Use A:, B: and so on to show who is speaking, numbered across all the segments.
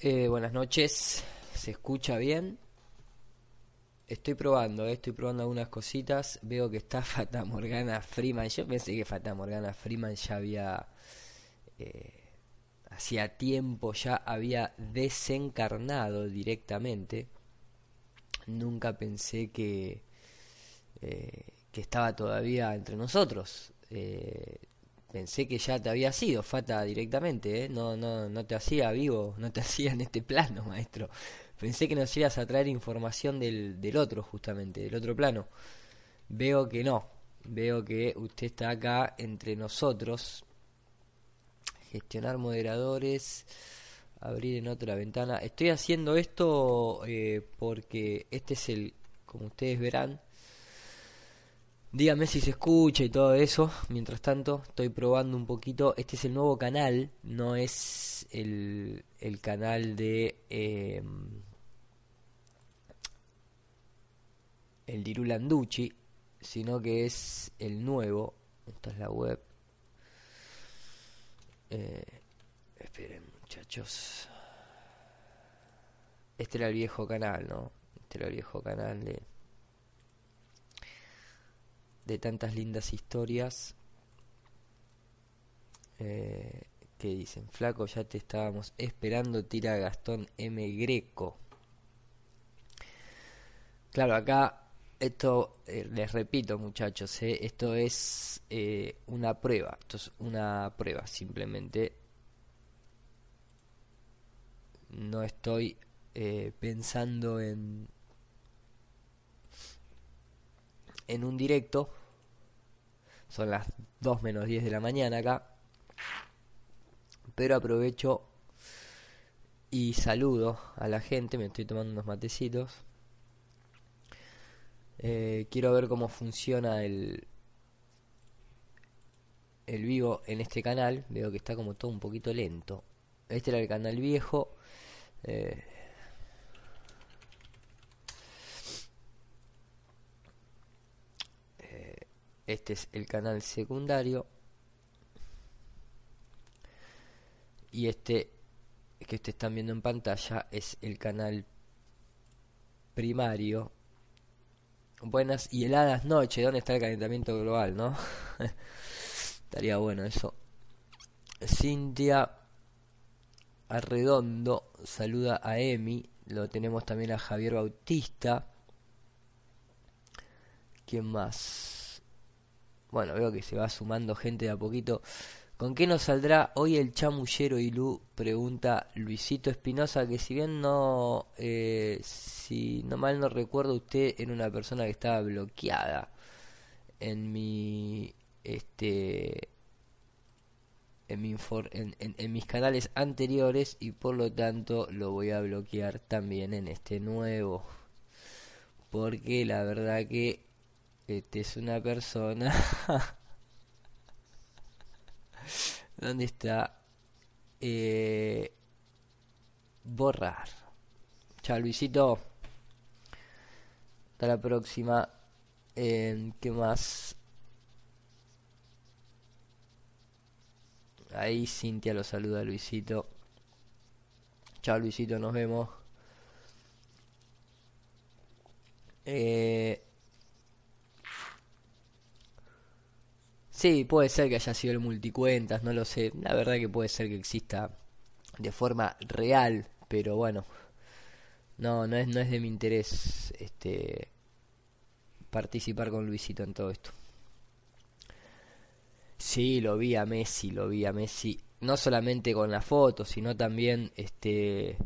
A: Eh, buenas noches, ¿se escucha bien? Estoy probando, eh, estoy probando algunas cositas. Veo que está Fata Morgana Freeman. Yo pensé que Fata Morgana Freeman ya había. Eh, hacía tiempo ya había desencarnado directamente. Nunca pensé que. eh, que estaba todavía entre nosotros. Eh, pensé que ya te había sido Fata directamente, ¿eh? No, no, no te hacía vivo, no te hacía en este plano, maestro. Pensé que nos ibas a traer información del, del otro, justamente, del otro plano. Veo que no. Veo que usted está acá entre nosotros. Gestionar moderadores. Abrir en otra ventana. Estoy haciendo esto eh, porque este es el, como ustedes verán, Dígame si se escucha y todo eso. Mientras tanto, estoy probando un poquito. Este es el nuevo canal, no es el, el canal de eh, el Dirulanducci, sino que es el nuevo. Esta es la web. Eh, esperen, muchachos. Este era el viejo canal, ¿no? Este era el viejo canal de de tantas lindas historias eh, que dicen, flaco, ya te estábamos esperando, tira Gastón M. Greco. Claro, acá, esto, eh, les repito muchachos, eh, esto es una prueba, esto es una prueba simplemente. No estoy pensando en en un directo. Son las 2 menos 10 de la mañana acá. Pero aprovecho y saludo a la gente. Me estoy tomando unos matecitos. Eh, quiero ver cómo funciona el, el vivo en este canal. Veo que está como todo un poquito lento. Este era el canal viejo. Eh, Este es el canal secundario. Y este que ustedes están viendo en pantalla es el canal primario. Buenas y heladas noches. ¿Dónde está el calentamiento global, no? Estaría bueno eso. Cintia Arredondo saluda a Emi. Lo tenemos también a Javier Bautista. ¿Quién más? Bueno, veo que se va sumando gente de a poquito. ¿Con qué nos saldrá hoy el chamullero Ilú? Pregunta Luisito Espinosa, que si bien no, eh, si no mal no recuerdo, usted era una persona que estaba bloqueada en mi, este, en, mi en mis canales anteriores y por lo tanto lo voy a bloquear también en este nuevo. Porque la verdad que este es una persona. ¿Dónde está? Eh, borrar. Chao, Luisito. Hasta la próxima. Eh, ¿Qué más? Ahí Cintia lo saluda, Luisito. Chao, Luisito, nos vemos. Eh, Sí, puede ser que haya sido el multicuentas, no lo sé. La verdad que puede ser que exista de forma real, pero bueno, no, no es, no es de mi interés este participar con Luisito en todo esto. Sí, lo vi a Messi, lo vi a Messi, no solamente con la foto, sino también este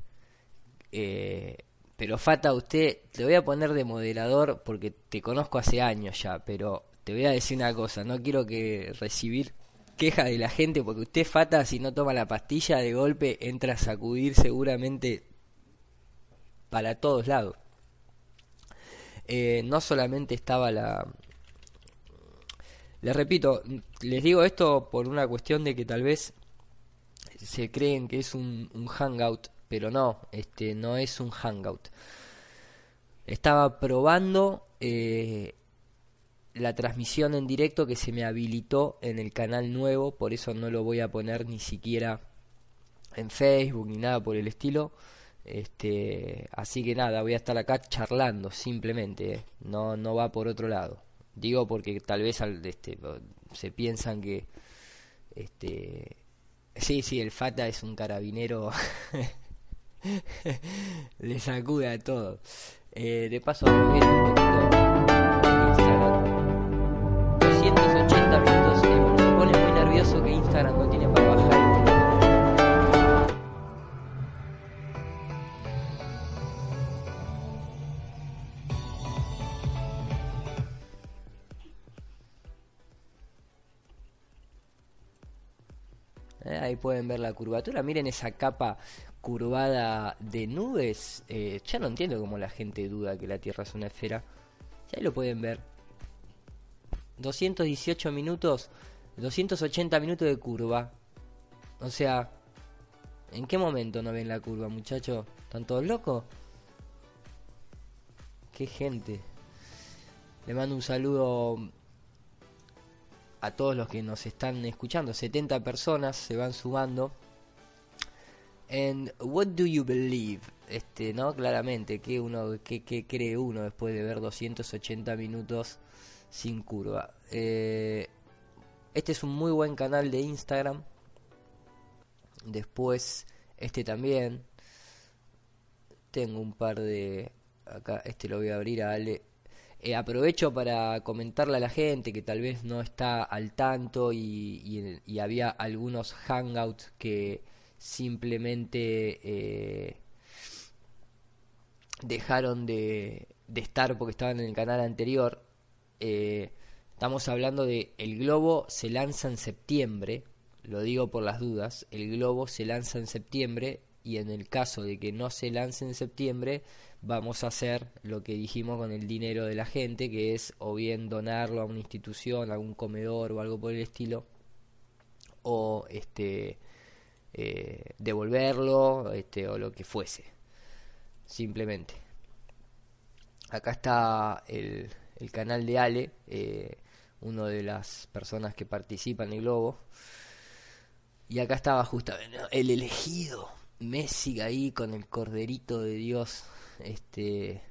A: eh, pero Fata, usted te voy a poner de moderador porque te conozco hace años ya, pero te voy a decir una cosa, no quiero que recibir queja de la gente porque usted Fata si no toma la pastilla de golpe entra a sacudir seguramente para todos lados. Eh, no solamente estaba la... Les repito, les digo esto por una cuestión de que tal vez se creen que es un, hangout, pero no, este no es un hangout. Estaba probando eh, la transmisión en directo que se me habilitó en el canal nuevo, por eso no lo voy a poner ni siquiera en Facebook ni nada por el estilo. Este, así que nada, voy a estar acá charlando simplemente, ¿eh? no no va por otro lado. Digo porque tal vez este, se piensan que este sí, sí, el Fata es un carabinero le sacude a todo. Eh, de paso, un poquito pueden ver la curvatura. Miren esa capa curvada de nubes. Eh, ya no entiendo cómo la gente duda que la Tierra es una esfera. Ya ahí lo pueden ver. 218 minutos, 280 minutos de curva. O sea, ¿en qué momento no ven la curva, muchachos? ¿Están todos locos? Qué gente. Le mando un saludo a todos los que nos están escuchando. 70 personas se van sumando. And what do you believe? Este, ¿no? Claramente, ¿qué, uno, qué, qué cree uno después de ver 280 minutos sin curva? Eh, este es un muy buen canal de Instagram. Después, este también. Tengo un par de... Acá, este lo voy a abrir a Ale. Eh, aprovecho para comentarle a la gente que tal vez no está al tanto y, había algunos hangouts que simplemente eh, dejaron de, de, estar porque estaban en el canal anterior. Eh, estamos hablando de El Globo se lanza en septiembre, lo digo por las dudas, El Globo se lanza en septiembre y en el caso de que no se lance en septiembre vamos a hacer lo que dijimos con el dinero de la gente, que es o bien donarlo a una institución, a algún comedor o algo por el estilo, o este eh, devolverlo, este, o lo que fuese, simplemente. Acá está el, canal de Ale, eh, uno de las personas que participan en el globo. Y acá estaba justamente el elegido, Messi ahí con el corderito de Dios este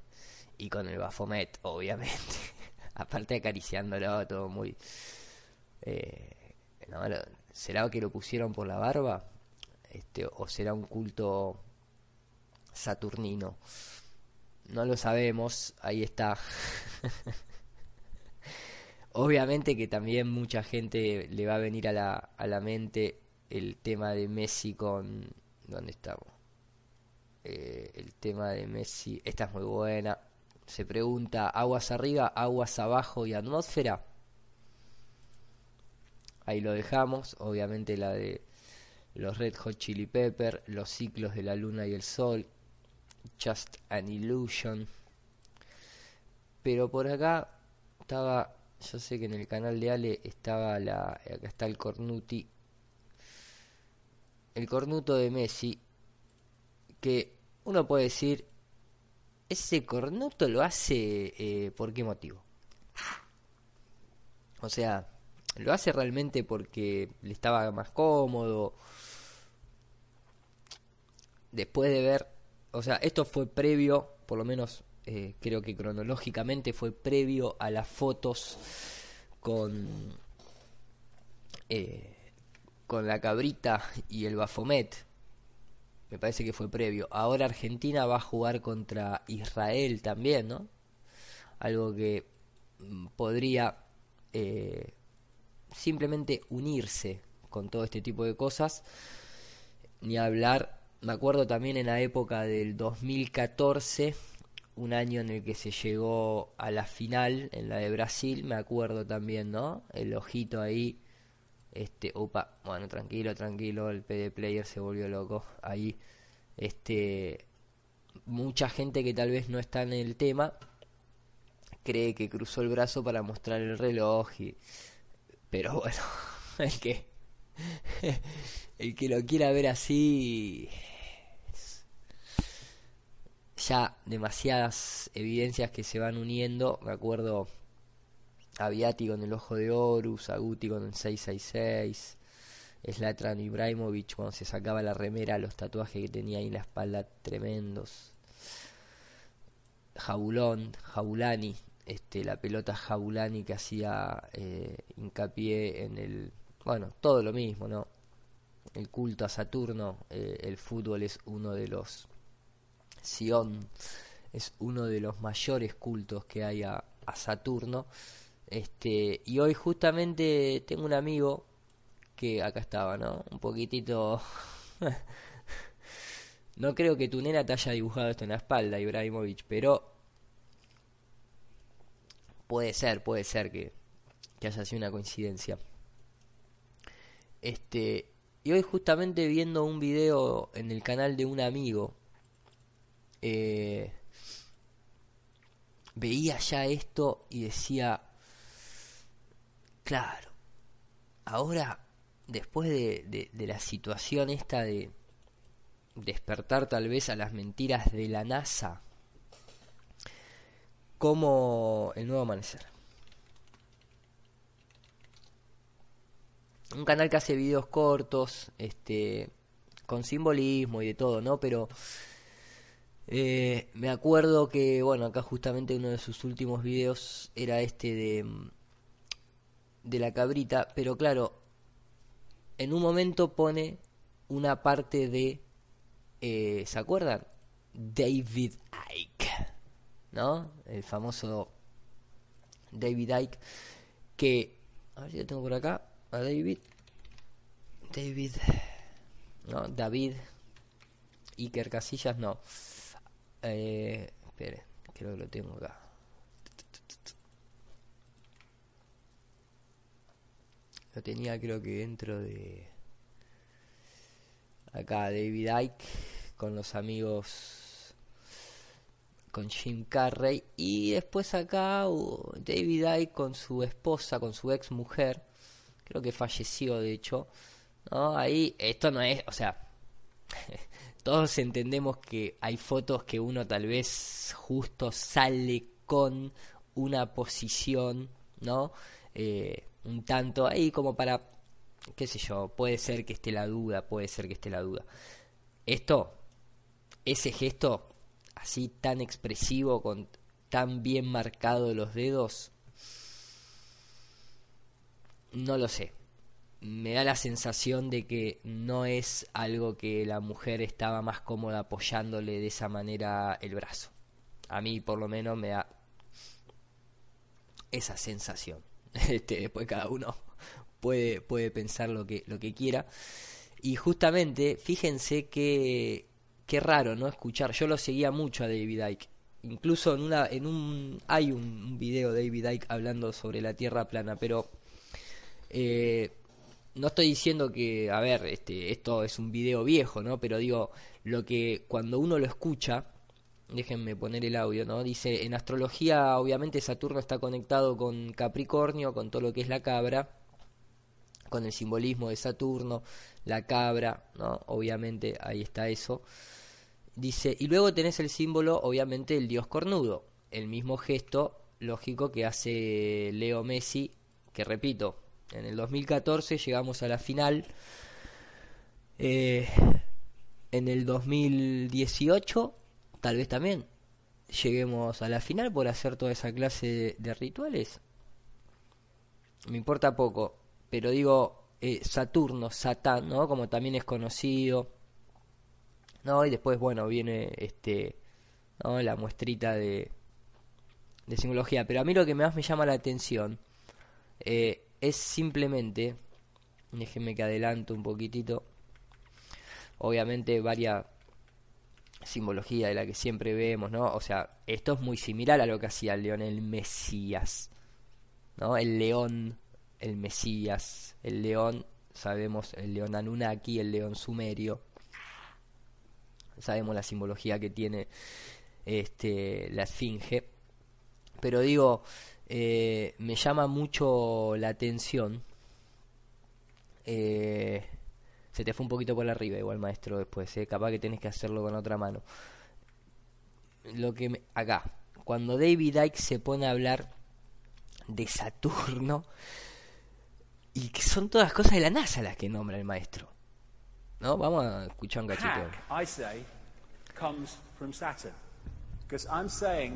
A: y con el Bafomet, obviamente. Aparte acariciándolo, todo muy... Eh, ¿Será que lo pusieron por la barba? Este, ¿O será un culto saturnino? No lo sabemos, ahí está. Obviamente que también mucha gente le va a venir a la, a la mente el tema de Messi con... ¿Dónde estamos? Eh, el tema de Messi. Esta es muy buena. Se pregunta, aguas arriba, aguas abajo y atmósfera. Ahí lo dejamos. Obviamente la de los Red Hot Chili Pepper, los ciclos de la luna y el sol, Just an Illusion. Pero por acá estaba, yo sé que en el canal de Ale estaba la, acá está el Cornuti, el cornuto de Messi que uno puede decir, ese cornuto lo hace eh, por qué motivo. O sea, lo hace realmente porque le estaba más cómodo. Después de ver, o sea, esto fue previo, por lo menos eh, creo que cronológicamente fue previo a las fotos con eh, con la cabrita y el Bafomet me parece que fue previo. Ahora Argentina va a jugar contra Israel también, ¿no? Algo que mm, podría eh, simplemente unirse con todo este tipo de cosas. Ni hablar, me acuerdo también en la época del 2014, un año en el que se llegó a la final, en la de Brasil, me acuerdo también, ¿no? El ojito ahí este, opa, bueno, tranquilo, tranquilo, el PD Player se volvió loco. Ahí, este, mucha gente que tal vez no está en el tema cree que cruzó el brazo para mostrar el reloj pero bueno, el que el que lo quiera ver así ya demasiadas evidencias que se van uniendo, me acuerdo Aviati con el ojo de Horus, Aguti con el 666, Zlatan Ibrahimovic cuando se sacaba la remera, los tatuajes que tenía ahí en la espalda tremendos. Jabulón, Jabulani, este, la pelota Jabulani que hacía eh, hincapié en el, bueno, todo lo mismo, ¿no? El culto a Saturno, eh, el fútbol es uno de los, Sion es uno de los mayores cultos que hay a Saturno. Este, y hoy justamente tengo un amigo que acá estaba, ¿no? Un poquitito... no creo que tu nena te haya dibujado esto en la espalda, Ibrahimovic, pero puede ser, puede ser que, que haya sido una coincidencia. Este, y hoy justamente viendo un video en el canal de un amigo, eh, veía ya esto y decía, claro, ahora después de, la situación esta de despertar tal vez a las mentiras de la NASA, como el nuevo amanecer. Un canal que hace videos cortos, este, con simbolismo y de todo, ¿no? Pero eh, me acuerdo que, bueno, acá justamente uno de sus últimos videos era este de de la cabrita, pero claro, en un momento pone una parte de, eh, ¿se acuerdan? David Icke, ¿no? El famoso David Icke, que, a ver si lo tengo por acá, a David, David, no, David, Iker Casillas, no, eh, espere, creo que lo tengo acá. Lo tenía creo que dentro de... Acá David Icke con los amigos con Jim Carrey y después acá David Icke con su esposa, con su ex mujer, creo que falleció de hecho, ¿no? Ahí esto no es, o sea, todos entendemos que hay fotos que uno tal vez justo sale con una posición, ¿no? Eh, un tanto ahí como para, qué sé yo, puede ser que esté la duda, puede ser que esté la duda. Esto, ese gesto así tan expresivo, con tan bien marcado los dedos, no lo sé. Me da la sensación de que no es algo que la mujer estaba más cómoda apoyándole de esa manera el brazo. A mí por lo menos me da esa sensación. Este, después cada uno puede, puede pensar lo que, lo que quiera. Y justamente, fíjense que qué raro, ¿no? Escuchar. Yo lo seguía mucho a David Icke. Incluso en una, en un, hay un, video de David Icke hablando sobre la Tierra plana, pero eh, no estoy diciendo que, a ver, este, esto es un video viejo, ¿no? Pero digo, lo que cuando uno lo escucha, déjenme poner el audio, ¿no? Dice, en astrología obviamente Saturno está conectado con Capricornio, con todo lo que es la cabra, con el simbolismo de Saturno, la cabra, ¿no? Obviamente ahí está eso. Dice, y luego tenés el símbolo, obviamente, el dios cornudo, el mismo gesto lógico que hace Leo Messi, que repito, en el 2014 llegamos a la final. Eh, en el 2018 tal vez también lleguemos a la final por hacer toda esa clase de, rituales. Me importa poco, pero digo eh, Saturno, Satán, ¿no? Como también es conocido. ¿No? Y después, bueno, viene este ¿no? la muestrita de, de simbología. Pero a mí lo que más me llama la atención eh, es simplemente, déjenme que adelanto un poquitito, obviamente varias simbología de la que siempre vemos, ¿no? O sea, esto es muy similar a lo que hacía el león el Mesías, ¿no? El león, el Mesías, el león, sabemos, el león Anunnaki, el león sumerio, sabemos la simbología que tiene este, la esfinge, pero digo, eh, me llama mucho la atención eh, se te fue un poquito por arriba igual maestro después, ¿eh? capaz que tenés que hacerlo con otra mano. Lo que acá, cuando David Icke se pone a hablar de Saturno, y que son todas cosas de la NASA las que nombra el maestro. ¿No? Vamos a escuchar un cachito.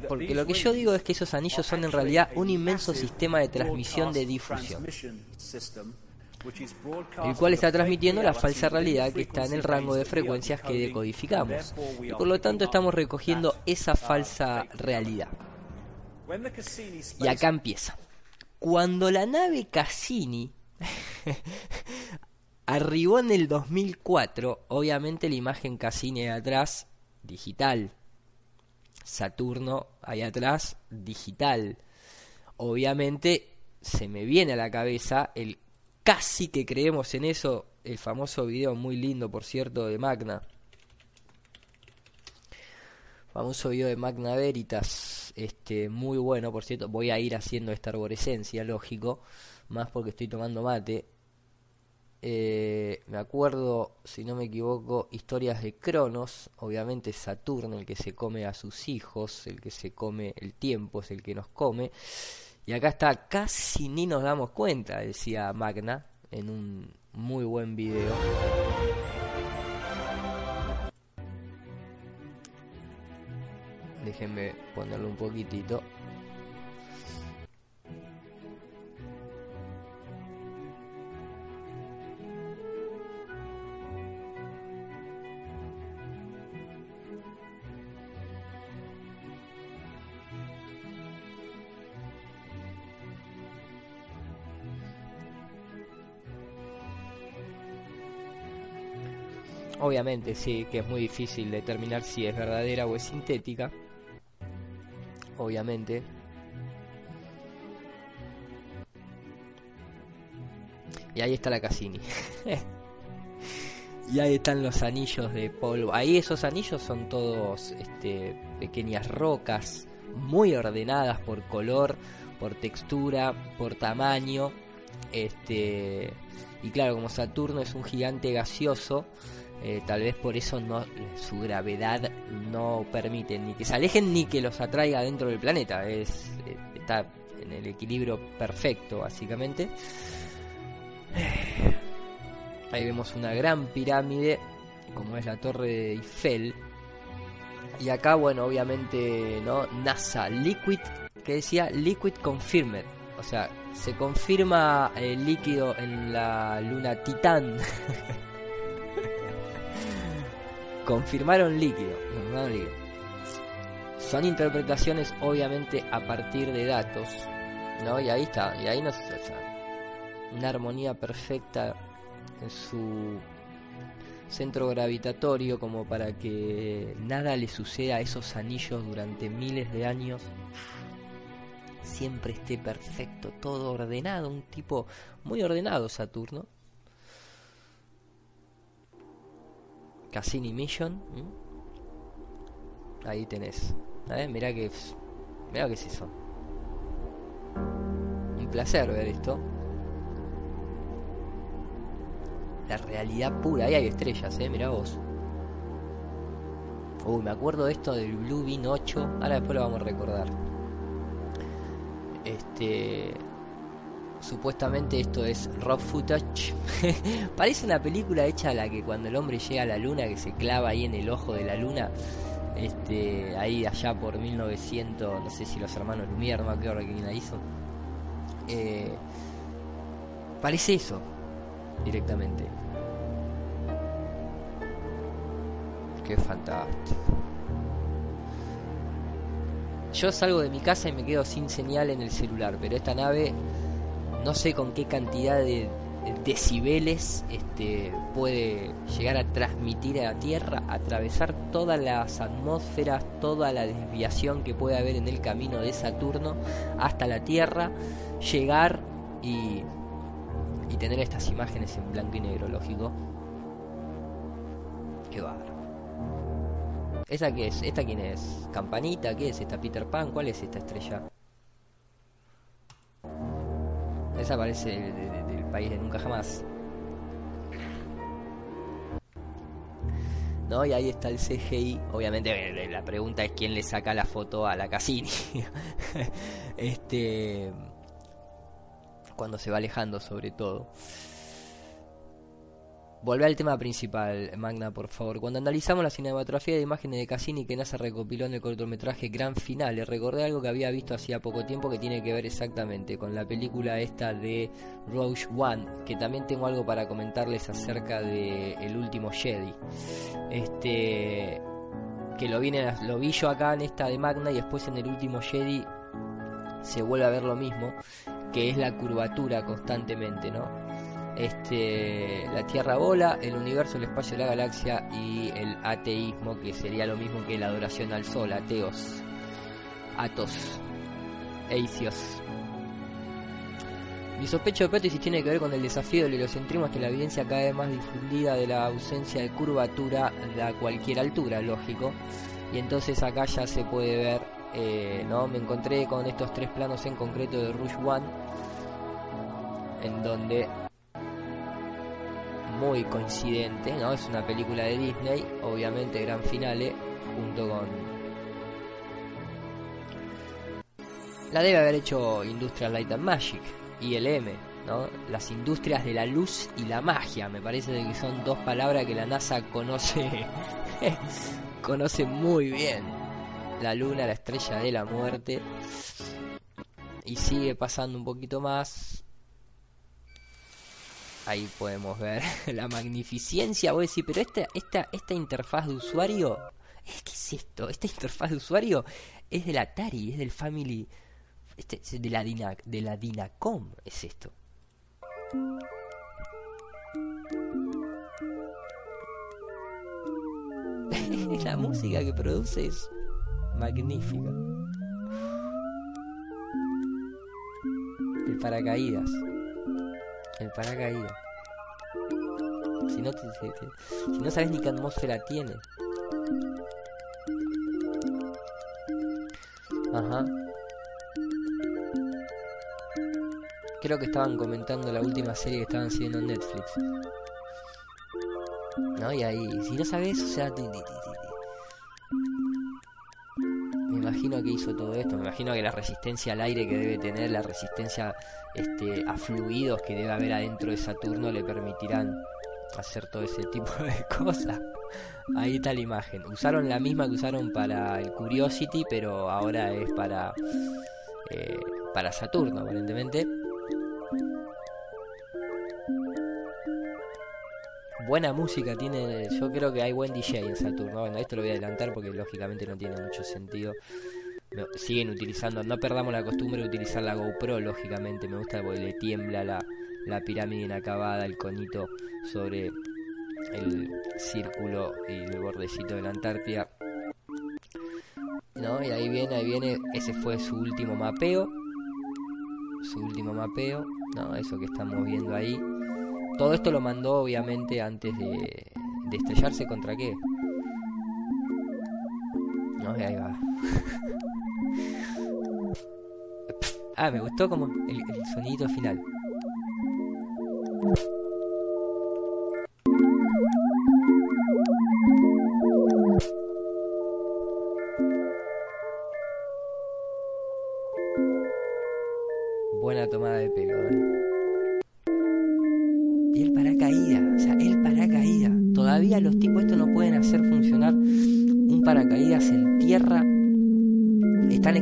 A: Porque lo que yo digo es que esos anillos son en realidad un inmenso sistema de transmisión de difusión, el cual está transmitiendo la falsa realidad que está en el rango de frecuencias que decodificamos. Y por lo tanto estamos recogiendo esa falsa realidad. Y acá empieza. Cuando la nave Cassini arribó en el 2004, obviamente la imagen Cassini de atrás, digital, Saturno ahí atrás, digital. Obviamente se me viene a la cabeza el casi que creemos en eso, el famoso video muy lindo, por cierto, de Magna. Famoso video de Magna Veritas, este muy bueno, por cierto. Voy a ir haciendo esta arborescencia, lógico, más porque estoy tomando mate eh, me acuerdo, si no me equivoco, historias de Cronos, obviamente Saturno, el que se come a sus hijos, el que se come el tiempo, es el que nos come. Y acá está, casi ni nos damos cuenta, decía Magna, en un muy buen video. Déjenme ponerlo un poquitito. Obviamente sí, que es muy difícil determinar si es verdadera o es sintética. Obviamente. Y ahí está la Cassini. y ahí están los anillos de polvo. Ahí esos anillos son todos este, pequeñas rocas muy ordenadas por color, por textura, por tamaño. Este, y claro, como Saturno es un gigante gaseoso, eh, tal vez por eso no su gravedad no permite ni que se alejen ni que los atraiga dentro del planeta. Es eh, está en el equilibrio perfecto básicamente. Ahí vemos una gran pirámide como es la torre de Eiffel. Y acá bueno obviamente no NASA Liquid que decía Liquid Confirmed. O sea se confirma el líquido en la luna Titán confirmaron líquido, Son interpretaciones obviamente a partir de datos, ¿no? Y ahí está, y ahí nos una armonía perfecta en su centro gravitatorio como para que nada le suceda a esos anillos durante miles de años. Siempre esté perfecto, todo ordenado, un tipo muy ordenado Saturno. Cassini Mission. Ahí tenés. ¿eh? Mirá que. Mirá que es eso. Un placer ver esto. La realidad pura. Ahí hay estrellas, eh. Mirá vos. Uy, me acuerdo de esto del Blue Bean 8. Ahora después lo vamos a recordar. Este supuestamente esto es rock footage. Parece una película hecha a la que cuando el hombre llega a la luna, que se clava ahí en el ojo de la luna, este, ahí allá por 1900, no sé si los hermanos Lumière, no me acuerdo quién la hizo. Eh, parece eso, directamente. Qué fantástico. Yo salgo de mi casa y me quedo sin señal en el celular, pero esta nave no sé con qué cantidad de decibeles este, puede llegar a transmitir a la Tierra, atravesar todas las atmósferas, toda la desviación que puede haber en el camino de Saturno hasta la Tierra, llegar y, y tener estas imágenes en blanco y negro, lógico. Qué bárbaro. ¿Esa qué es? ¿Esta quién es? ¿Campanita? ¿Qué es? ¿Esta Peter Pan? ¿Cuál es esta estrella? Esa parece del país de nunca jamás. ¿No? Y ahí está el CGI. Obviamente eh, la pregunta es quién le saca la foto a la Cassini. este cuando se va alejando sobre todo. Volver al tema principal, Magna, por favor. Cuando analizamos la cinematografía de imágenes de Cassini que NASA recopiló en el cortometraje Gran Final, le recordé algo que había visto hacía poco tiempo que tiene que ver exactamente con la película esta de Rogue One, que también tengo algo para comentarles acerca de El último Jedi. Este que lo lo vi yo acá en esta de Magna y después en El último Jedi se vuelve a ver lo mismo, que es la curvatura constantemente, ¿no? Este, la Tierra bola, el universo, el espacio, la galaxia y el ateísmo, que sería lo mismo que la adoración al sol, ateos, atos, eicios. Mi sospecho de hipótesis tiene que ver con el desafío del heliocentrismo que la evidencia cada vez más difundida de la ausencia de curvatura a cualquier altura, lógico. Y entonces acá ya se puede ver, eh, ¿no? Me encontré con estos tres planos en concreto de Rush One, en donde muy coincidente, ¿no? Es una película de Disney, obviamente gran finale, junto con... La debe haber hecho Industrial Light and Magic, ILM, ¿no? Las industrias de la luz y la magia, me parece que son dos palabras que la NASA conoce, conoce muy bien. La luna, la estrella de la muerte. Y sigue pasando un poquito más, ahí podemos ver la magnificencia. Voy a decir, pero esta, esta, esta interfaz de usuario, ¿qué es esto? Esta interfaz de usuario es del Atari, es del Family, este, de la Dina, de la Dinacom, es esto. la música que produce es magnífica. El paracaídas el paracaídas. Si no, si no sabes ni qué atmósfera tiene. Ajá. Creo que estaban comentando la última serie que estaban siguiendo en Netflix. ¿No? Y ahí, si no sabes, o sea, imagino que hizo todo esto, me imagino que la resistencia al aire que debe tener, la resistencia este, a fluidos que debe haber adentro de Saturno le permitirán hacer todo ese tipo de cosas. Ahí está la imagen. Usaron la misma que usaron para el Curiosity, pero ahora es para, eh, para Saturno, aparentemente. Buena música tiene. Yo creo que hay buen DJ en Saturno. Bueno, esto lo voy a adelantar porque lógicamente no tiene mucho sentido. Siguen utilizando, no perdamos la costumbre de utilizar la GoPro, lógicamente. Me gusta porque le tiembla la, la pirámide inacabada, el conito sobre el círculo y el bordecito de la Antártida. ¿No? Y ahí viene, ahí viene, ese fue su último mapeo. Su último mapeo, ¿no? Eso que estamos viendo ahí. Todo esto lo mandó obviamente antes de, estrellarse contra qué. No, ahí va. ah, me gustó como el, el sonido final.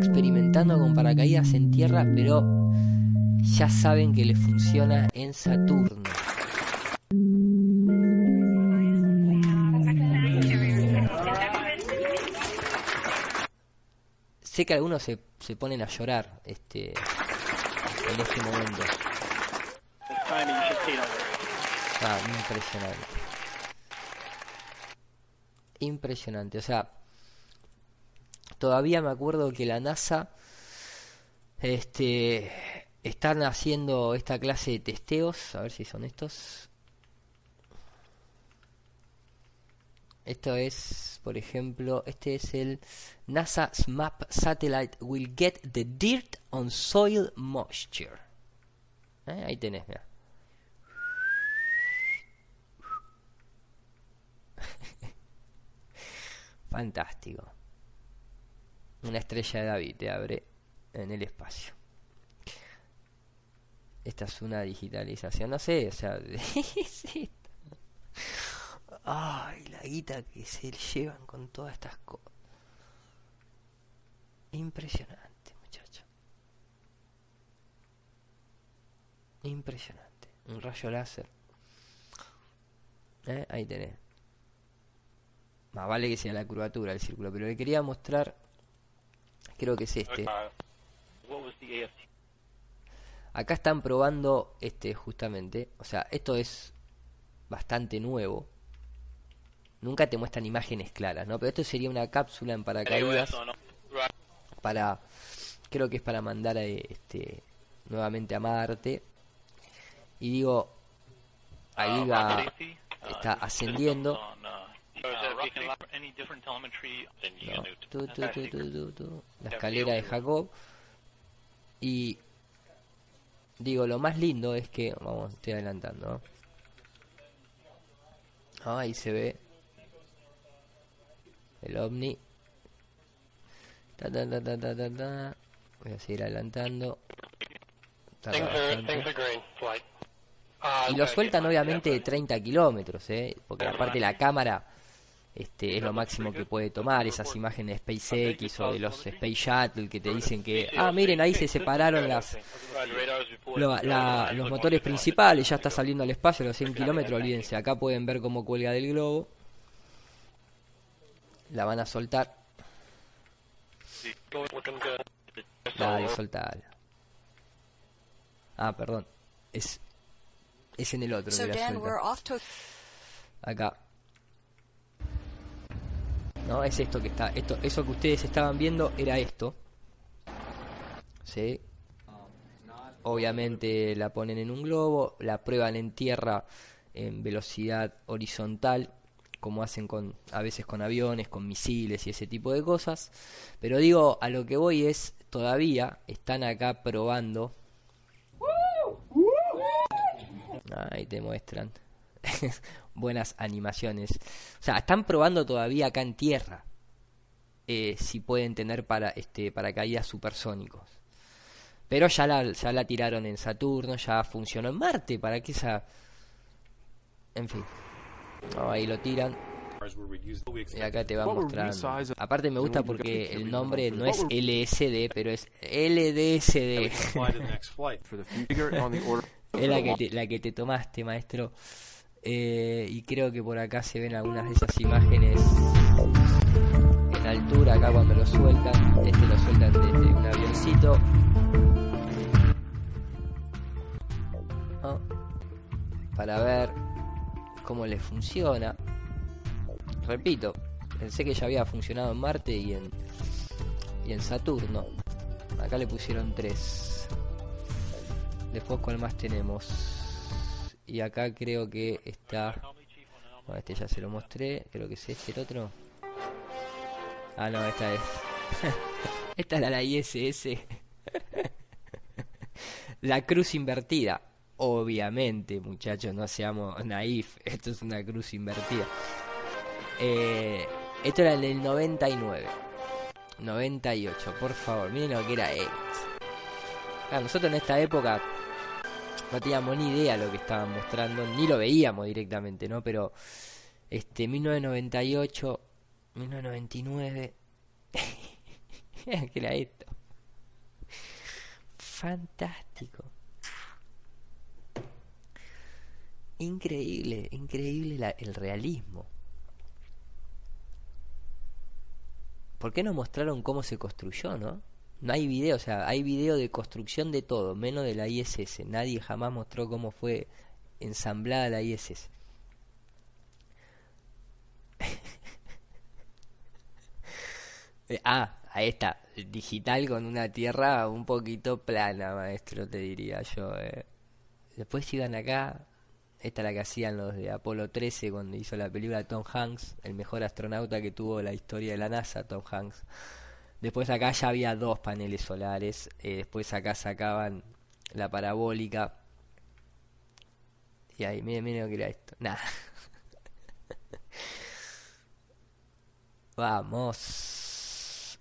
A: Experimentando con paracaídas en tierra, pero ya saben que les funciona en Saturno. Sé que algunos se, se ponen a llorar este, en este momento. Ah, impresionante. Impresionante. O sea, todavía me acuerdo que la NASA este están haciendo esta clase de testeos, a ver si son estos. Esto es, por ejemplo, este es el NASA SMAP satellite will get the dirt on soil moisture. ¿Eh? Ahí tenés, mira. Fantástico. Una estrella de David te abre en el espacio. esta es una digitalización, no sé, o sea, Ay, la guita que se llevan con todas estas cosas. Impresionante, muchacho. Impresionante. Un rayo láser. ¿Eh? Ahí tenés. Más vale que sea la curvatura del círculo, pero le quería mostrar, creo que es este. Acá están probando este justamente, o sea, esto es bastante nuevo. Nunca te muestran imágenes claras, ¿no? Pero esto sería una cápsula en paracaídas para creo que es para mandar a, este nuevamente a Marte. Y digo, ahí va está ascendiendo la escalera de Jacob. Y digo, lo más lindo es que, vamos, estoy adelantando. ahí se ve el ovni. Voy a seguir adelantando. Y lo sueltan obviamente de 30 kilómetros, ¿eh? porque aparte la cámara este, es lo máximo que puede tomar, esas imágenes de SpaceX o de los Space Shuttle que te dicen que, ah, miren, ahí se separaron las los motores principales, ya está saliendo al espacio a los 100 kilómetros, olvídense, acá pueden ver cómo cuelga del globo. La van a soltar. Dale, soltar. Ah, perdón. Es, es en el otro. Acá. ¿No? Es esto que está, esto, eso que ustedes estaban viendo era esto. ¿Sí? Obviamente la ponen en un globo, la prueban en tierra en velocidad horizontal, como hacen con a veces con aviones, con misiles y ese tipo de cosas. Pero digo, a lo que voy es todavía están acá probando. Ahí te muestran. buenas animaciones. O sea, están probando todavía acá en tierra eh, si pueden tener para este paracaídas supersónicos. Pero ya la, ya la tiraron en Saturno, ya funcionó en Marte, ¿para qué esa...? En fin. ahí lo tiran. Y acá te va mostrando. Aparte me gusta porque el nombre no es LSD, pero es LDSD. es la que, te, la que te tomaste, maestro. Eh, y creo que por acá se ven algunas de esas imágenes en altura, acá cuando lo sueltan. Este lo sueltan desde un avioncito. Para ver cómo le funciona. Repito, pensé que ya había funcionado en Marte y en, y en Saturno. Acá le pusieron tres. Después, ¿cuál más tenemos? Y acá creo que está bueno, este ya se lo mostré creo que es este el otro. Ah no esta es esta es la, ISS la cruz invertida obviamente muchachos no seamos naif esto es una cruz invertida. Eh, esto era el 99 98 por favor miren lo que era esto. Nosotros en esta época no teníamos ni idea lo que estaban mostrando, ni lo veíamos directamente, ¿no? Pero este 1998, 1999, ¿qué era esto? Fantástico. Increíble, increíble el realismo. ¿Por qué no mostraron cómo se construyó, no? No hay video, o sea, hay video de construcción de todo, menos de la ISS. Nadie jamás mostró cómo fue ensamblada la ISS. Ah, ahí está, digital con una tierra un poquito plana, maestro, te diría yo. Eh. Después iban acá, esta es la que hacían los de Apolo 13 cuando hizo la película Tom Hanks, el mejor astronauta que tuvo la historia de la NASA, Tom Hanks. Después acá ya había dos paneles solares. Eh, después acá sacaban la parabólica. Y ahí, miren, miren lo que era esto. Nada. Vamos.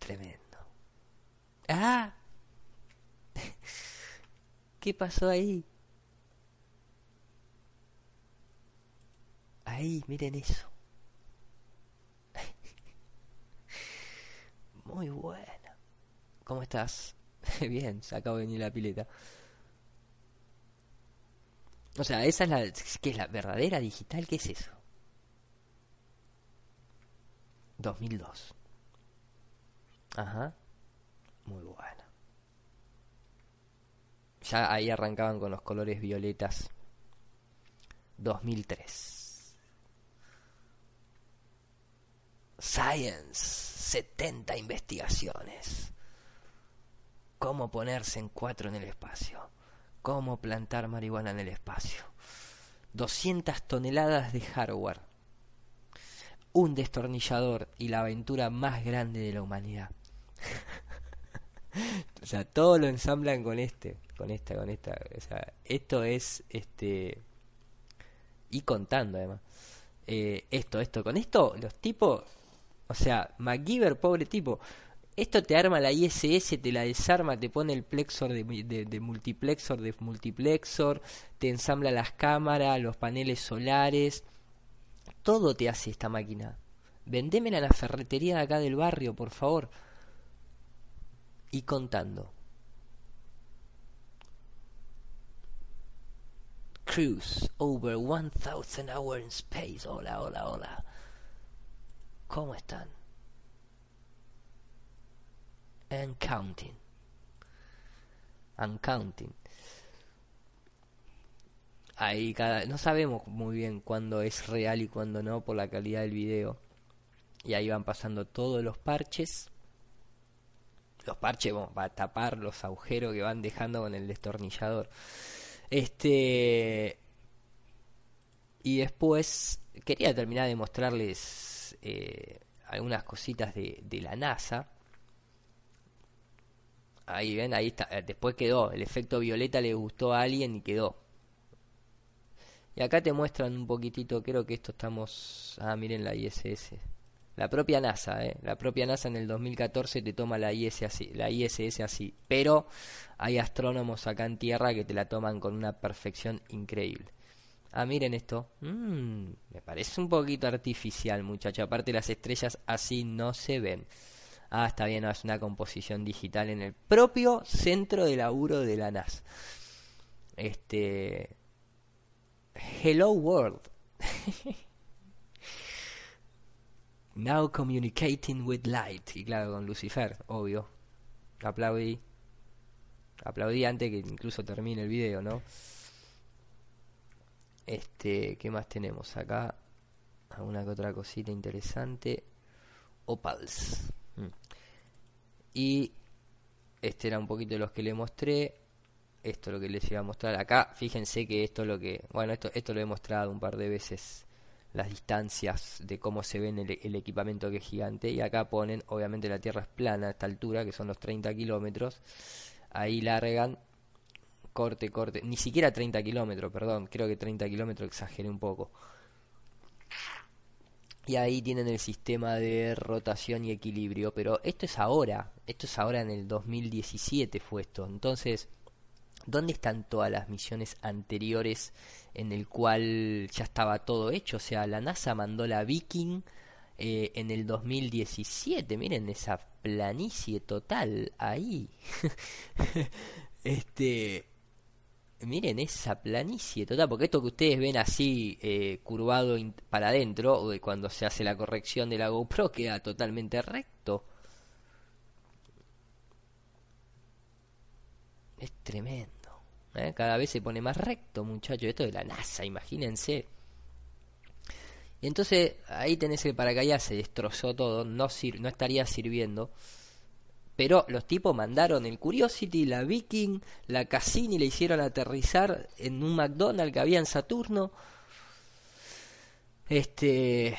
A: Tremendo. Ah. ¿Qué pasó ahí? Ahí, miren eso. Muy buena. ¿Cómo estás? Bien, se acaba de venir la pileta. O sea, esa es la... ¿Qué es la verdadera digital? ¿Qué es eso? 2002. Ajá. Muy buena. Ya ahí arrancaban con los colores violetas. 2003. Science. 70 investigaciones. Cómo ponerse en cuatro en el espacio. Cómo plantar marihuana en el espacio. 200 toneladas de hardware. Un destornillador y la aventura más grande de la humanidad. o sea, todo lo ensamblan con este, con esta, con esta. O sea, esto es este y contando además. Eh, esto, esto, con esto, los tipos, o sea, MacGyver, pobre tipo, esto te arma la ISS, te la desarma, te pone el plexor de, de, multiplexor, de multiplexor, te ensambla las cámaras, los paneles solares, todo te hace esta máquina. Vendémela a la ferretería de acá del barrio, por favor. Y contando. Cruise over 1000 hours in space. Hola, hola, hola. ¿Cómo están? And counting. And counting. Ahí cada, no sabemos muy bien cuándo es real y cuándo no por la calidad del video. Y ahí van pasando todos los parches. Los parches bueno, para tapar los agujeros que van dejando con el destornillador. Este. Y después quería terminar de mostrarles eh, algunas cositas de, la NASA. Ahí ven, ahí está. Eh, después quedó. El efecto violeta le gustó a alguien y quedó. Y acá te muestran un poquitito, creo que esto estamos... Ah, miren la ISS. La propia NASA, ¿eh? La propia NASA en el 2014 te toma la, IS así, la ISS así. Pero hay astrónomos acá en Tierra que te la toman con una perfección increíble. Ah, miren esto. Mm, me parece un poquito artificial, muchacho. Aparte las estrellas así no se ven. Ah, está bien, es una composición digital en el propio centro de laburo de la NASA. Este... Hello World. Now communicating with light. Y claro, con Lucifer, obvio. Aplaudí. Aplaudí antes que incluso termine el video, ¿no? Este, ¿qué más tenemos acá? Alguna que otra cosita interesante. Opals. Mm. Y este era un poquito de los que le mostré. Esto es lo que les iba a mostrar acá. Fíjense que esto es lo que. Bueno, esto, esto lo he mostrado un par de veces. Las distancias de cómo se ve el, el equipamiento que es gigante. Y acá ponen, obviamente la Tierra es plana a esta altura, que son los 30 kilómetros. Ahí largan. Corte, corte. Ni siquiera 30 kilómetros, perdón. Creo que 30 kilómetros exageré un poco y ahí tienen el sistema de rotación y equilibrio, pero esto es ahora, esto es ahora en el 2017 fue esto, entonces, ¿dónde están todas las misiones anteriores en el cual ya estaba todo hecho? O sea, la NASA mandó la Viking eh, en el 2017, miren esa planicie total ahí. este miren esa planicie total, porque esto que ustedes ven así eh, curvado para adentro, cuando se hace la corrección de la GoPro, queda totalmente recto. Es tremendo. ¿eh? Cada vez se pone más recto, muchachos. Esto de la NASA, imagínense. Y entonces ahí tenés el paracaídas, se destrozó todo, no, no estaría sirviendo. Pero los tipos mandaron el Curiosity, la Viking, la Cassini, le hicieron aterrizar en un McDonald's que había en Saturno. Este.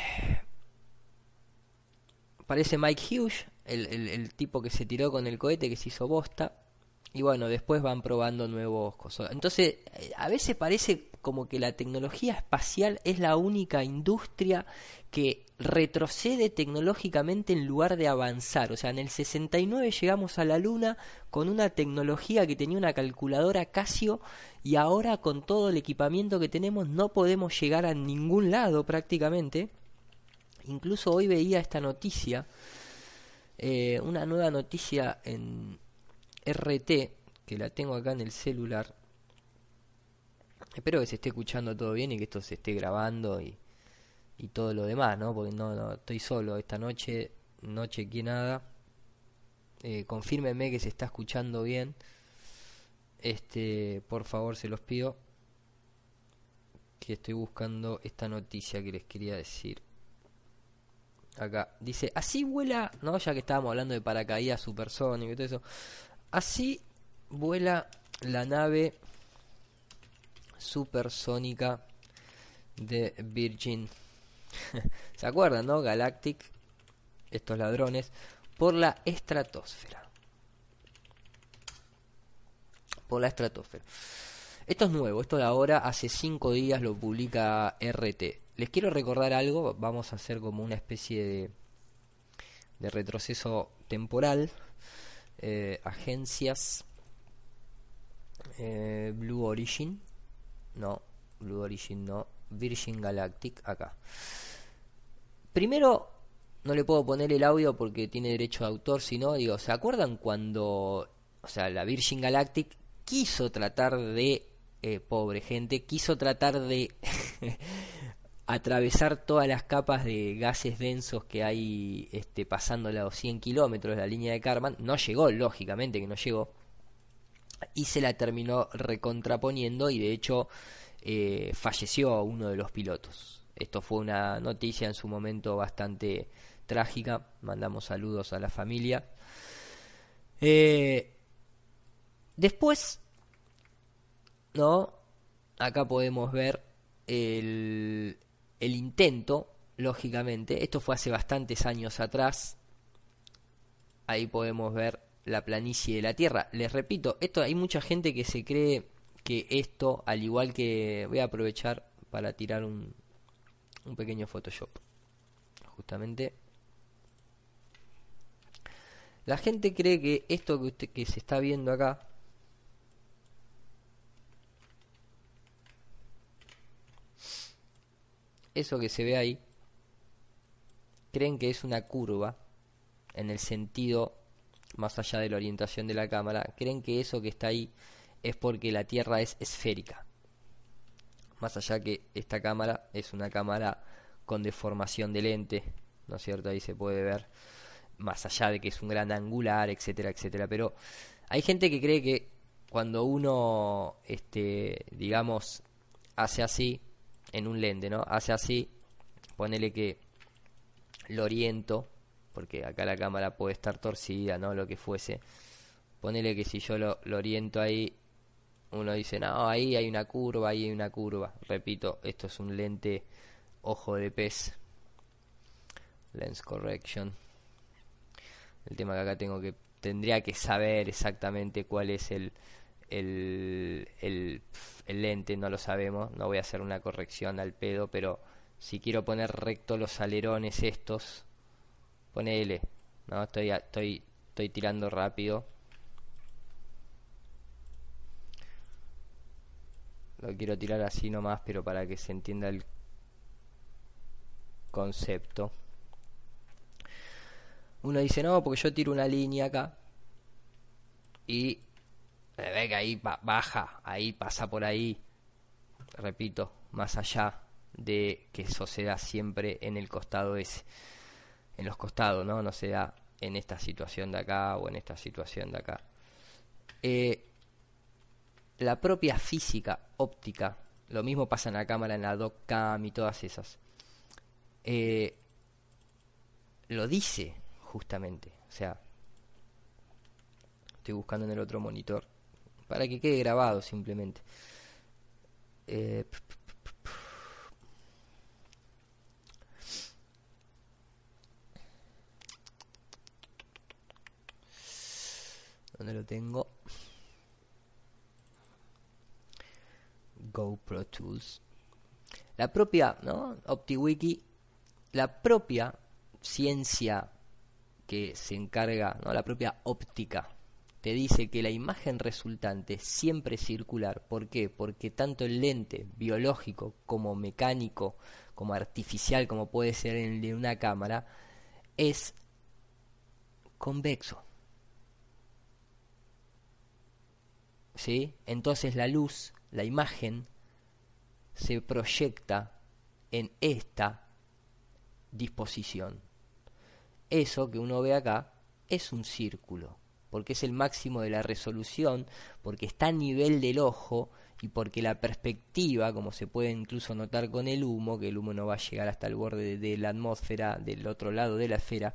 A: Parece Mike Hughes, el, el, tipo que se tiró con el cohete que se hizo bosta. Y bueno, después van probando nuevos cosas. Entonces, a veces parece como que la tecnología espacial es la única industria que retrocede tecnológicamente en lugar de avanzar. O sea, en el 69 llegamos a la Luna con una tecnología que tenía una calculadora Casio y ahora con todo el equipamiento que tenemos no podemos llegar a ningún lado prácticamente. Incluso hoy veía esta noticia, eh, una nueva noticia en RT, que la tengo acá en el celular. Espero que se esté escuchando todo bien y que esto se esté grabando y, y todo lo demás, ¿no? Porque no, no estoy solo esta noche, no chequeé nada. Eh, confírmenme que se está escuchando bien. Este, por favor, se los pido. Que estoy buscando esta noticia que les quería decir. Acá dice, así vuela, ¿no? Ya que estábamos hablando de paracaídas supersónico y todo eso. Así vuela la nave supersónica de Virgin. ¿Se acuerdan, no? Galactic, estos ladrones, por la estratosfera. Por la estratosfera. Esto es nuevo, esto de ahora, hace 5 días lo publica RT. Les quiero recordar algo, vamos a hacer como una especie de, de retroceso temporal. Eh, agencias eh, Blue Origin, no, Blue Origin no, Virgin Galactic, acá. Primero, no le puedo poner el audio porque tiene derecho de autor, si no, digo, ¿se acuerdan cuando, o sea, la Virgin Galactic quiso tratar de, eh, pobre gente, quiso tratar de atravesar todas las capas de gases densos que hay este, pasando los 100 kilómetros la línea de Karman? No llegó, lógicamente que no llegó. Y se la terminó recontraponiendo y de hecho eh, falleció uno de los pilotos. Esto fue una noticia en su momento bastante trágica. Mandamos saludos a la familia. Eh, después, ¿no? Acá podemos ver el, el intento, lógicamente. Esto fue hace bastantes años atrás. Ahí podemos ver la planicie de la Tierra. Les repito, esto hay mucha gente que se cree que esto, al igual que voy a aprovechar para tirar un, un pequeño Photoshop. Justamente. La gente cree que esto que, usted, que se está viendo acá eso que se ve ahí creen que es una curva en el sentido más allá de la orientación de la cámara, creen que eso que está ahí es porque la Tierra es esférica. Más allá que esta cámara es una cámara con deformación de lente, ¿no es cierto? Ahí se puede ver, más allá de que es un gran angular, etcétera, etcétera. Pero hay gente que cree que cuando uno, este, digamos, hace así, en un lente, ¿no? Hace así, ponele que lo oriento, porque acá la cámara puede estar torcida, ¿no? Lo que fuese. Ponele que si yo lo, lo oriento ahí uno dice, no, ahí hay una curva, ahí hay una curva. Repito, esto es un lente ojo de pez. Lens correction. El tema que acá tengo que tendría que saber exactamente cuál es el, el, el, el, lente, no lo sabemos, no voy a hacer una corrección al pedo, pero si quiero poner recto los alerones estos, ponele, no, estoy, estoy, estoy tirando rápido, Lo quiero tirar así nomás, pero para que se entienda el concepto. Uno dice, no, porque yo tiro una línea acá. Y ve que ahí baja, ahí pasa por ahí. Repito, más allá de que eso se da siempre en el costado ese. En los costados, ¿no? No se da en esta situación de acá o en esta situación de acá. Eh, la propia física óptica, lo mismo pasa en la cámara, en la doccam y todas esas, eh, lo dice justamente. O sea, estoy buscando en el otro monitor para que quede grabado simplemente. Eh, ¿Dónde lo tengo? GoPro Tools. La propia, ¿no? OptiWiki, la propia ciencia que se encarga, ¿no? la propia óptica, te dice que la imagen resultante siempre es circular. ¿Por qué? Porque tanto el lente biológico como mecánico, como artificial, como puede ser el de una cámara, es convexo. ¿Sí? Entonces la luz, la imagen, se proyecta en esta disposición. Eso que uno ve acá es un círculo, porque es el máximo de la resolución, porque está a nivel del ojo y porque la perspectiva, como se puede incluso notar con el humo, que el humo no va a llegar hasta el borde de la atmósfera del otro lado de la esfera,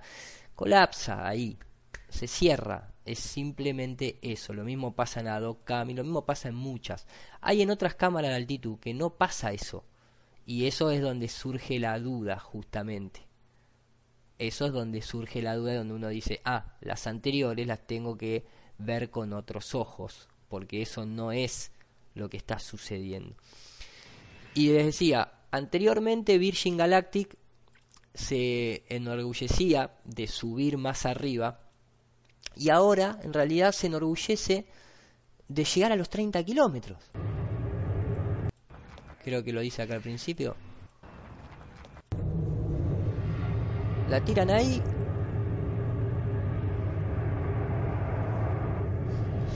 A: colapsa ahí, se cierra, es simplemente eso. Lo mismo pasa en Adocam y lo mismo pasa en muchas. Hay en otras cámaras de altitud que no pasa eso. Y eso es donde surge la duda, justamente. Eso es donde surge la duda, donde uno dice, ah, las anteriores las tengo que ver con otros ojos, porque eso no es lo que está sucediendo. Y les decía, anteriormente Virgin Galactic se enorgullecía de subir más arriba y ahora en realidad se enorgullece de llegar a los 30 kilómetros. Creo que lo dice acá al principio. La tiran ahí.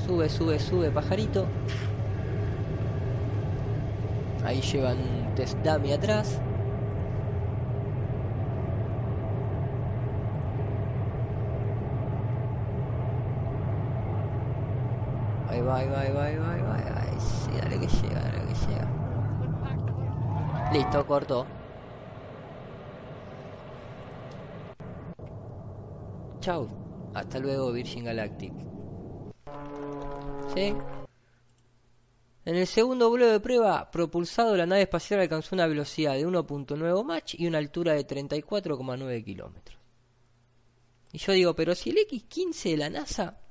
A: Sube, sube, sube, pajarito. Ahí llevan un test va, ahí va, ahí va, ahí dale que llega, dale que llega. Listo, cortó. Chau. Hasta luego, Virgin Galactic. ¿Sí? En el segundo vuelo de prueba propulsado, la nave espacial alcanzó una velocidad de 1.9 Mach y una altura de 34,9 kilómetros. Y yo digo, pero si el X-15 de la NASA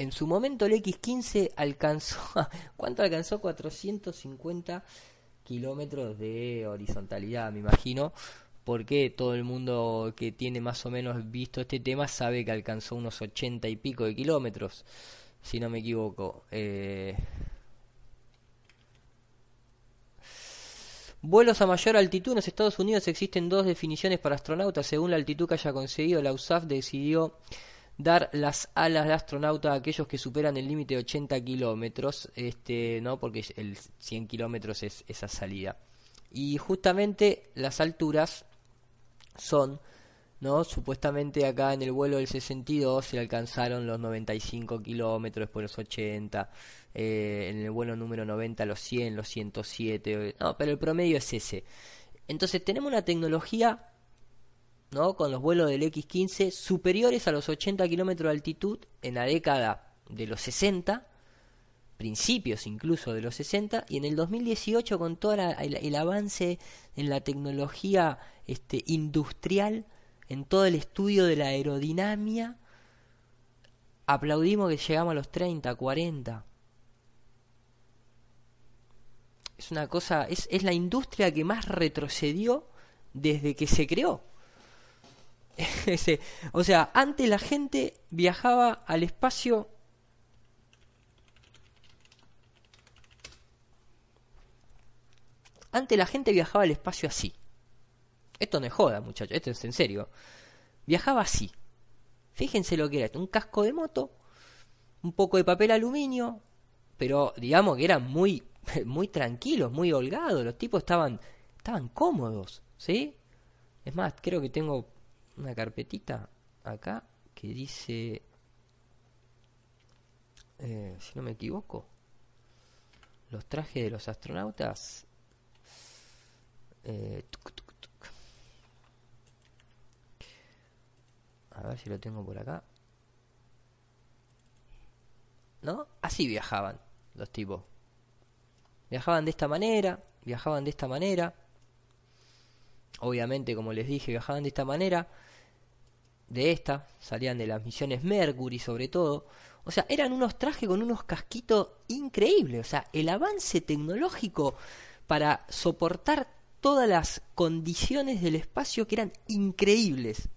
A: en su momento el X15 alcanzó, ¿cuánto alcanzó? 450 kilómetros de horizontalidad, me imagino, porque todo el mundo que tiene más o menos visto este tema sabe que alcanzó unos 80 y pico de kilómetros, si no me equivoco. Eh... Vuelos a mayor altitud en los Estados Unidos existen dos definiciones para astronautas. Según la altitud que haya conseguido, la USAF decidió dar las alas de astronauta a aquellos que superan el límite de 80 kilómetros, este, ¿no? porque el 100 kilómetros es esa salida. Y justamente las alturas son, ¿no? Supuestamente acá en el vuelo del 62 se alcanzaron los 95 kilómetros, después los 80, eh, en el vuelo número 90 los 100, los 107, no, pero el promedio es ese. Entonces tenemos una tecnología ¿no? con los vuelos del X-15 superiores a los 80 kilómetros de altitud en la década de los 60, principios incluso de los 60, y en el 2018 con todo el, avance en la tecnología este, industrial, en todo el estudio de la aerodinámica, aplaudimos que llegamos a los 30, 40. Es una cosa, es, es la industria que más retrocedió desde que se creó. o sea, antes la gente viajaba al espacio Antes la gente viajaba al espacio así. Esto no es joda, muchachos, esto es en serio. Viajaba así. Fíjense lo que era un casco de moto, un poco de papel aluminio, pero digamos que eran muy muy tranquilos, muy holgados, los tipos estaban estaban cómodos, ¿sí? Es más, creo que tengo una carpetita acá que dice, eh, si no me equivoco, los trajes de los astronautas. Eh, A ver si lo tengo por acá. ¿No? Así viajaban los tipos. Viajaban de esta manera, viajaban de esta manera. Obviamente, como les dije, viajaban de esta manera de esta, salían de las misiones Mercury sobre todo. O sea, eran unos trajes con unos casquitos increíbles. O sea, el avance tecnológico para soportar todas las condiciones del espacio que eran increíbles.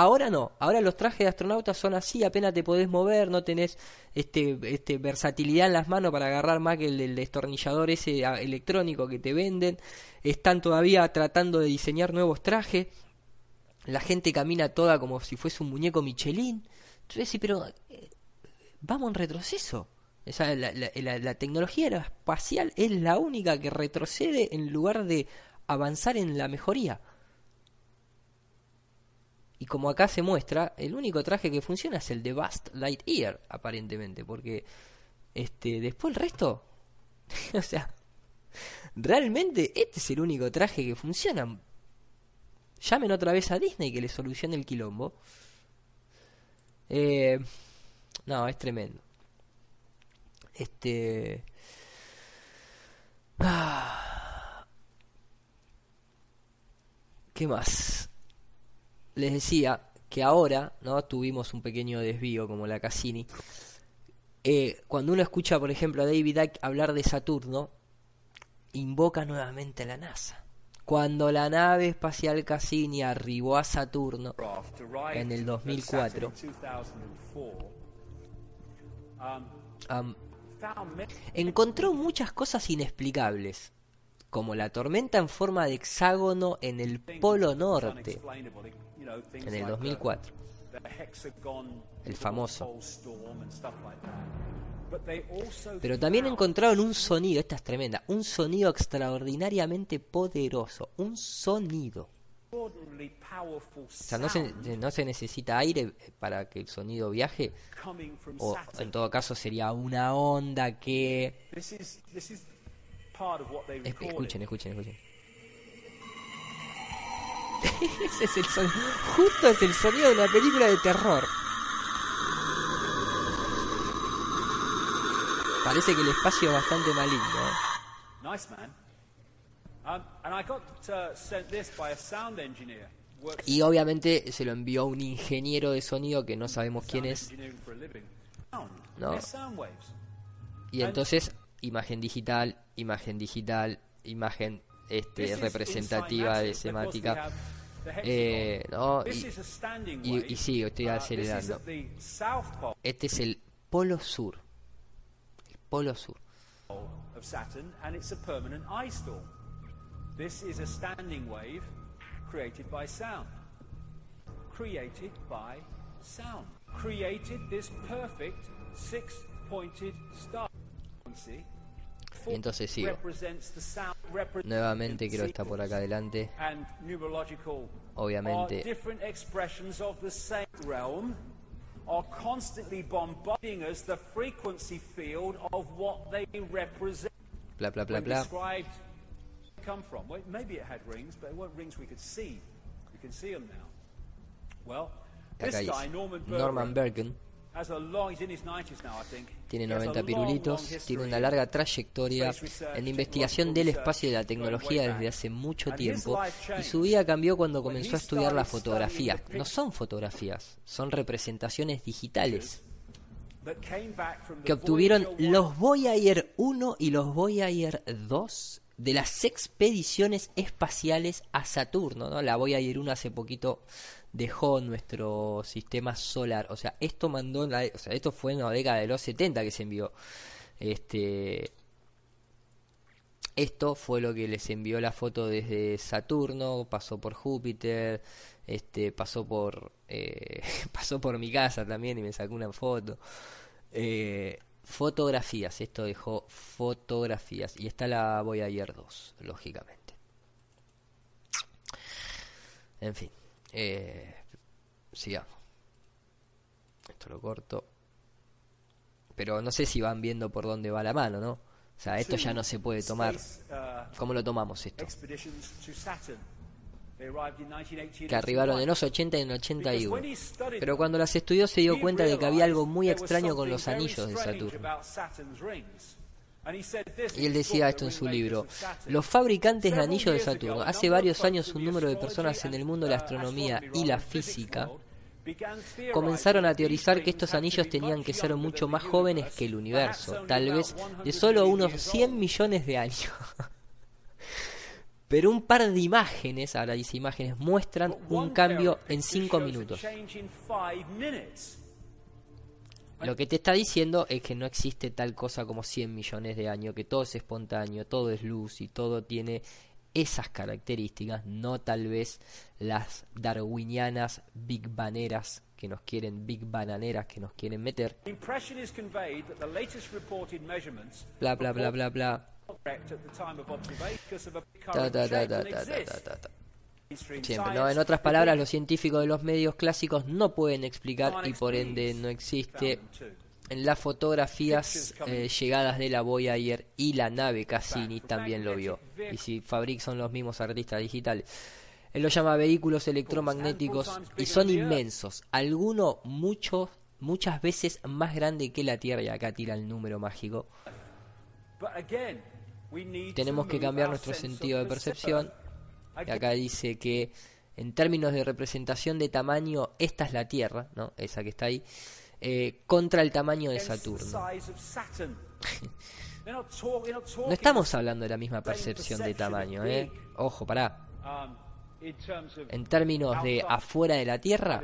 A: Ahora no, ahora los trajes de astronautas son así, apenas te podés mover, no tenés este, este versatilidad en las manos para agarrar más que el, el destornillador ese electrónico que te venden. Están todavía tratando de diseñar nuevos trajes. La gente camina toda como si fuese un muñeco Michelin. Pero eh, vamos en retroceso. La tecnología espacial es la única que retrocede en lugar de avanzar en la mejoría. Y como acá se muestra, el único traje que funciona es el de Buzz Lightyear, aparentemente, porque este después el resto, o sea, realmente este es el único traje que funciona. Llamen otra vez a Disney que le solucione el quilombo. Eh, no, es tremendo. Este. Ah. ¿Qué más? Les decía que ahora, ¿no? Tuvimos un pequeño desvío como la Cassini. Eh, cuando uno escucha, por ejemplo, a David Icke hablar de Saturno, invoca nuevamente a la NASA. Cuando la nave espacial Cassini arribó a Saturno en el 2004, um, encontró muchas cosas inexplicables, como la tormenta en forma de hexágono en el Polo Norte en el 2004. El famoso. Pero también encontraron un sonido, esta es tremenda, un sonido extraordinariamente poderoso, un sonido. O sea, no se, no se necesita aire para que el sonido viaje, o en todo caso sería una onda que... Escuchen, escuchen, escuchen. Ese es el sonido. Justo es el sonido de una película de terror. Parece que el espacio es bastante maligno. ¿eh? Nice, man. Um, and I got uh, sent this by a sound engineer. Y obviamente se lo envió un ingeniero de sonido que no sabemos quién es. ¿No? Y entonces, imagen digital, imagen digital, imagen este, representativa de semática. Eh, no, y, y, y sí, estoy uh, acelerando. Este es el polo sur. El polo sur. This is a standing wave created by sound. Created by sound. Created this perfect six-pointed star. Y entonces sigo. Nuevamente que está por acá adelante. Obviamente. are constantly bombarding us the frequency field of what they represent. Bla bla bla bla. Come from? Well, maybe it had rings, but it weren't rings we could see. We can see them now. Well, this guy Norman Bergen, Norman Bergen tiene 90 pirulitos, tiene una larga trayectoria en la investigación del espacio y de la tecnología desde hace mucho tiempo y su vida cambió cuando comenzó a estudiar la fotografía. No son fotografías, son representaciones digitales que obtuvieron los Voyager 1 y los Voyager 2 de las expediciones espaciales a Saturno. ¿no? La Voyager 1 hace poquito dejó nuestro sistema solar. O sea, esto mandó, o sea, esto fue en la década de los 70 que se envió. Este, esto fue lo que les envió la foto desde Saturno, pasó por Júpiter, este, pasó por, eh, pasó por mi casa también y me sacó una foto. Eh, fotografías, esto dejó fotografías y está la voy ayer 2, lógicamente. En fin. Eh, sigamos. Esto lo corto. Pero no sé si van viendo por dónde va la mano, ¿no? O sea, esto ya no se puede tomar. ¿Cómo lo tomamos esto? Que arribaron en los 80 y en el 81. Pero cuando las estudió se dio cuenta de que había algo muy extraño con los anillos de Saturno. Y él decía esto en su libro. Los fabricantes de anillos de Saturno, hace varios años un número de personas en el mundo de la astronomía y la física comenzaron a teorizar que estos anillos tenían que ser mucho más jóvenes que el universo, tal vez de solo unos 100 millones de años. Pero un par de imágenes, ahora dice imágenes, muestran un cambio en 5 minutos. Lo que te está diciendo es que no existe tal cosa como 100 millones de años, que todo es espontáneo, todo es luz y todo tiene esas características, no tal vez las darwinianas big baneras que nos quieren, big bananeras que nos quieren meter. Bla bla bla bla bla. Siempre, ¿no? En otras palabras, los científicos de los medios clásicos no pueden explicar y por ende no existe en las fotografías eh, llegadas de la Voyager y la nave Cassini también lo vio. Y si Fabric son los mismos artistas digitales. Él lo llama vehículos electromagnéticos y son inmensos. Algunos, muchos, muchas veces más grande que la Tierra. Y acá tira el número mágico. Tenemos que cambiar nuestro sentido de percepción. Y acá dice que en términos de representación de tamaño, esta es la Tierra, ¿no? Esa que está ahí eh, contra el tamaño de Saturno. no estamos hablando de la misma percepción de tamaño, ¿eh? Ojo, pará. Um, en términos de afuera de la Tierra,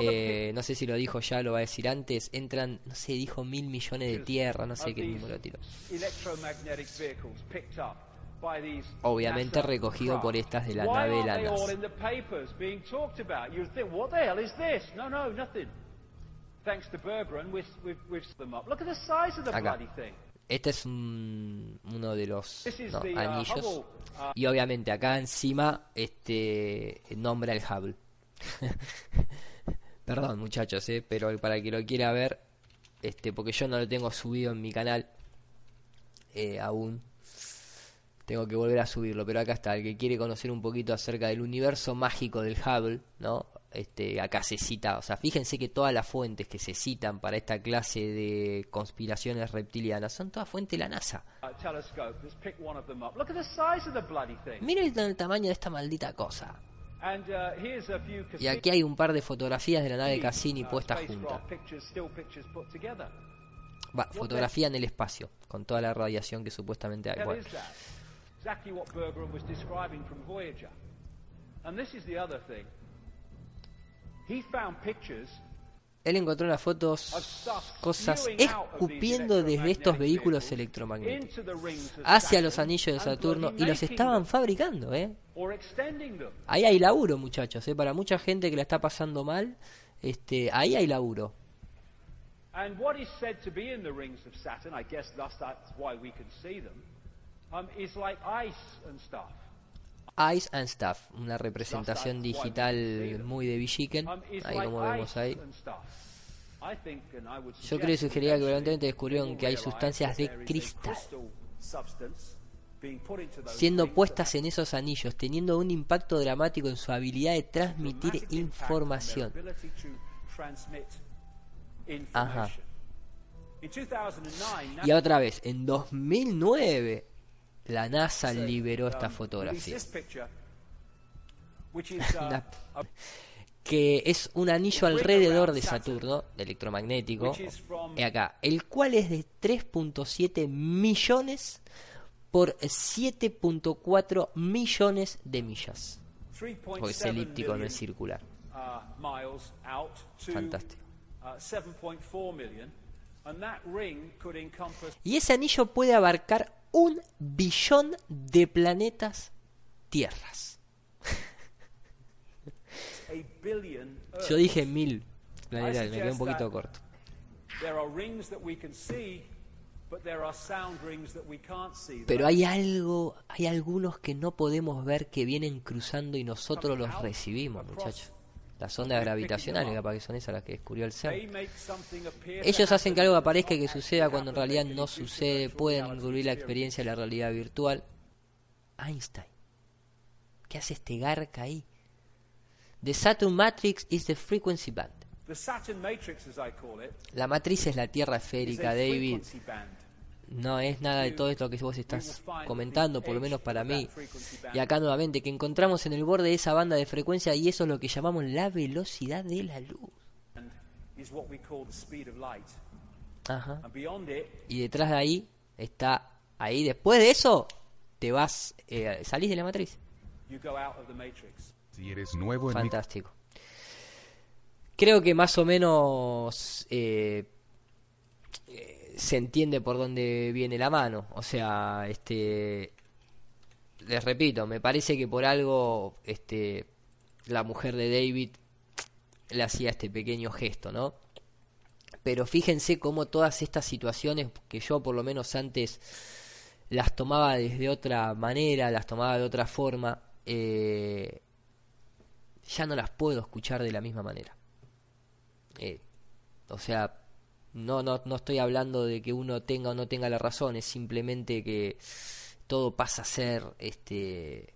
A: eh, no sé si lo dijo ya, lo va a decir antes, entran, no sé, dijo mil millones de tierra, no sé qué número tiró. Obviamente recogido por estas de la nave. Acá. Este es uno de los uh, anillos. Uh, y obviamente acá encima este nombra el Hubble. Perdón muchachos, eh, pero para el que lo quiera ver, este, porque yo no lo tengo subido en mi canal eh, aún tengo que volver a subirlo, pero acá está, el que quiere conocer un poquito acerca del universo mágico del Hubble, ¿no? Este, acá se cita, o sea, fíjense que todas las fuentes que se citan para esta clase de conspiraciones reptilianas son todas fuentes de la NASA. Miren el, tamaño de esta maldita cosa. Uh, y aquí hay un par de fotografías de la nave Cassini uh, puestas juntas. Va, fotografía en el espacio, con toda la radiación que supuestamente hay. Bueno exactly what Bergeron was describing from Voyager. And this is the other thing. He found pictures él encontró unas fotos, cosas escupiendo desde estos vehículos electromagnéticos hacia los anillos de Saturno y los estaban fabricando, ¿eh? Ahí hay laburo, muchachos, ¿eh? Para mucha gente que la está pasando mal, este, ahí hay laburo. And what is said to be in the rings of Saturn, I guess that's why we can see them. Um, ice and Stuff, una representación digital muy de Villiquen, um, ahí como vemos ahí. Yo creo y sugeriría que probablemente descubrieron que hay sustancias de cristal siendo puestas en esos anillos, teniendo un impacto dramático en su habilidad de transmitir información. Ajá. Y otra vez, en 2009 la NASA liberó esta um, fotografía. Uh, que es un anillo alrededor de Saturno, electromagnético, y acá, el cual es de 3.7 millones por 7.4 millones de millas. Porque es elíptico, no es circular. Uh, Fantástico. Uh, y ese anillo puede abarcar un billón de planetas tierras. Yo dije mil planetas, me quedé un poquito corto. Pero hay algo, hay algunos que no podemos ver que vienen cruzando y nosotros los recibimos, muchachos. Las ondas gravitacionales, capaz que son esas las que descubrió el CERN. Ellos hacen que algo aparezca y que suceda cuando en realidad no sucede. Pueden incluir la experiencia de la realidad virtual. Einstein. ¿Qué hace este garca ahí? The Saturn matrix is the frequency band. La matriz es la tierra esférica, David. No es nada de todo esto que vos estás comentando, por lo menos para mí. Y acá nuevamente, que encontramos en el borde de esa banda de frecuencia y eso es lo que llamamos la velocidad de la luz. Ajá. Y detrás de ahí está, ahí después de eso, te vas, eh, salís de la matriz.
B: Si eres nuevo
A: Fantástico. Creo que más o menos eh, se entiende por dónde viene la mano. O sea, este, les repito, me parece que por algo, este, la mujer de David le hacía este pequeño gesto, ¿no? Pero fíjense cómo todas estas situaciones que yo por lo menos antes las tomaba desde otra manera, las tomaba de otra forma, eh, ya no las puedo escuchar de la misma manera. Eh, o sea, no, no, no estoy hablando de que uno tenga o no tenga la razón, es simplemente que todo pasa a ser este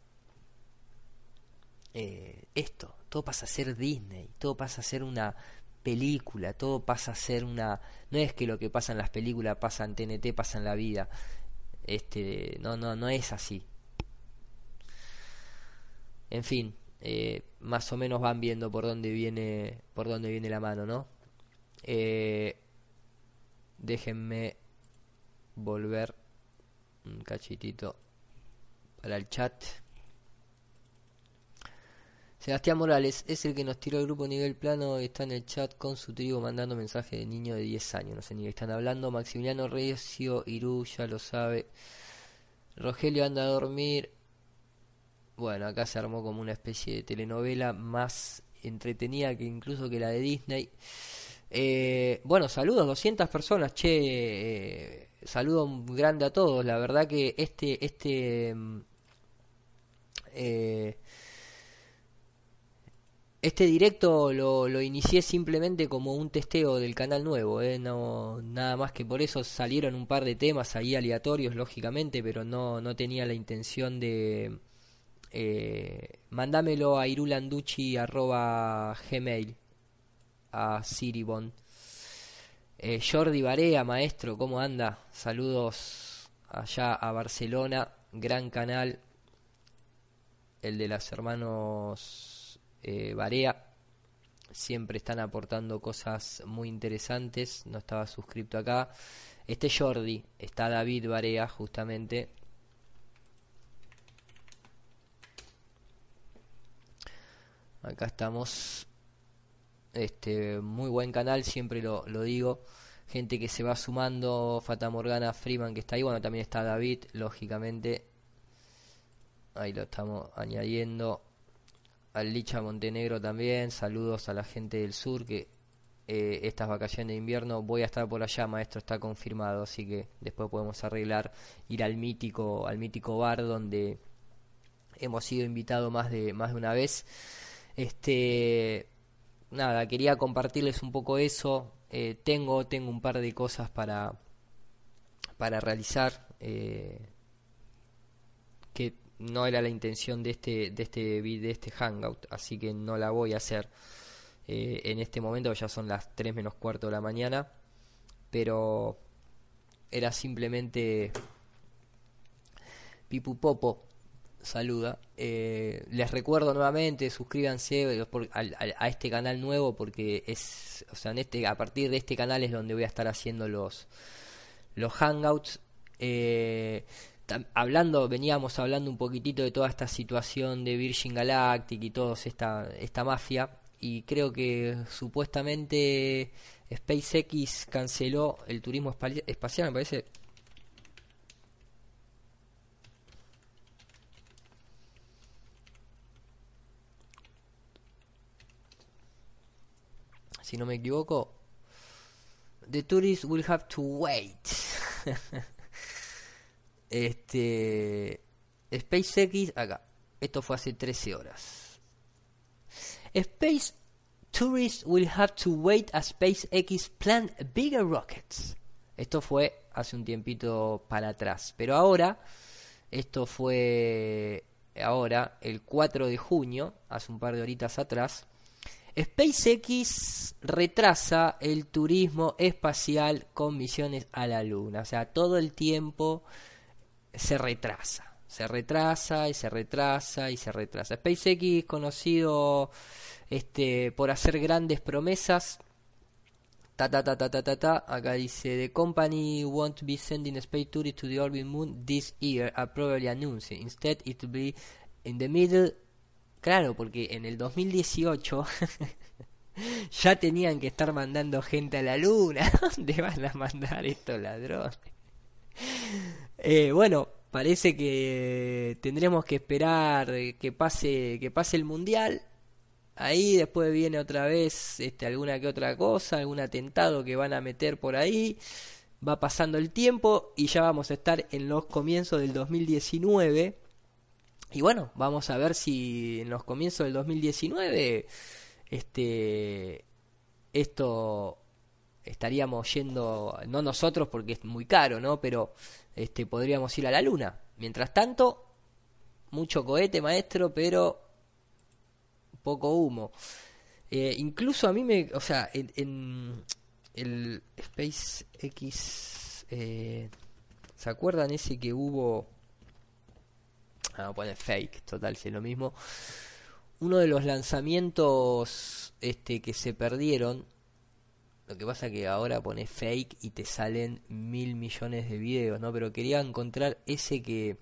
A: eh, esto, todo pasa a ser Disney, todo pasa a ser una película, todo pasa a ser una no es que lo que pasa en las películas pasa en TNT, pasa en la vida. Este, no no no es así. En fin, eh, más o menos van viendo por dónde viene por dónde viene la mano, ¿no? Eh, déjenme volver un cachitito para el chat. Sebastián Morales es el que nos tiró el grupo nivel plano, está en el chat con su tribu mandando mensaje de niño de 10 años, no sé ni qué están hablando. Maximiliano Recio, Irú, ya lo sabe. Rogelio anda a dormir. Bueno, acá se armó como una especie de telenovela más entretenida que incluso que la de Disney. Eh, bueno, saludos, 200 personas, che. Eh, saludo grande a todos. La verdad que este, este, mm, eh, este directo lo, inicié simplemente como un testeo del canal nuevo, no nada más que por eso salieron un par de temas ahí aleatorios, lógicamente, pero no, no tenía la intención de eh, mandámelo a irulanducci.gmail a Siribon. Eh, Jordi Barea, maestro, ¿cómo anda? Saludos allá a Barcelona, gran canal, el de los hermanos eh, Barea. Siempre están aportando cosas muy interesantes. No estaba suscrito acá. Este Jordi, está David Barea, justamente. Acá estamos. Este, muy buen canal, siempre lo, lo digo. Gente que se va sumando, Fata Morgana, Freeman que está ahí, bueno, también está David, lógicamente. Ahí lo estamos añadiendo. Al Licha Montenegro también, saludos a la gente del sur que eh, estas vacaciones de invierno voy a estar por allá, maestro, está confirmado, así que después podemos arreglar ir al mítico, al mítico bar donde hemos sido invitados más de más de una vez. Este, nada, quería compartirles un poco eso. Eh, tengo, tengo un par de cosas para, para realizar eh, que no era la intención de este, de este, de este hangout, así que no la voy a hacer eh, en este momento, ya son las 3 menos cuarto de la mañana, pero era simplemente Pipu Popo saluda. Eh, les recuerdo nuevamente, suscríbanse a, este canal nuevo porque es, o sea, en este, a partir de este canal es donde voy a estar haciendo los, los hangouts. Eh, hablando, veníamos hablando un poquitito de toda esta situación de Virgin Galactic y toda esta, esta mafia y creo que supuestamente SpaceX canceló el turismo espacial, me parece si no me equivoco. The tourists will have to wait. este. SpaceX, acá. Esto fue hace 13 horas. Space tourists will have to wait as SpaceX plan bigger rockets. Esto fue hace un tiempito para atrás. Pero ahora, esto fue ahora, el 4 de junio, hace un par de horitas atrás, SpaceX retrasa el turismo espacial con misiones a la Luna. O sea, todo el tiempo se retrasa. Se retrasa y se retrasa y se retrasa. SpaceX conocido este, por hacer grandes promesas. Ta ta. Acá dice the company won't be sending space tourists to the orbit moon this year. I probably announced. Instead, it will be in the middle Claro, porque en el 2018 ya tenían que estar mandando gente a la luna. ¿Dónde van a mandar estos ladrones? Eh, bueno, parece que tendremos que esperar que pase que pase el mundial. Ahí después viene otra vez este, alguna que otra cosa, algún atentado que van a meter por ahí. Va pasando el tiempo y ya vamos a estar en los comienzos del 2019 y bueno, vamos a ver si en los comienzos del 2019 este esto estaríamos yendo no nosotros porque es muy caro, ¿no? Pero este podríamos ir a la luna. Mientras tanto, mucho cohete, maestro, pero poco humo. Eh, incluso a mí me, o sea, en, el SpaceX eh, ¿se acuerdan ese que hubo poner fake, total, si es lo mismo. Uno de los lanzamientos este, que se perdieron, lo que pasa que ahora pone fake y te salen mil millones de videos, ¿no? Pero quería encontrar ese que,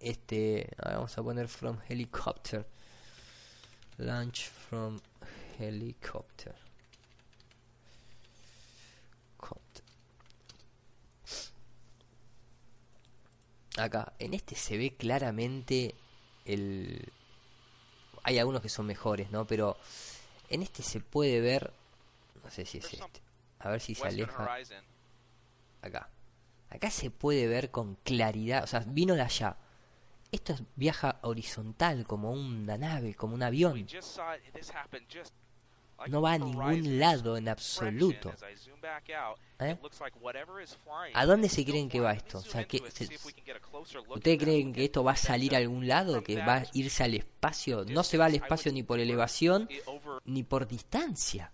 A: este, vamos a poner from helicopter, launch from helicopter. Acá, en este se ve claramente el... Hay algunos que son mejores, ¿no? Pero en este se puede ver... No sé si es este. A ver si se aleja. Acá. Acá se puede ver con claridad. O sea, vino de allá. Esto viaja horizontal como una nave, como un avión no va a ningún lado en absoluto. ¿Eh? ¿A dónde se creen que va esto? ¿Ustedes creen que esto va a salir a algún lado? ¿Que va a irse al espacio? No se va al espacio ni por elevación ni por distancia.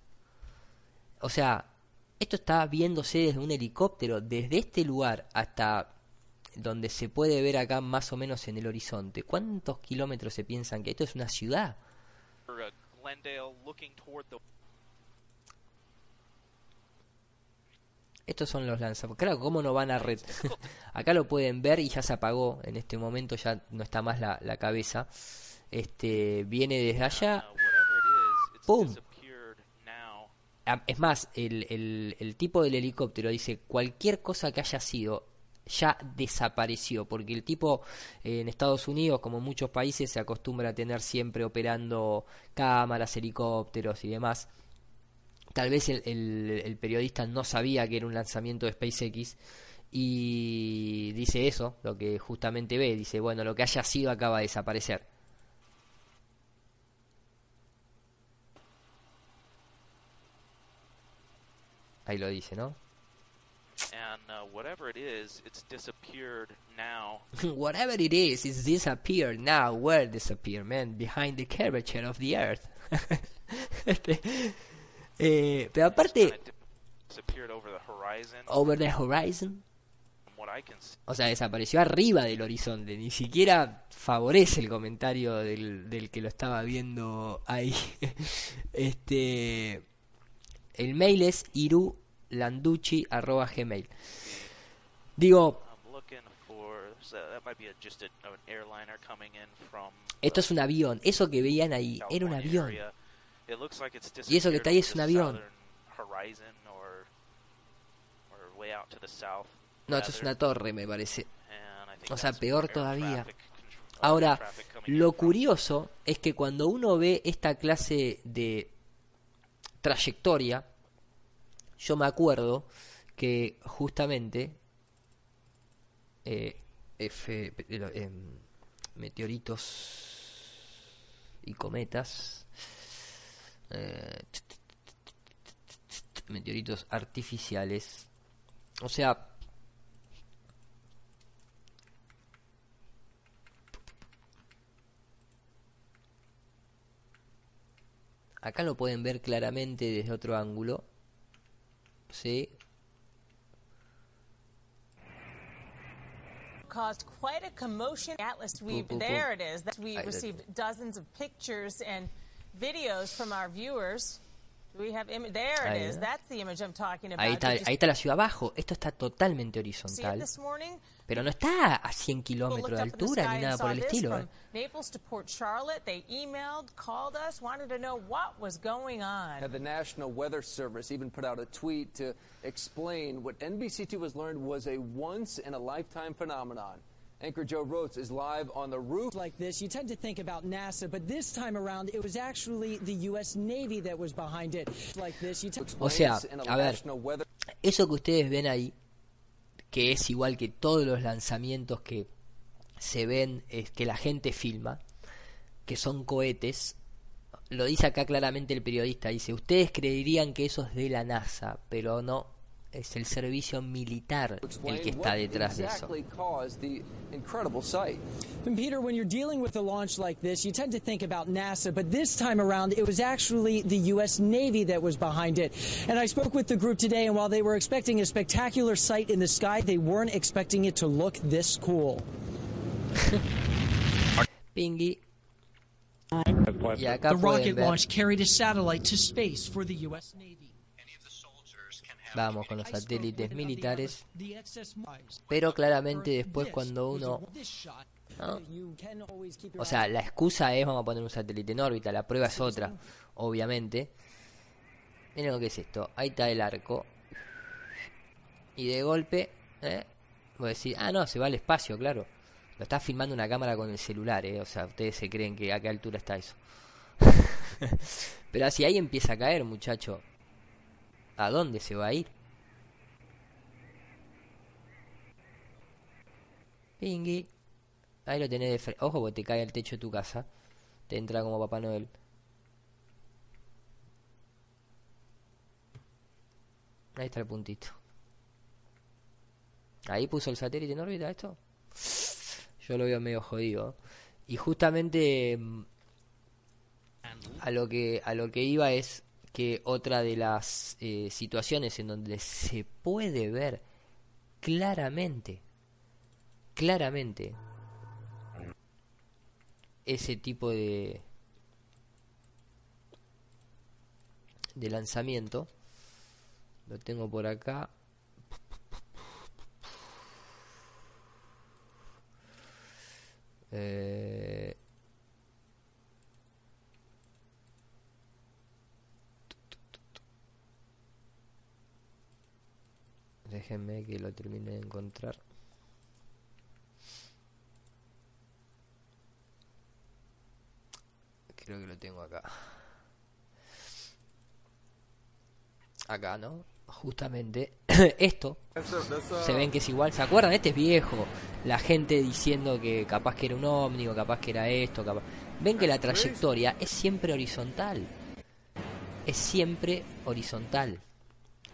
A: O sea, esto está viéndose desde un helicóptero, desde este lugar hasta donde se puede ver acá más o menos en el horizonte. ¿Cuántos kilómetros se piensan que esto es una ciudad? Estos son los lanzamientos. Claro, ¿cómo no van a red? Acá lo pueden ver y ya se apagó. En este momento ya no está más la, la cabeza. Este viene desde allá. ¡Pum! Ah, es más, el, el, el tipo del helicóptero dice cualquier cosa que haya sido ya desapareció, porque el tipo eh, en Estados Unidos, como en muchos países, se acostumbra a tener siempre operando cámaras, helicópteros y demás. Tal vez el, el, periodista no sabía que era un lanzamiento de SpaceX y dice eso, lo que justamente ve, dice, bueno, lo que haya sido acaba de desaparecer. Ahí lo dice, ¿no?
B: And uh, whatever it is, it's disappeared now.
A: whatever it is, it's disappeared now. Where disappeared, man? Behind the curvature of the earth. eh, pero aparte,
B: disappeared over the horizon.
A: Over the horizon. O sea, desapareció arriba del horizonte. Ni siquiera favorece el comentario del, del que lo estaba viendo ahí. este, el mail es iru landucci arroba gmail. Digo, esto es un avión, eso que veían ahí era un avión. Y eso que está ahí es un avión. No, esto es una torre, me parece. O sea, peor todavía. Ahora, lo curioso es que cuando uno ve esta clase de trayectoria, yo me acuerdo que justamente eh, eh, meteoritos y cometas, eh, meteoritos artificiales, o sea, Acá lo pueden ver claramente desde otro ángulo. ¿Sí?
C: caused quite a commotion. Atlas, we
A: Boop, boop,
C: there it is. That we received dozens of pictures and videos from our viewers. Do we have Im- there
A: Ahí,
C: it is.
A: ¿no?
C: That's the image I'm talking about.
A: Ahí está,
C: Did you
A: ahí está la ciudad abajo. Esto está totalmente
C: see it
A: horizontal.
C: this morning?
A: Pero no está a 100
C: People
A: kilómetros
C: looked
A: de
C: up in the
A: altura
C: sky
A: ni
C: and
A: nada
C: saw
A: por el
C: this
A: estilo.
C: from
A: ¿eh?
C: Naples to Port Charlotte. They emailed, called us, wanted to know what was going on.
D: And the National Weather Service even put out a tweet to explain what NBC2 has learned was a once in a lifetime phenomenon. Anchor Joe Rotes is live on the roof.
E: like this, you tend to think about NASA, but this time around, it was actually the U.S. Navy that was behind it. Like this, you tend
A: O sea, a ver. Eso que ustedes ven ahí, que es igual que todos los lanzamientos que se ven, es que la gente filma, que son cohetes, lo dice acá claramente el periodista, dice, ustedes creerían que eso es de la NASA, pero no, es el servicio militar el
D: explain
A: que está detrás de eso.
D: exactly caused the incredible sight.
E: And Peter, when you're dealing with a launch like this, you tend to think about NASA, but this time around, it was actually the U.S. Navy that was behind it. And I spoke with the group today, and while they were expecting a spectacular sight in the sky, they weren't expecting it to look this cool.
A: Pingui, y acá
F: The rocket launch carried a satellite to space for the U.S. Navy.
A: Vamos con los satélites militares, pero claramente después cuando uno... O sea, la excusa es vamos a poner un satélite en órbita, la prueba es otra, obviamente. Miren lo que es esto, ahí está el arco. Y de golpe, ¿eh? Voy a decir, ah, no, se va al espacio, claro. Lo está filmando una cámara con el celular, ¿eh? O sea, ustedes se creen que a qué altura está eso. Pero así ahí empieza a caer, muchacho. ¿A dónde se va a ir? Pingui. Ahí lo tenés de frente. Ojo, porque te cae al techo de tu casa. Te entra como Papá Noel. Ahí está el puntito. Ahí puso el satélite en órbita esto. Yo lo veo medio jodido. Y justamente mm, a lo que a lo que iba es que otra de las eh, situaciones en donde se puede ver claramente claramente ese tipo de de lanzamiento lo tengo por acá. Eh, déjenme que lo termine de encontrar. Creo que lo tengo acá. Acá no justamente esto. Se ven que es igual se acuerdan este es viejo. La gente diciendo que capaz que era un ovni o capaz que era esto capaz. Ven que la trayectoria es siempre horizontal. Es siempre horizontal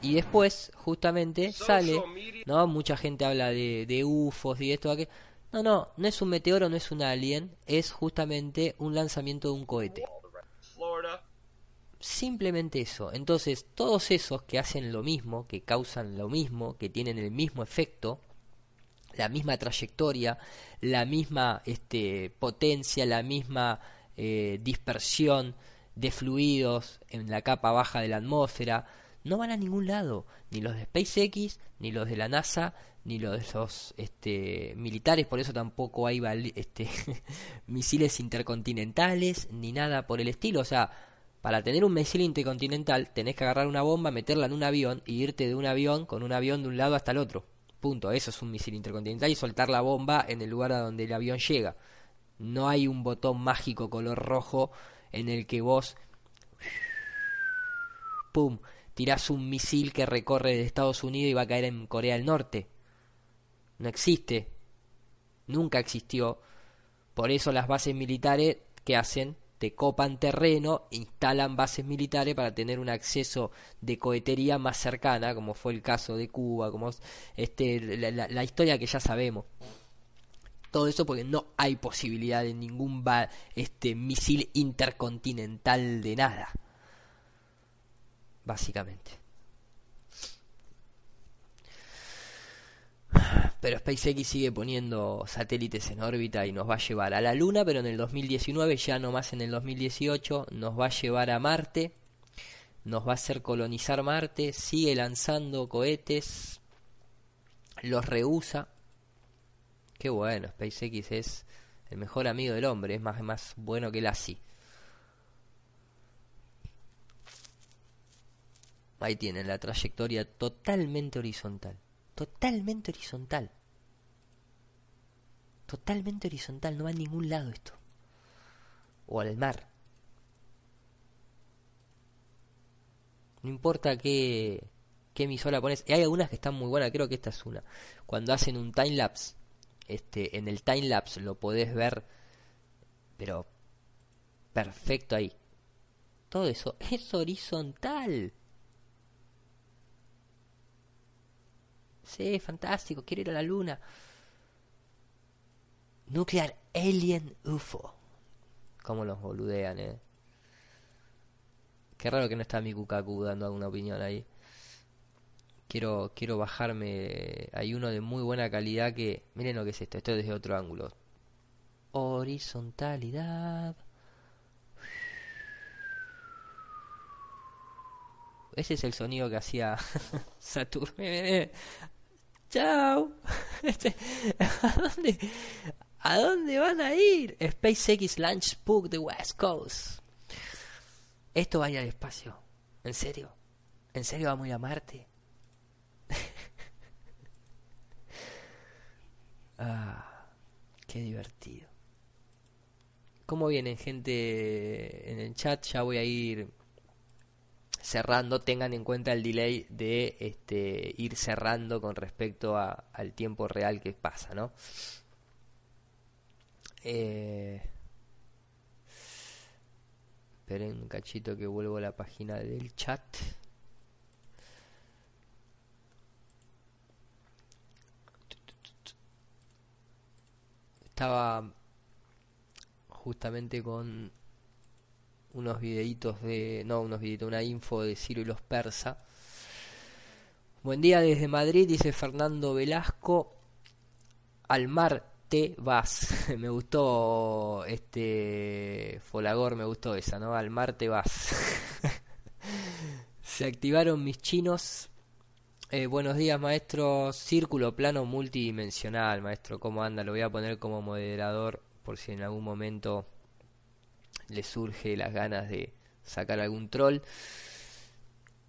A: y después justamente sale no mucha gente habla de, de UFOs y esto aquello. No no no es un meteoro no es un alien es justamente un lanzamiento de un cohete. Simplemente eso. Entonces, todos esos que hacen lo mismo, que causan lo mismo, que tienen el mismo efecto, la misma trayectoria, la misma este, potencia, la misma eh, dispersión de fluidos en la capa baja de la atmósfera, no van a ningún lado. Ni los de SpaceX, ni los de la NASA, ni los de los este, militares, por eso tampoco hay este, misiles intercontinentales, ni nada por el estilo. O sea, para tener un misil intercontinental tenés que agarrar una bomba, meterla en un avión y irte de un avión con un avión de un lado hasta el otro. Punto. Eso es un misil intercontinental y soltar la bomba en el lugar a donde el avión llega. No hay un botón mágico color rojo en el que vos pum, tirás un misil que recorre de Estados Unidos y va a caer en Corea del Norte. No existe. Nunca existió. Por eso las bases militares que hacen te copan terreno, instalan bases militares para tener un acceso de cohetería más cercana, como fue el caso de Cuba, como es, este la, la- historia que ya sabemos. Todo eso porque no hay posibilidad de ningún este misil intercontinental de nada. Básicamente. Pero SpaceX sigue poniendo satélites en órbita y nos va a llevar a la Luna, pero en el 2019, ya no más en el 2018, nos va a llevar a Marte, nos va a hacer colonizar Marte, sigue lanzando cohetes, los rehúsa. Qué bueno, SpaceX es el mejor amigo del hombre, es más, más bueno que el ASI. Ahí tienen la trayectoria totalmente horizontal. Totalmente horizontal. Totalmente horizontal, no va a ningún lado esto. O al mar. No importa qué, qué emisora pones. Y hay algunas que están muy buenas, creo que esta es una. Cuando hacen un time lapse, este, en el time lapse lo podés ver, pero perfecto ahí. Todo eso es horizontal. Sí, fantástico, quiero ir a la luna. Nuclear Alien UFO. Cómo los boludean, eh. Qué raro que no está mi Kukaku dando alguna opinión ahí. Quiero, quiero bajarme. Hay uno de muy buena calidad que. Miren lo que es esto. Esto es desde otro ángulo. Horizontalidad. Ese es el sonido que hacía Saturn. Chao. Este, ¿A dónde, ¿A dónde van a ir? SpaceX Launch Book de West Coast. Esto va a ir al espacio. ¿En serio? ¿En serio vamos a ir a Marte? ah, qué divertido. ¿Cómo vienen gente en el chat? Ya voy a ir cerrando, tengan en cuenta el delay de este, ir cerrando con respecto al tiempo real que pasa, ¿no? Eh, esperen un cachito que vuelvo a la página del chat. Estaba justamente con unos videitos de. No, unos videitos, una info de Ciro y los Persa. Buen día desde Madrid, dice Fernando Velasco. Al mar te vas. me gustó este Folagor, me gustó esa, ¿no? Al mar te vas. Se activaron mis chinos. Eh, buenos días, maestro. Círculo plano multidimensional, maestro. ¿Cómo anda? Lo voy a poner como moderador por si en algún momento le surge las ganas de sacar algún troll.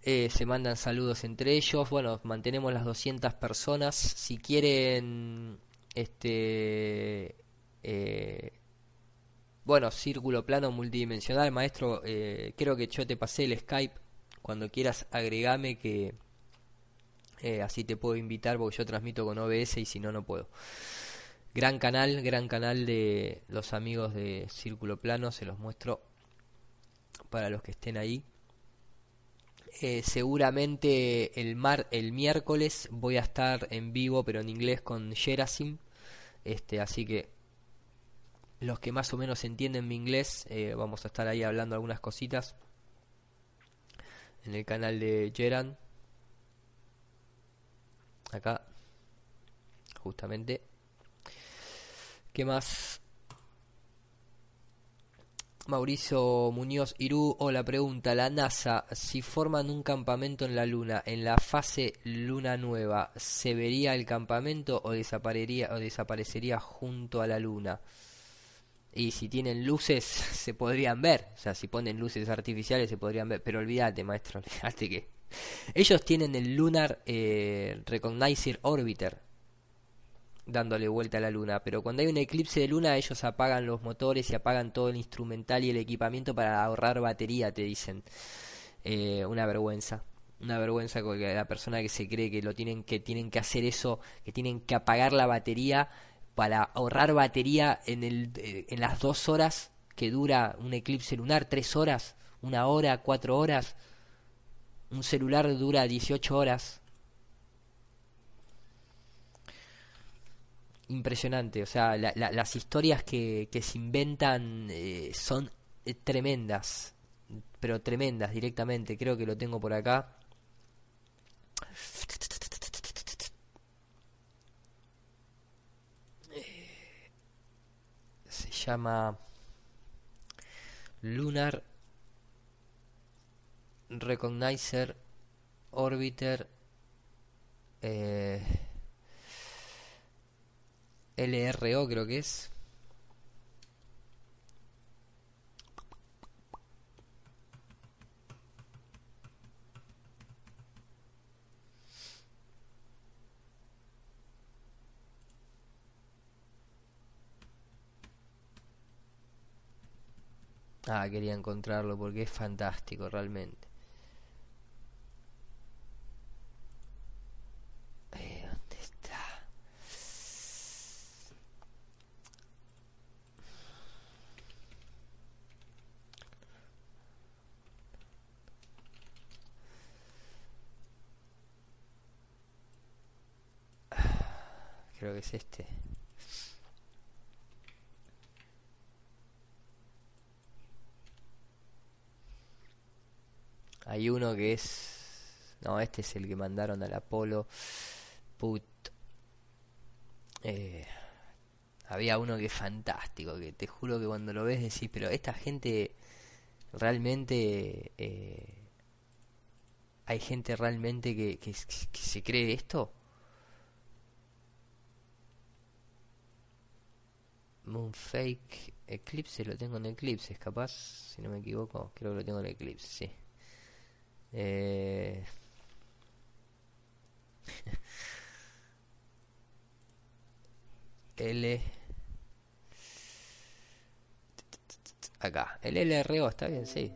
A: Eh, se mandan saludos entre ellos. Bueno, mantenemos las 200 personas. Si quieren, este, eh, bueno, círculo plano multidimensional, maestro. Eh, creo que yo te pasé el Skype. Cuando quieras, agregame que así te puedo invitar porque yo transmito con OBS y si no, no puedo. Gran canal, gran canal de los amigos de Círculo Plano, se los muestro para los que estén ahí. Eh, seguramente el mar el miércoles voy a estar en vivo pero en inglés con Gerasim. Este así que los que más o menos entienden mi inglés eh, vamos a estar ahí hablando algunas cositas en el canal de Geran. Acá justamente ¿Qué más? Mauricio Muñoz Irú, la pregunta, la NASA, si forman un campamento en la Luna, en la fase Luna Nueva, ¿se vería el campamento o desaparecería, o desaparecería junto a la Luna? Y si tienen luces, se podrían ver, o sea, si ponen luces artificiales se podrían ver, pero olvídate, maestro, olvídate que... Ellos tienen el Lunar eh, Recognizer Orbiter, dándole vuelta a la luna. Pero cuando hay un eclipse de luna, ellos apagan los motores y apagan todo el instrumental y el equipamiento para ahorrar batería, te dicen. Eh, una vergüenza. Una vergüenza con la persona que se cree que lo tienen que tienen que hacer eso, que tienen que apagar la batería para ahorrar batería en el eh, en las dos horas que dura un eclipse lunar, tres horas, una hora, cuatro horas. Un celular dura 18 horas, impresionante. O sea, las historias que, que se inventan eh, son eh, tremendas. pero tremendas directamente. Creo que lo tengo por acá. Eh, Se llama Lunar Recognizer Orbiter eh, LRO creo que es. Ah, quería encontrarlo porque es fantástico realmente. Eh, ¿Dónde está? Creo que es este. Hay uno que es... No, este es el que mandaron al Apolo. Put. Eh, había uno que es fantástico, que te juro que cuando lo ves decís, pero esta gente realmente... eh, hay gente realmente que, que, que se cree esto. Moonfake Eclipse, lo tengo en Eclipse, es capaz, si no me equivoco, creo que lo tengo en Eclipse, sí. Eh... L acá, el LRO está bien, sí.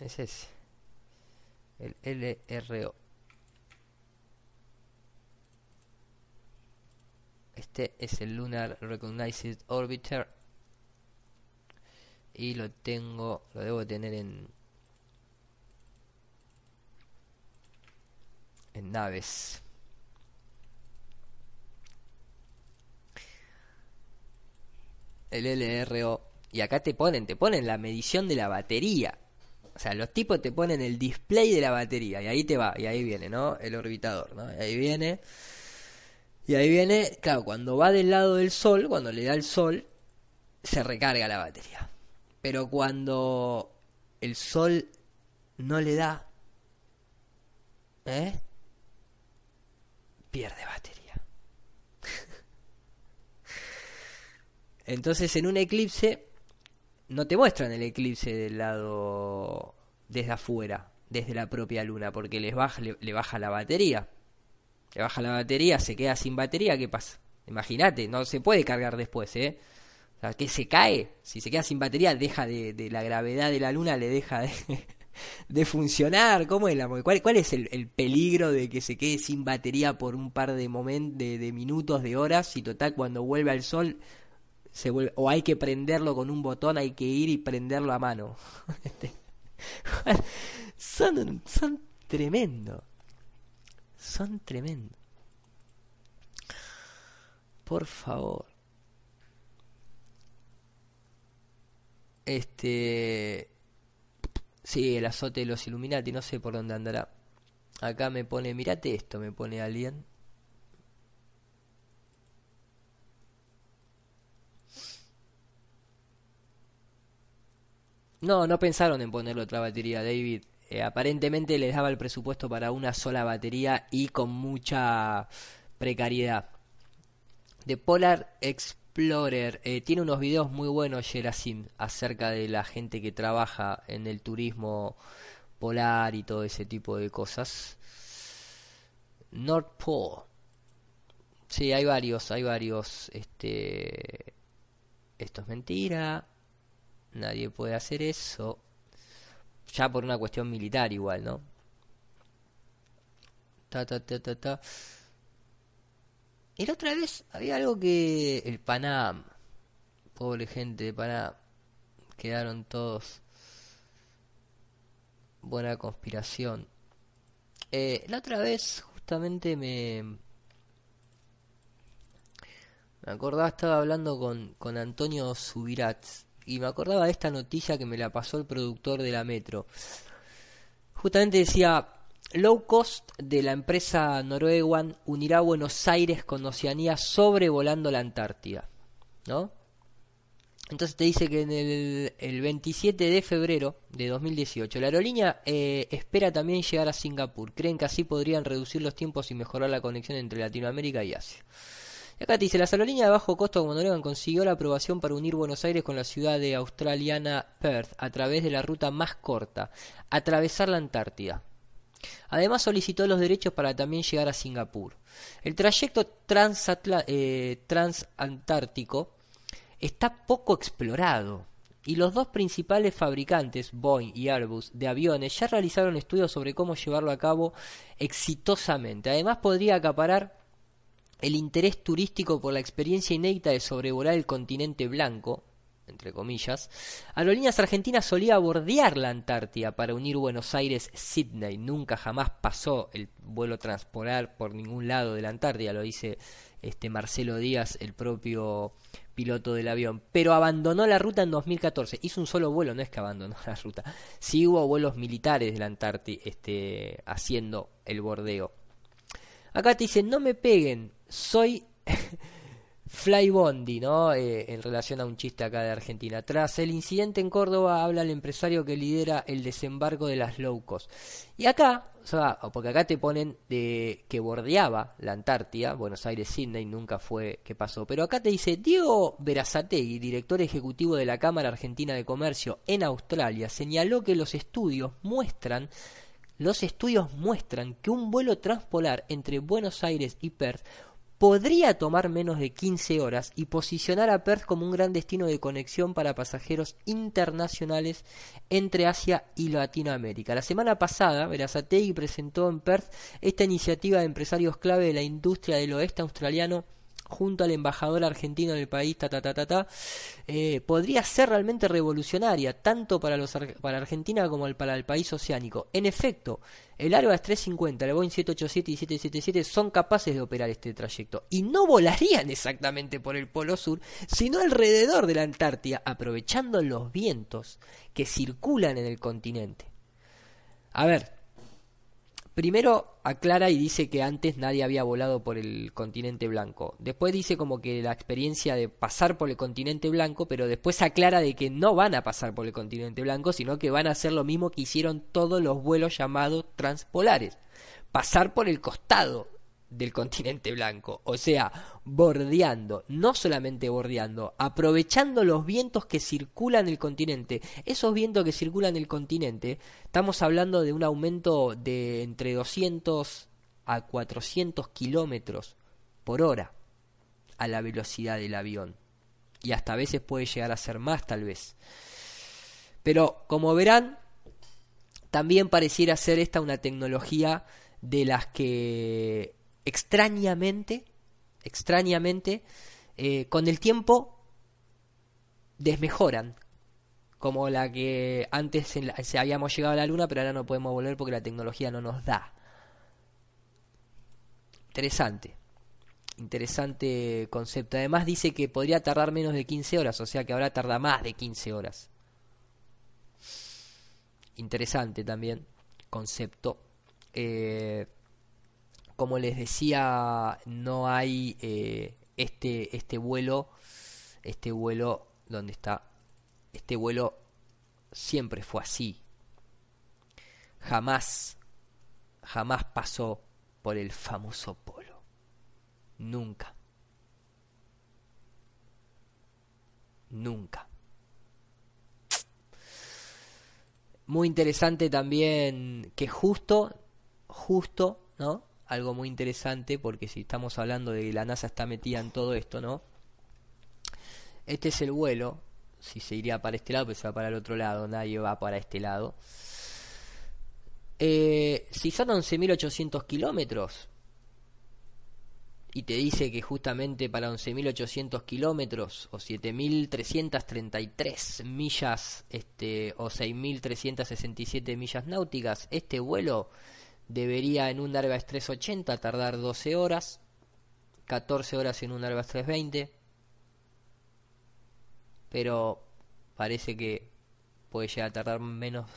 A: Es ese. El LRO. Este es el Lunar Recognized Orbiter. Y lo tengo, lo debo tener en en naves. El LRO. Y acá te ponen, te ponen la medición de la batería. O sea, los tipos te ponen el display de la batería. Y ahí te va, y ahí viene, ¿no? El orbitador, ¿no? Y ahí viene. Y ahí viene, claro, cuando va del lado del sol, cuando le da el sol, se recarga la batería. Pero cuando el sol no le da, ¿eh? Pierde batería. Entonces en un eclipse no te muestran el eclipse del lado desde afuera, desde la propia luna, porque les baja, le, le baja la batería. Le baja la batería, se queda sin batería, ¿qué pasa? Imagínate, no se puede cargar después, ¿eh? O sea, que se cae, si se queda sin batería, deja de, la gravedad de la luna, le deja de, de funcionar. ¿Cómo es la cuál, cuál es el, el, peligro de que se quede sin batería por un par de momentos, de, minutos, de horas? Y total, cuando vuelve al sol, se vuelve, o hay que prenderlo con un botón, hay que ir y prenderlo a mano. son, son tremendo. Son tremendo. Por favor. Este. Sí, el azote de los Illuminati, no sé por dónde andará. Acá me pone, mirate esto, me pone alguien. No, no pensaron en ponerle otra batería, David. Eh, aparentemente les daba el presupuesto para una sola batería y con mucha precariedad. The Polar Explorer eh, tiene unos videos muy buenos, Gerasim, acerca de la gente que trabaja en el turismo polar y todo ese tipo de cosas. North Pole. Sí, hay varios, hay varios. Este, esto es mentira. Nadie puede hacer eso. Ya por una cuestión militar igual, ¿no? Ta, ta, ta, ta, ta. Y la otra vez había algo que... El Panam. Pobre gente de Panam. Quedaron todos... Buena conspiración. Eh, la otra vez justamente me... Me acordaba, estaba hablando con, con Antonio Subirats, y me acordaba de esta noticia que me la pasó el productor de la Metro. Justamente decía, low cost de la empresa Noruegan unirá Buenos Aires con Oceanía sobrevolando la Antártida. ¿No? Entonces te dice que en el, el 27 de febrero de 2018 la aerolínea eh, espera también llegar a Singapur. Creen que así podrían reducir los tiempos y mejorar la conexión entre Latinoamérica y Asia. Acá te dice, las aerolíneas de bajo costo como Noruega consiguió la aprobación para unir Buenos Aires con la ciudad de australiana Perth a través de la ruta más corta, atravesar la Antártida. Además solicitó los derechos para también llegar a Singapur. El trayecto eh, transantártico está poco explorado y los dos principales fabricantes, Boeing y Airbus, de aviones ya realizaron estudios sobre cómo llevarlo a cabo exitosamente. Además podría acaparar el interés turístico por la experiencia inédita de sobrevolar el continente blanco, entre comillas, Aerolíneas Argentinas solía bordear la Antártida para unir Buenos Aires-Sydney. Nunca jamás pasó el vuelo transpolar por ningún lado de la Antártida, lo dice este Marcelo Díaz, el propio piloto del avión. Pero abandonó la ruta en 2014. Hizo un solo vuelo, no es que abandonó la ruta. Sí hubo vuelos militares de la Antártida este, haciendo el bordeo. Acá te dicen, no me peguen, soy Fly Bondi, ¿no? Eh, en relación a un chiste acá de Argentina. Tras el incidente en Córdoba, habla el empresario que lidera el desembarco de las low cost. Y acá, o sea, porque acá te ponen de que bordeaba la Antártida, Buenos Aires, Sydney, nunca fue que pasó. Pero acá te dice, Diego Verazategui, director ejecutivo de la Cámara Argentina de Comercio en Australia, señaló que los estudios muestran los estudios muestran que un vuelo transpolar entre Buenos Aires y Perth podría tomar menos de 15 horas y posicionar a Perth como un gran destino de conexión para pasajeros internacionales entre Asia y Latinoamérica. La semana pasada, Verazategui presentó en Perth esta iniciativa de empresarios clave de la industria del oeste australiano junto al embajador argentino en el país, ta, ta, ta, ta, ta, eh, podría ser realmente revolucionaria, tanto para, los, ar- para Argentina como el- para el país oceánico. En efecto, el Airbus 350, el Boeing 787 y 777 son capaces de operar este trayecto y no volarían exactamente por el Polo Sur, sino alrededor de la Antártida, aprovechando los vientos que circulan en el continente. A ver, Primero aclara y dice que antes nadie había volado por el continente blanco. Después dice como que la experiencia de pasar por el continente blanco, pero después aclara de que no van a pasar por el continente blanco, sino que van a hacer lo mismo que hicieron todos los vuelos llamados transpolares. Pasar por el costado del continente blanco, o sea, bordeando, no solamente bordeando, aprovechando los vientos que circulan el continente. Esos vientos que circulan el continente, estamos hablando de un aumento de entre 200 a 400 kilómetros por hora a la velocidad del avión. Y hasta a veces puede llegar a ser más, tal vez. Pero como verán, también pareciera ser esta una tecnología de las que extrañamente, extrañamente, eh, con el tiempo desmejoran. Como la que antes se habíamos llegado a la luna, pero ahora no podemos volver porque la tecnología no nos da. Interesante. Interesante concepto. Además dice que podría tardar menos de 15 horas, o sea que ahora tarda más de 15 horas. Interesante también concepto. Eh, como les decía, no hay eh, este este vuelo, este vuelo donde está, este vuelo siempre fue así. Jamás, jamás pasó por el famoso polo. Nunca. Nunca. Muy interesante también que justo, justo, ¿no? Algo muy interesante porque si estamos hablando de que la NASA está metida en todo esto, ¿no? Este es el vuelo, si se iría para este lado, pues se va para el otro lado, nadie va para este lado. Eh, si son 11.800 kilómetros y te dice que justamente para 11.800 kilómetros o 7.333 millas este, o 6.367 millas náuticas, este vuelo debería en un Airbus 380 tardar 12 horas, 14 horas en un Airbus 320, pero parece que puede llegar a tardar menos,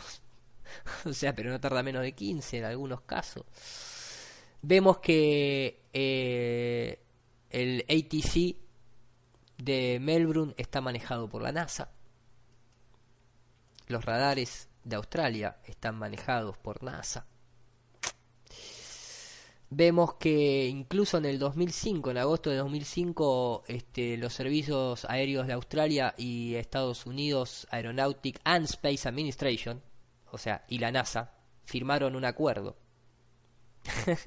A: o sea, pero no tarda menos de 15 en algunos casos. Vemos que eh, el ATC de Melbourne está manejado por la NASA. Los radares de Australia están manejados por NASA. Vemos que incluso en el 2005, en agosto de 2005, este, los servicios aéreos de Australia y Estados Unidos Aeronautic and Space Administration, o sea, y la NASA, firmaron un acuerdo.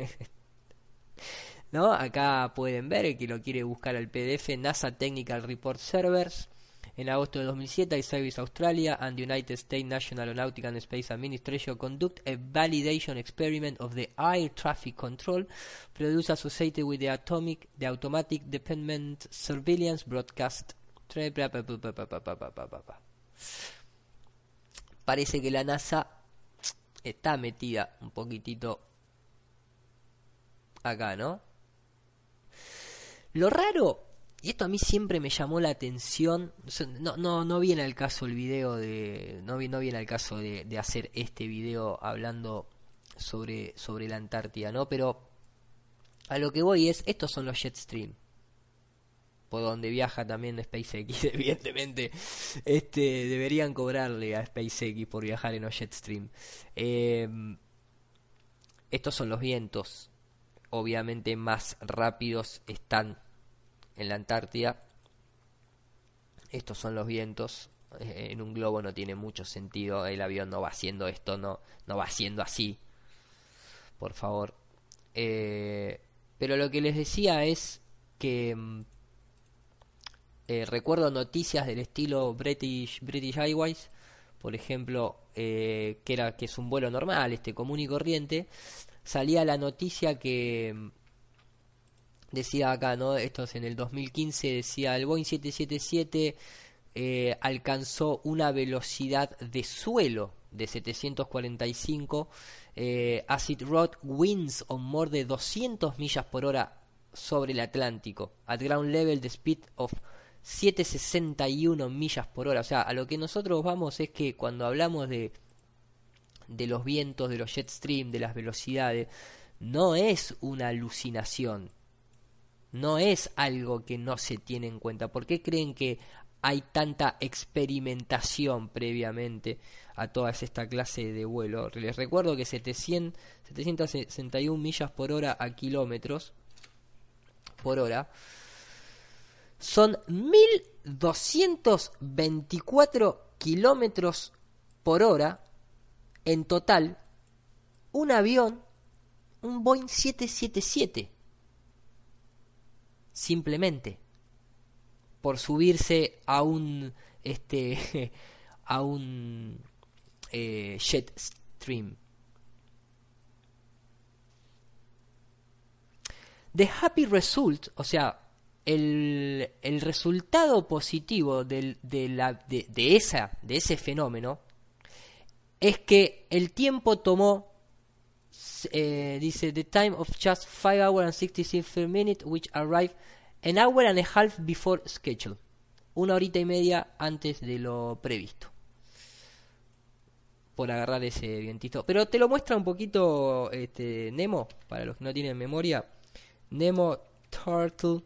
A: ¿No? Acá pueden ver, que lo quiere buscar al PDF, NASA Technical Report Servers. En agosto de 2007, Service Australia and United States National Aeronautic and Space Administration conduct a validation experiment of the air traffic control produced associated with the atomic, the automatic dependent surveillance broadcast. Parece que la NASA está metida un poquitito acá, ¿no? Lo raro, y esto a mí siempre me llamó la atención, no, no, no viene al caso el video de, no, viene al caso de, hacer este video hablando sobre, sobre la Antártida, ¿no? Pero a lo que voy es, estos son los Jetstream, por donde viaja también SpaceX, evidentemente, este, deberían cobrarle a SpaceX por viajar en los Jetstream. Eh, estos son los vientos, obviamente más rápidos están en la Antártida. Estos son los vientos. Eh, En un globo no tiene mucho sentido. El avión no va haciendo esto, no, no va haciendo así. Por favor. Eh, pero lo que les decía es que mm, eh, recuerdo noticias del estilo British British Airways, por ejemplo, que era que es un vuelo normal, este común y corriente, salía la noticia que mm, decía acá, ¿no? Esto es en el 2015, decía el Boeing 777 eh, alcanzó una velocidad de suelo de 745 eh, as it rode winds on more de 200 millas por hora sobre el Atlántico at ground level the speed of 761 millas por hora o sea a lo que nosotros vamos es que cuando hablamos de de los vientos de los jet stream de las velocidades no es una alucinación no es algo que no se tiene en cuenta. ¿Por qué creen que hay tanta experimentación previamente a toda esta clase de vuelo? Les recuerdo que 700, 761 millas por hora a kilómetros por hora son 1224 kilómetros por hora en total un avión, un Boeing 777 simplemente por subirse a un este a un eh, jet stream. The happy result o sea el, el resultado positivo del, de, la, de, de, esa, de ese fenómeno es que el tiempo tomó eh, dice the time of just 5 hours and 66 minutes which arrived an hour and a half before schedule una horita y media antes de lo previsto. Por agarrar ese vientito. Pero te lo muestra un poquito este Nemo para los que no tienen memoria. Nemo Turtle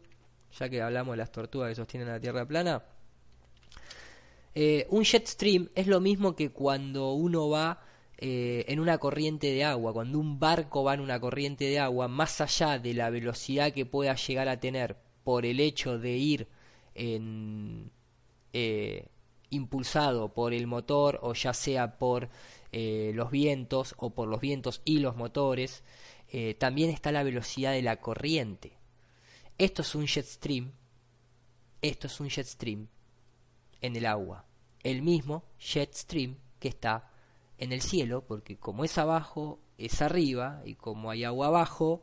A: ya que hablamos de las tortugas que sostienen la tierra plana. Eh, un jet stream es lo mismo que cuando uno va eh, en una corriente de agua, cuando un barco va en una corriente de agua, más allá de la velocidad que pueda llegar a tener por el hecho de ir en, eh, impulsado por el motor o ya sea por eh, los vientos o por los vientos y los motores, también está la velocidad de la corriente. Esto es un jet stream, esto es un jet stream en el agua, el mismo jet stream que está en el cielo, porque como es abajo, es arriba, y como hay agua abajo,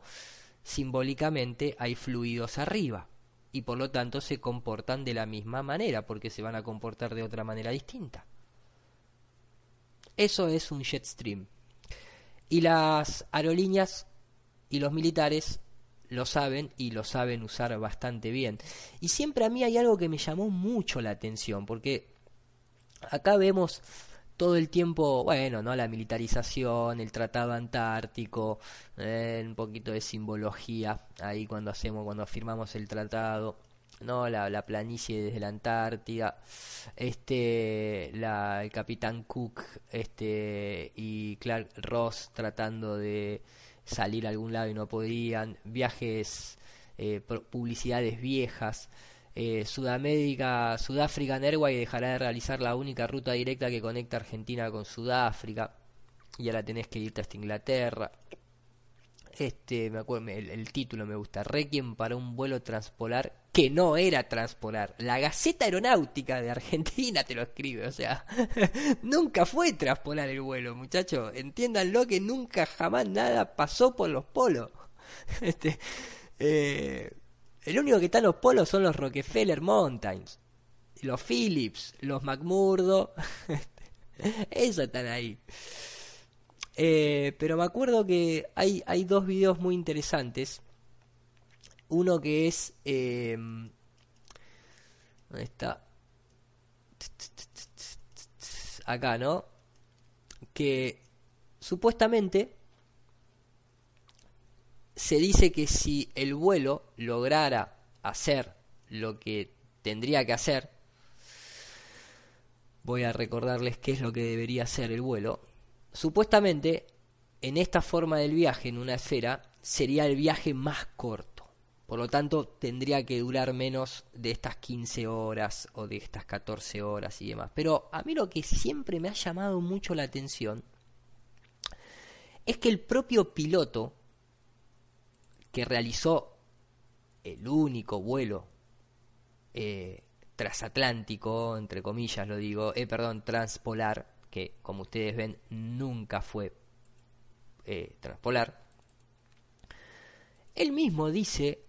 A: simbólicamente hay fluidos arriba, y por lo tanto se comportan de la misma manera, porque se van a comportar de otra manera distinta. Eso es un jet stream. Y las aerolíneas y los militares lo saben y lo saben usar bastante bien. Y siempre a mí hay algo que me llamó mucho la atención, porque Acá vemos todo el tiempo, bueno, ¿no? La militarización, el tratado antártico, eh, un poquito de simbología ahí cuando hacemos, cuando firmamos el tratado, ¿no? La, la planicie desde la Antártida, este, la, el capitán Cook, este, y Clark Ross tratando de salir a algún lado y no podían, viajes, eh, publicidades viejas, eh, Sudamérica, Sudáfrica Airways dejará de realizar la única ruta directa que conecta Argentina con Sudáfrica. Y ahora tenés que irte hasta Inglaterra. Este, me acuerdo, el, el título me gusta. Requiem para un vuelo transpolar que no era transpolar. La Gaceta Aeronáutica de Argentina te lo escribe. O sea, nunca fue transpolar el vuelo, muchachos. Entiéndanlo que nunca jamás nada pasó por los polos. Este, eh, el único que está en los polos son los Rockefeller Mountains. Los Phillips, los McMurdo. Esos están ahí. Eh, pero me acuerdo que hay, dos videos muy interesantes. Uno que es... eh, ¿Dónde está? Acá, ¿no? Que supuestamente se dice que si el vuelo lograra hacer lo que tendría que hacer, voy a recordarles qué es lo que debería hacer el vuelo. Supuestamente, en esta forma del viaje, en una esfera, sería el viaje más corto. Por lo tanto, tendría que durar menos de estas 15 horas o de estas 14 horas y demás. Pero a mí lo que siempre me ha llamado mucho la atención es que el propio piloto que realizó el único vuelo eh, transatlántico, entre comillas lo digo, eh, perdón, transpolar, que como ustedes ven nunca fue eh, transpolar. Él mismo dice,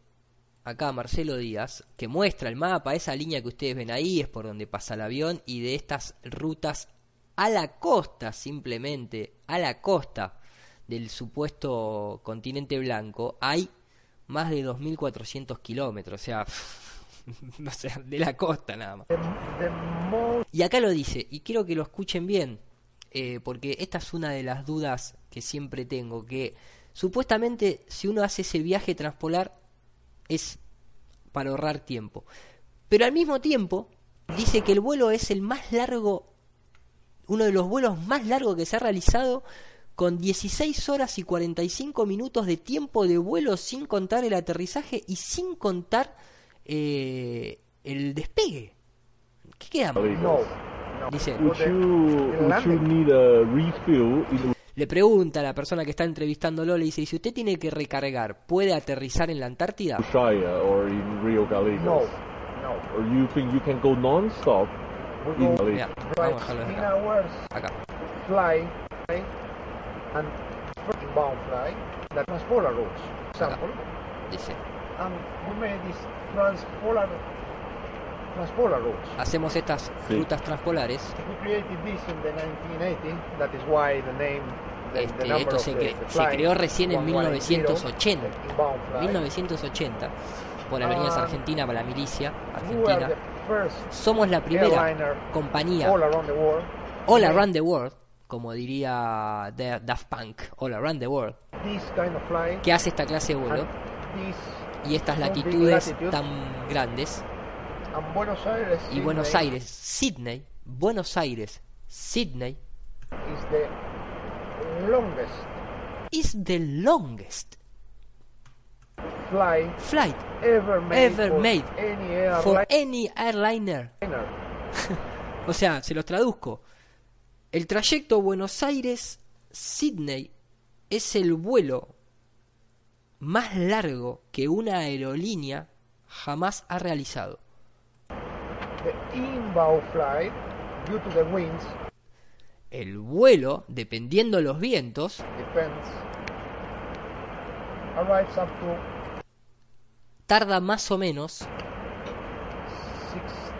A: acá Marcelo Díaz, que muestra el mapa, esa línea que ustedes ven ahí es por donde pasa el avión y de estas rutas a la costa, simplemente a la costa del supuesto continente blanco, hay más de 2.400 kilómetros, o sea, o sea, de la costa nada más. Y acá lo dice, y quiero que lo escuchen bien, eh, porque esta es una de las dudas que siempre tengo, que supuestamente si uno hace ese viaje transpolar es para ahorrar tiempo. Pero al mismo tiempo dice que el vuelo es el más largo, uno de los vuelos más largos que se ha realizado con 16 horas y 45 minutos de tiempo de vuelo sin contar el aterrizaje y sin contar eh, el despegue. ¿Qué quedamos?
G: No.
A: Dice, le pregunta a la persona que está entrevistándolo, le dice, y si usted tiene que recargar, ¿puede aterrizar en la Antártida?
G: Ushuaia or in Rio Gallegos?
H: No, no.
G: Or you think you can go non-stop
H: We
G: in
H: go
A: Mira,
G: Gallegos?
A: vamos a dejarlo
H: 16
A: de acá.
H: Hours
A: acá.
H: fly fly, and the transpolar routes. Example,
A: Dice,
H: and we made this transpolar transpolar routes.
A: hacemos estas
G: Sí.
A: rutas transpolares.
H: We created this in the 1980. That is why the name.
A: Este,
H: number
A: esto
H: of
A: se,
H: the-
A: cre- se creó recién en
H: 1180,
A: 1980.
H: the inbound flight.
A: 1980 por Aerolíneas
H: Ah,
A: Argentina, para la milicia argentina. Somos la primera compañía
H: all around the world.
A: Como diría Da- Daft Punk, all around the world,
H: kind of
A: que hace esta clase de vuelo y estas latitudes
H: latitude.
A: tan grandes.
H: and Buenos Aires.
A: Y Buenos Aires, Sydney, Buenos Aires, Sydney
H: is the longest
A: is the longest
H: flight
A: flight
H: ever made,
A: Ever
H: for
A: made
H: any
A: for
H: airliner.
A: any airliner. O sea, se los traduzco. El trayecto Buenos Aires-Sydney es el vuelo más largo que una aerolínea jamás ha realizado.
H: The inbound flight, due to the winds,
A: El vuelo, dependiendo los vientos,
H: depends, up to
A: tarda más o menos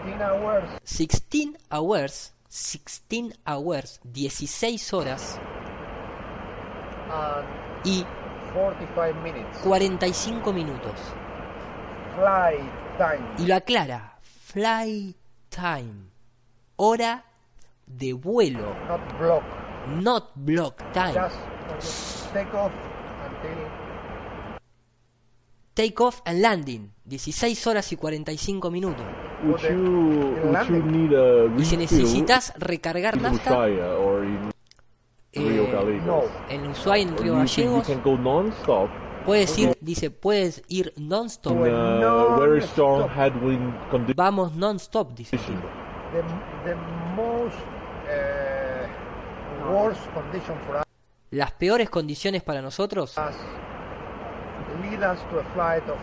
H: 16 hours
A: 16 hours, 16 hours, 16 horas y
H: 45 minutes.
A: 45 minutos.
H: Flight time.
A: Y lo aclara, fly time, hora de vuelo,
H: not block.
A: not block time.
H: Just take off
A: Take off and landing, 16 horas y 45 minutos. Y si necesitas recargar nafta,
G: Ushuaia or in Rio
A: eh, en Ushuaia, en Río Gallegos,
G: can go non-stop
A: puedes ir, dice, puedes ir non-stop.
G: condition.
A: Vamos non-stop, dice.
H: the, the most uh, worst condition for
A: Las peores condiciones para nosotros,
H: us lead us to a flight of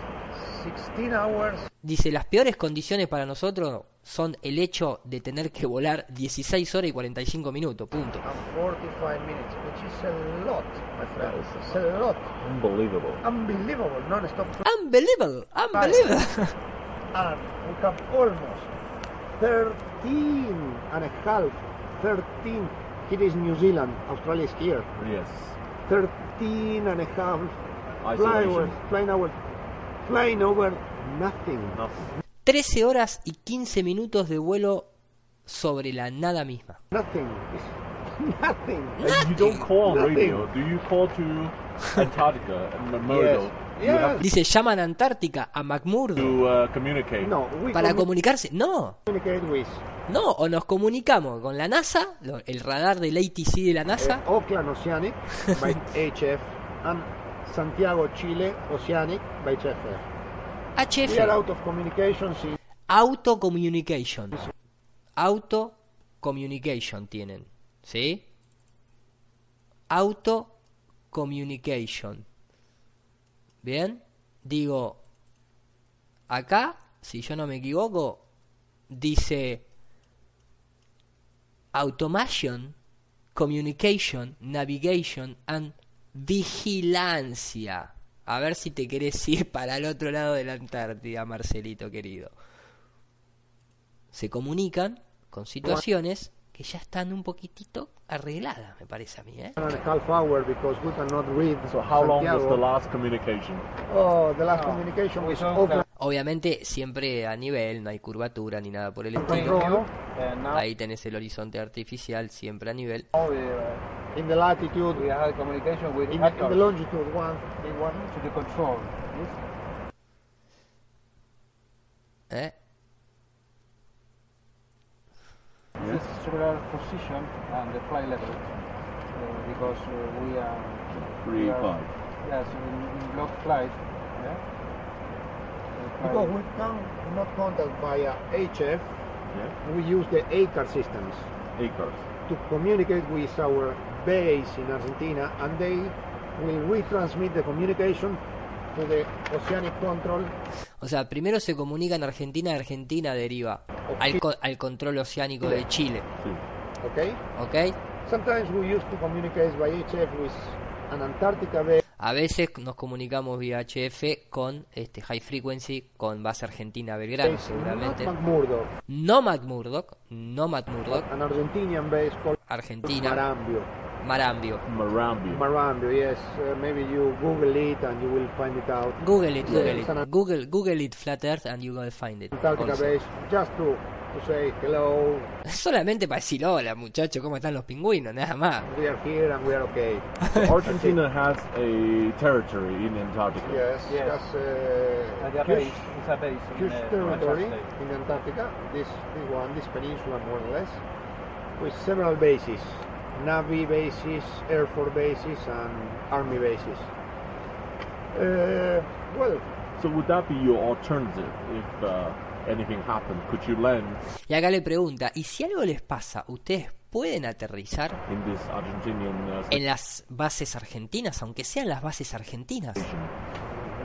H: 16 hours
A: dice, las peores condiciones para nosotros son el hecho de tener que volar 16 horas y 45 minutos, punto.
H: and 45 minutes, which is a lot, my friends. It's a lot.
G: Unbelievable.
H: Unbelievable, non-stop.
A: Unbelievable, unbelievable.
H: And we have almost 13 and a half, 13, here is New Zealand, Australia is here.
G: Yes.
H: 13 and a half flying
G: Isolation.
H: hours, flying hours, flying over nothing.
G: Nothing.
A: 13 horas y 15 minutos de vuelo sobre la nada misma.
H: Nothing. It's nothing.
G: And you don't call on
H: Nothing.
G: radio. Do you call to Antarctica and
H: Yes.
A: Dice, llaman a Antártica, a McMurdo,
G: to uh, communicate.
H: No, we
A: para comunicarse. No,
H: communicate with
A: no, o nos comunicamos con la NASA, lo- el radar del ATC de la NASA,
H: uh, Oceanic by HF and Santiago, Chile Oceanic by HF. We are out of communication since
A: Auto Communication. Auto Communication tienen, ¿sí? Auto Communication. Bien, digo, acá, si yo no me equivoco, dice Automation, Communication, Navigation and Vigilancia. A ver si te querés ir para el otro lado de la Antártida, Marcelito querido. Se comunican con situaciones que ya están un poquitito arregladas, me parece a mí, ¿eh?
H: one and a half hour because we cannot read
G: So how long was
H: Santiago.
G: the last communication?
H: Oh, the last communication Auckland
A: Obviamente siempre a nivel, no hay curvatura ni nada por el estilo.
H: control
A: Ahí tenés el horizonte artificial siempre a nivel.
H: in the latitude
I: We have communication with
H: in, the longitude one,
I: to the control.
A: ¿eh?
I: This cellular position and the flight level. Uh, because uh, we are
G: Three,
I: we are-
G: five.
I: Yes, in, in block flight. Yeah.
H: Because we can not contact via HF,
G: Yeah.
H: we use the ACAR systems
G: Acres.
H: to communicate with our base in Argentina, and they will retransmit the communication to the oceanic control.
A: O sea, primero se comunican Argentina, Argentina deriva al, co- al control oceánico de Chile,
G: Sí.
H: Okay.
A: ¿ok?
H: Sometimes we used to communicate by HF with an Antarctica base.
A: A veces nos comunicamos vía HF con este high frequency con base Argentina Belgrano,
H: Not
A: seguramente.
H: McMurdo,
A: No Matt Murdock, no Matt Murdock,
H: an Argentinian base called
A: Argentina,
H: Marambio.
A: Marambio.
G: Marambio.
H: Marambio, yes. Uh, maybe you Google it and you will find it out.
A: Google it, Google
H: Yes,
A: it, Google, Google it Flat Earth and you will find it.
H: Antarctica
A: also.
H: base, just to say hello.
A: Solamente para decir hola muchachos, ¿cómo están los pingüinos? Nada más.
H: We are here and we are okay.
G: Argentina has a territory in Antarctica.
H: Yes,
I: Yes.
H: just uh,
I: And the base is a base
H: huge
I: uh,
H: territory
I: Antarctica.
H: in Antarctica. This, this one, this peninsula more or less, with several bases, navy bases, air force bases, and army bases. Uh, well,
G: So would that be your alternative if uh, anything happened? Could you land
A: Y acá le pregunta, ¿y si algo les pasa, ustedes pueden aterrizar
G: in this Argentinian uh,
A: en las bases argentinas, aunque sean las bases argentinas?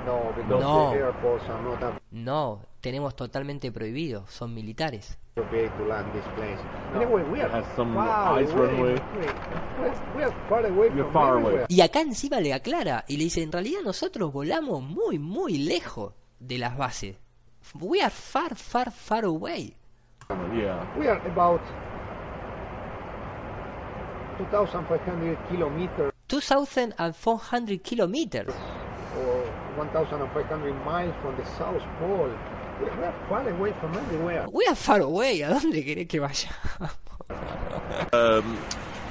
H: no,
A: No.
H: the airports are not
A: No, tenemos totalmente prohibido, son militares. Y acá encima le aclara y le dice, en realidad nosotros volamos muy, muy lejos de las bases. We are far, far, far away.
G: Yeah.
H: We are about 2,500 kilometers
A: 2,400 kilometers.
H: or 1,500 miles from the South Pole. We we are far away from everywhere.
A: We are far away. ¿A dónde querés que vaya?
G: Um,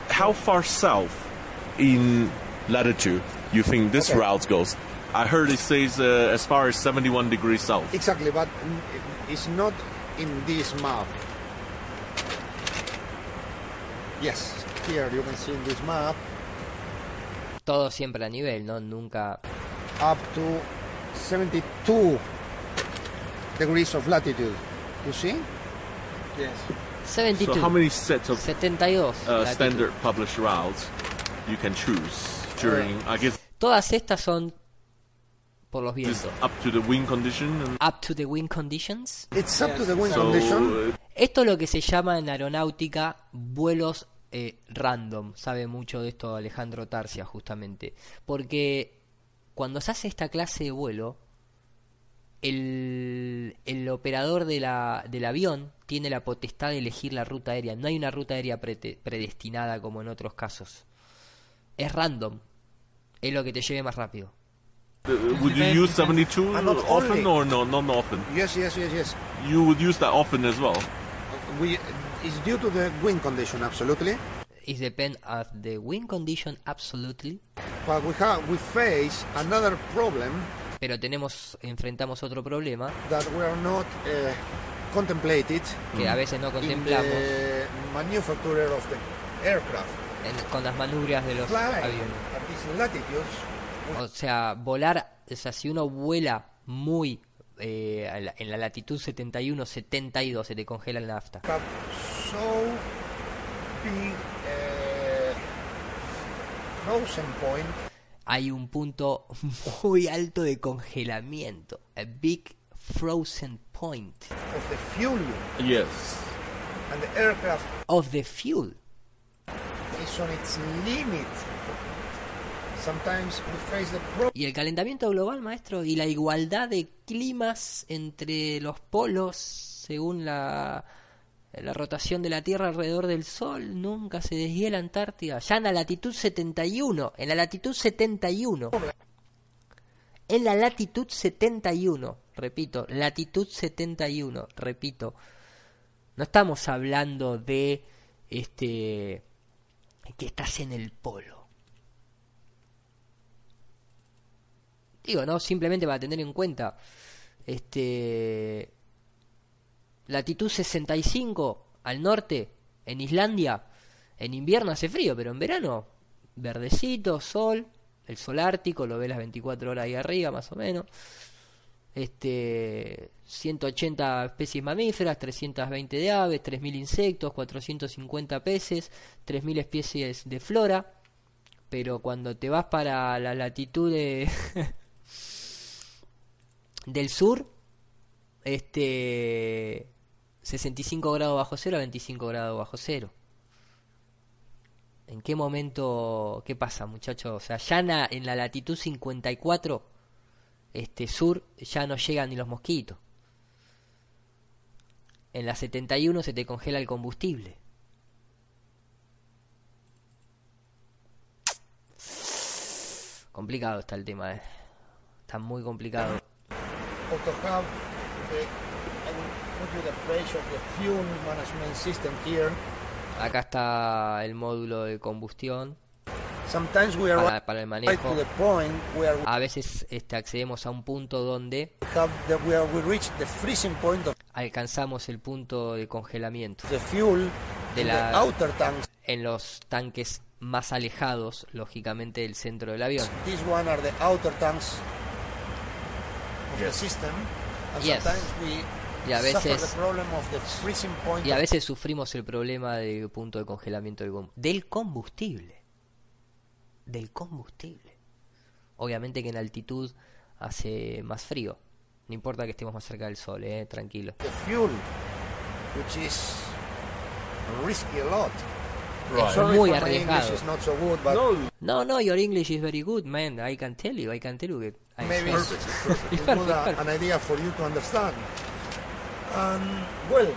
G: how far south in latitude you think this
H: Okay.
G: route goes? I heard it says uh, as far as 71 degrees south.
H: Exactly, but it's not in this map. Yes, here you can see in this map
A: Todo siempre a nivel, ¿no? Nunca...
H: up to 72 degrees of latitude. You see? Yes.
A: 72.
G: So how many sets of
A: 72.
G: uh, standard published routes you can choose during, I guess,
A: Todas estas son por los vientos.
G: up to the wind condition? And
A: Up to the wind conditions.
H: It's up to the wind
G: so,
H: condition.
G: uh,
A: Esto es lo que se llama en aeronáutica vuelos eh, random. Sabe mucho de esto Alejandro Tarsia, justamente. Porque cuando se hace esta clase de vuelo, el, el operador de la, del avión tiene la potestad de elegir la ruta aérea. No hay una ruta aérea predestinada como en otros casos. Es random. Es lo que te lleve más rápido.
G: Uh, would you use 72
H: And not
G: often
H: only-
G: or no, not often?
H: Yes, yes, yes, yes.
G: You would use that often as well.
H: We, it's due to the wind condition, absolutely.
A: It depends on the wind condition, absolutely.
H: But we have we face another problem
A: Pero tenemos, enfrentamos otro problema
H: that we are not uh, contemplated
A: que a veces no
H: in
A: contemplamos
H: the manufacturer of the aircraft.
A: en- con las manubrias de los
H: Fly
A: aviones.
H: at these latitudes
A: O sea, volar, o sea, si uno vuela muy eh, en la latitud 71, 72, se te congela el nafta.
H: have so big frozen point
A: Hay un punto muy alto de congelamiento. A big frozen point
H: of the fuel
G: Yes.
H: and the aircraft
A: of the fuel.
H: is on its limit. Sometimes we face the problem
A: Y el calentamiento global, maestro, y la igualdad de climas entre los polos según la, rotación de la Tierra alrededor del Sol, nunca se desvía la Antártida. Ya en la latitud 71, en la latitud 71. En la latitud 71, repito, latitud 71, repito. No estamos hablando de este que estás en el polo. Digo, no, simplemente para tener en cuenta. Este. Latitud 65 al norte, en Islandia. En invierno hace frío, pero en verano, verdecito, sol. El sol ártico lo ve las 24 horas ahí arriba, más o menos. Este. 180 especies mamíferas, 320 de aves, 3000 insectos, 450 peces, 3000 especies de flora. Pero cuando te vas para la latitud de del sur, este 65 grados bajo cero a 25 grados bajo cero. ¿En qué momento, qué pasa, muchachos? O sea, ya en la, latitud 54, este sur, ya no llegan ni los mosquitos. En la 71 se te congela el combustible. Complicado está el tema, eh. Está muy complicado.
H: Have the, I will put you the page of the fuel management system here.
A: Acá está el módulo de combustión
H: Sometimes we are
A: para, para el
H: right
A: manejo.
H: to the point where we
A: A veces este, accedemos a un punto donde
H: have the, where we reach the freezing point of
A: alcanzamos el punto de congelamiento.
H: the fuel
A: De la-
H: the outer tanks.
A: En los tanques más alejados, lógicamente, del centro del avión.
H: These one are the outer tanks of the system. And
A: Yes. Y a veces- Y a sufrimos el problema del punto de congelamiento del del combustible. Del combustible. Obviamente que en altitud hace más frío. No importa que estemos más cerca del sol, eh, tranquilo.
H: the fuel, which is risky a lot.
A: Right. Muy arriesgado.
H: so good, but
A: No, no, your English is very good, man. I can tell you, I can tell you. that I
H: maybe it's,
A: perfect,
H: uh,
A: perfect.
H: an idea for you to understand. And well,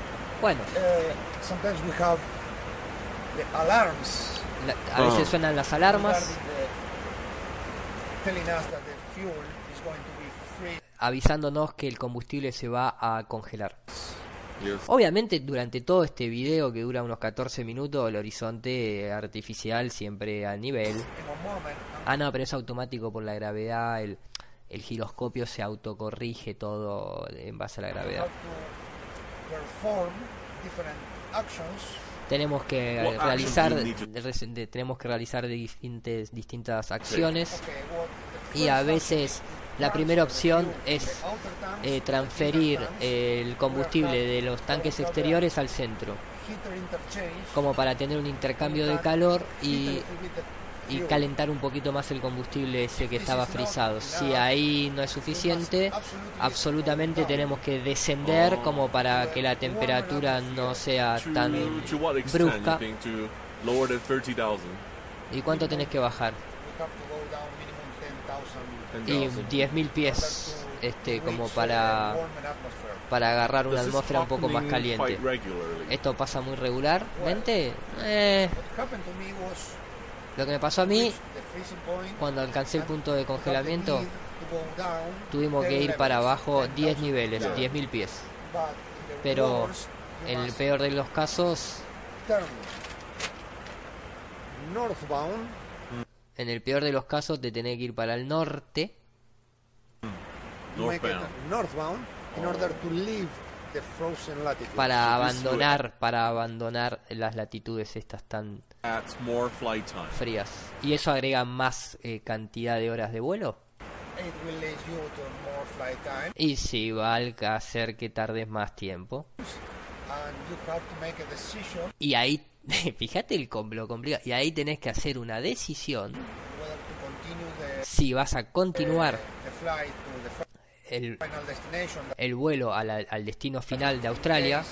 A: Bueno,
H: uh, sometimes we have the alarms
A: la- a veces
G: Ah.
A: suenan las alarmas
H: telling us that the fuel is going to be free.
A: avisándonos que el combustible se va a congelar. Obviamente durante todo este video que dura unos 14 minutos el horizonte artificial siempre al nivel. Ah no, pero es automático por la gravedad, el, el giroscopio se autocorrige todo en base a la gravedad. Tenemos que realizar tenemos que realizar distintas distintas acciones y a veces la primera opción es eh, transferir el combustible de los tanques exteriores al centro como para tener un intercambio de calor y, y calentar un poquito más el combustible ese que estaba frisado. Si ahí no es suficiente, absolutamente tenemos que descender como para que la temperatura no sea tan brusca.
G: you think to lower than 30,000?
A: ¿Y cuánto tenés que bajar? Y 10.000 pies, este, como para, para agarrar una atmósfera un poco más caliente. ¿Esto pasa muy regularmente? Eh, lo que me pasó a mí, cuando alcancé el punto de congelamiento, tuvimos que ir para abajo 10 niveles, 10.000 pies. Pero en el peor de los casos,
H: Northbound,
A: en el peor de los casos te tenés que ir para el norte
H: make it
G: Northbound.
H: northbound in order to leave the frozen latitude.
A: para abandonar, para abandonar las latitudes estas tan frías. ¿Y eso agrega más eh, cantidad de horas de vuelo?
H: It will lead you to more flight time,
A: Y si va a hacer que tardes más tiempo.
H: and you have to make a decision
A: Y ahí, fíjate el com- lo complicado. Y ahí tenés que hacer una decisión
H: the,
A: si vas a continuar
H: the the
A: el, vuelo al destino final de Australia,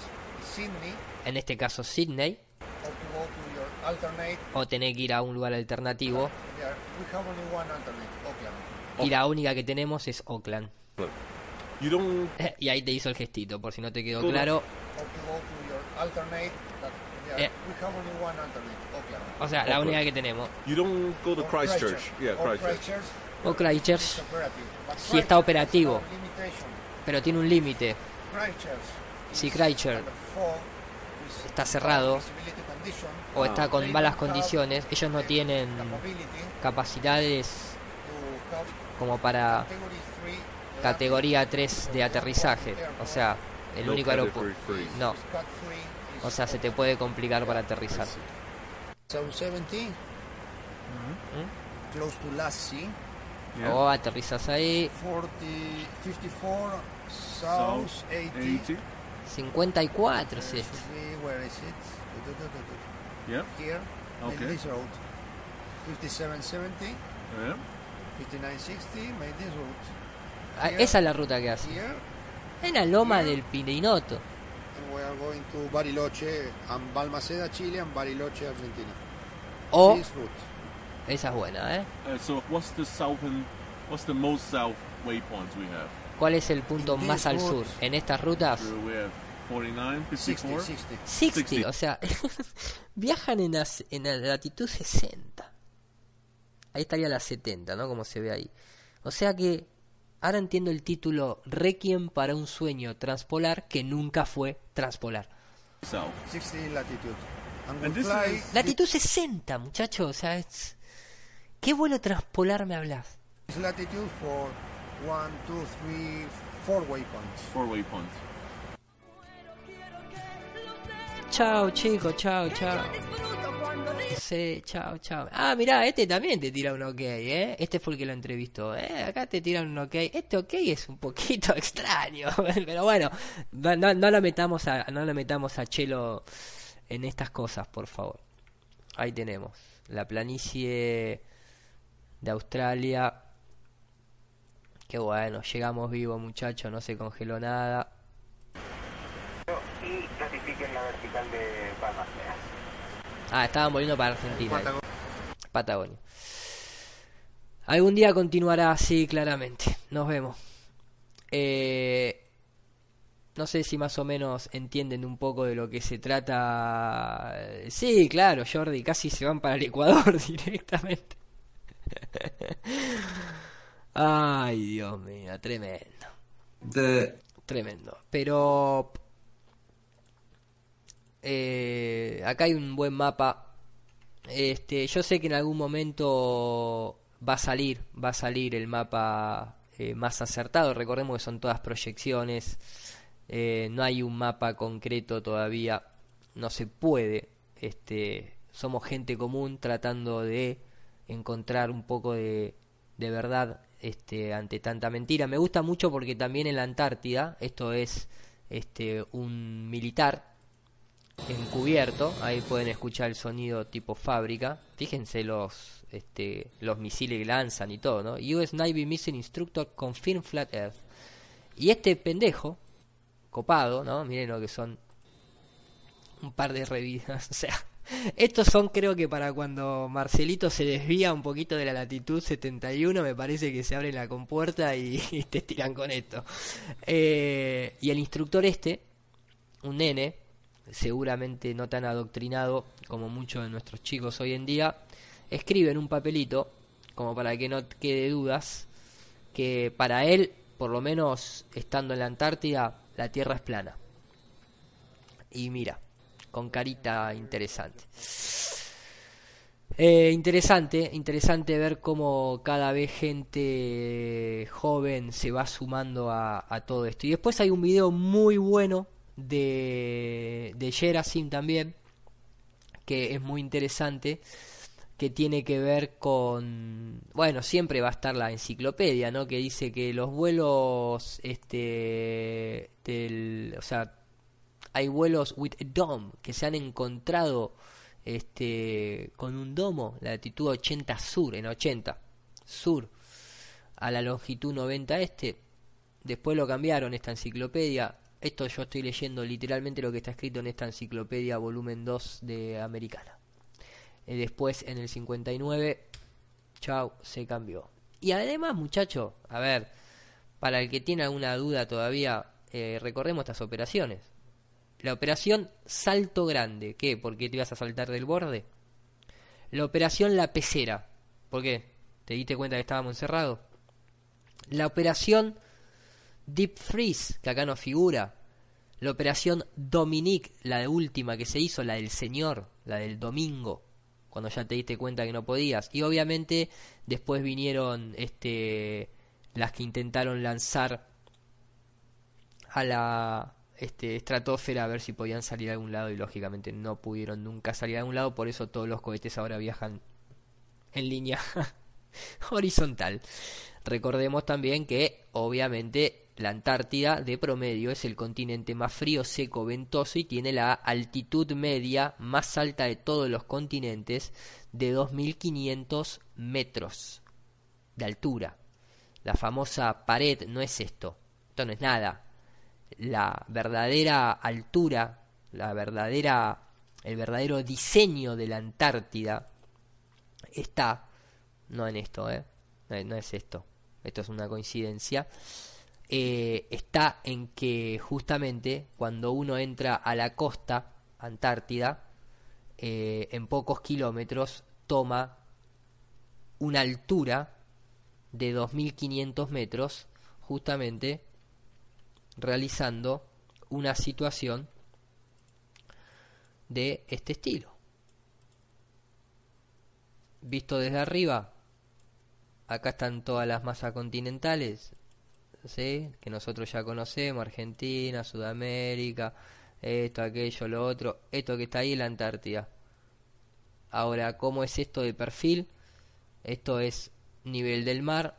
H: Sydney,
A: en este caso Sydney,
H: or to go to your alternate.
A: o tener que ir a un lugar alternativo.
H: There, we have only one alternate, Auckland.
A: Y la única que tenemos es
G: don't
A: Y ahí te hizo el gestito, por si no te quedó claro. Eh.
H: we have only one alternate, Auckland.
A: O sea, la única que tenemos.
G: you don't go to Christchurch. Yeah,
H: Or
G: Christchurch.
H: Christchurch
A: O Christchurch,
H: is operative. But
A: está operativo,
H: Christchurch has a limitation.
A: pero tiene un límite.
H: Christchurch
A: Si
H: is
A: Christchurch
H: under fog, with
A: está cerrado
H: visibility condition,
A: o está con malas condiciones, ellos no tienen
H: capability
A: capacidades
H: to have
A: como para
H: category three
A: categoría 3 de aterrizaje. O sea, el
G: No
A: único
G: category
A: aeropuerto.
G: three.
A: No, o sea, se te puede complicar para aterrizar.
H: 770, close to Lassie,
A: O aterrizas ahí
H: 40, 54, south 80.
A: 54, es
H: be- where is it?
G: Yeah.
H: Here,
G: Okay.
H: road. 5770,
G: Yeah.
H: 5960, made this route.
A: Ah, esa es la ruta que hace.
H: Here,
A: En la loma del Pininoto.
H: We are going to Bariloche and Balmaceda, Chile, and Bariloche, Argentina.
A: O,
H: This route.
A: esa es buena, ¿eh?
G: Uh, so what's the southern, what's the most south waypoints we have?
A: ¿Cuál es el punto
H: In
A: más al sur? En estas rutas,
G: we have 49, 54.
H: 60, 60.
A: 60,
G: 60.
A: o sea, viajan en la, en la latitud 60. Ahí estaría la 70, ¿no? Como se ve ahí. O sea que ahora entiendo el título Requiem para un sueño transpolar que nunca fue transpolar.
G: South.
H: 60 latitude. And,
G: And
H: we
G: this
H: fly
G: is-
A: Latitud 60, muchachos, o sea, es... ¿Qué vuelo transpolar me hablas?
H: this latitude for one, two, three, four waypoints.
G: Four waypoints.
A: Chao, chicos, chao, chao. Sí, chao, chao. Ah, mirá, este también te tira un ok, ¿eh? Este fue el que lo entrevistó, ¿eh? Acá te tiran un ok. Este ok es un poquito extraño, pero bueno, no, no, no lo metamos a, no lo metamos a Chelo en estas cosas, por favor. Ahí tenemos la planicie de Australia. Qué bueno, llegamos vivos, muchachos, no se congeló nada.
I: y vertical de Balmaceda.
A: Ah, estaban volviendo para Argentina. ahí. Patagonia. Algún día continuará así, claramente. Nos vemos. Eh, no sé si más o menos entienden un poco de lo que se trata. Sí, claro, Jordi, casi se van para el Ecuador directamente. Ay, Dios mío, tremendo. Tremendo. Pero Eh, acá hay un buen mapa. Este, yo sé que en algún momento va a salir, va a salir el mapa eh, más acertado. Recordemos que son todas proyecciones. Eh, no hay un mapa concreto todavía. No se puede. Este, somos gente común tratando de encontrar un poco de, de verdad este, ante tanta mentira. Me gusta mucho porque también en la Antártida, esto es este, un militar encubierto, ahí pueden escuchar el sonido tipo fábrica. Fíjense los, este, los misiles que lanzan y todo, ¿no? US Navy Missile Instructor Confirm Flat Earth. Y este pendejo, copado, ¿no? Miren lo que son un par de revistas, o sea, estos son creo que para cuando Marcelito se desvía un poquito de la latitud 71, me parece que se abre la compuerta y, te tiran con esto. Eh, y el instructor este, un nene, seguramente no tan adoctrinado como muchos de nuestros chicos hoy en día, escribe en un papelito, como para que no quede dudas, que para él, por lo menos estando en la Antártida, la Tierra es plana. Y mira, con carita interesante. Eh, interesante, interesante ver cómo cada vez gente joven se va sumando a, todo esto. Y después hay un video muy bueno de, de Gerasim también, que es muy interesante, que tiene que ver con, bueno, siempre va a estar la enciclopedia, ¿no? Que dice que los vuelos, este, del, o sea, hay vuelos with a dome que se han encontrado este con un domo latitud 80 sur en 80 sur a la longitud 90 este después lo cambiaron esta enciclopedia esto yo estoy leyendo literalmente lo que está escrito en esta enciclopedia volumen 2 de americana y después en el 59 chao se cambió y además muchacho a ver para el que tiene alguna duda todavía eh, recordemos estas operaciones la operación Salto Grande. ¿Qué? ¿Por qué te ibas a saltar del borde? La operación La Pecera. ¿Por qué? ¿Te diste cuenta que estábamos encerrados? La operación Deep Freeze, que acá no figura. La operación Dominique, la última que se hizo, la del señor, la del domingo, cuando ya te diste cuenta que no podías. Y obviamente después vinieron este las que intentaron lanzar a la este, estratosfera a ver si podían salir a algún lado y lógicamente no pudieron nunca salir a algún lado, por eso todos los cohetes ahora viajan en línea horizontal. Recordemos también que obviamente la Antártida de promedio es el continente más frío, seco, ventoso y tiene la altitud media más alta de todos los continentes de 2.500 metros de altura. La famosa pared no es esto, esto no es nada, la verdadera altura, la verdadera, el verdadero diseño de la Antártida está, no en esto, ¿eh? no es esto, esto es una coincidencia, eh, está en que justamente cuando uno entra a la costa Antártida, eh, en pocos kilómetros toma una altura de 2.500 metros, justamente realizando una situación de este estilo. Visto desde arriba, acá están todas las masas continentales, ¿sí? que nosotros ya conocemos, Argentina, Sudamérica, esto, aquello, lo otro, esto que está ahí en la Antártida. Ahora, ¿cómo es esto de perfil? Esto es nivel del mar,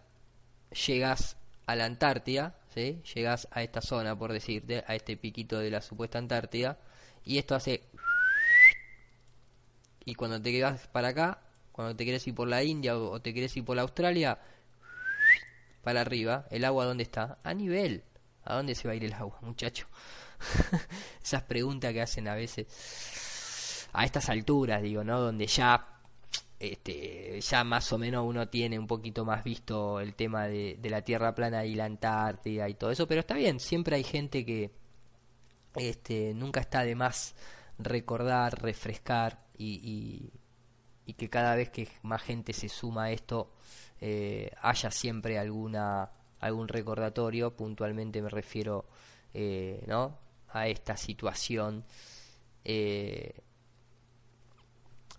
A: llegas a la Antártida, ¿sí? llegas a esta zona, por decirte, a este piquito de la supuesta Antártida, y esto hace... Y cuando te quedas para acá, cuando te quieres ir por la India o, te quieres ir por la Australia, para arriba, ¿el agua dónde está? A nivel. ¿A dónde se va a ir el agua, muchacho? Esas preguntas que hacen a veces a estas alturas, digo, ¿no? Donde ya este, ya más o menos uno tiene un poquito más visto el tema de, la Tierra plana y la Antártida y todo eso, pero está bien, siempre hay gente que este, nunca está de más recordar, refrescar y, que cada vez que más gente se suma a esto eh, haya siempre alguna algún recordatorio, puntualmente me refiero eh, ¿no? a esta situación Eh,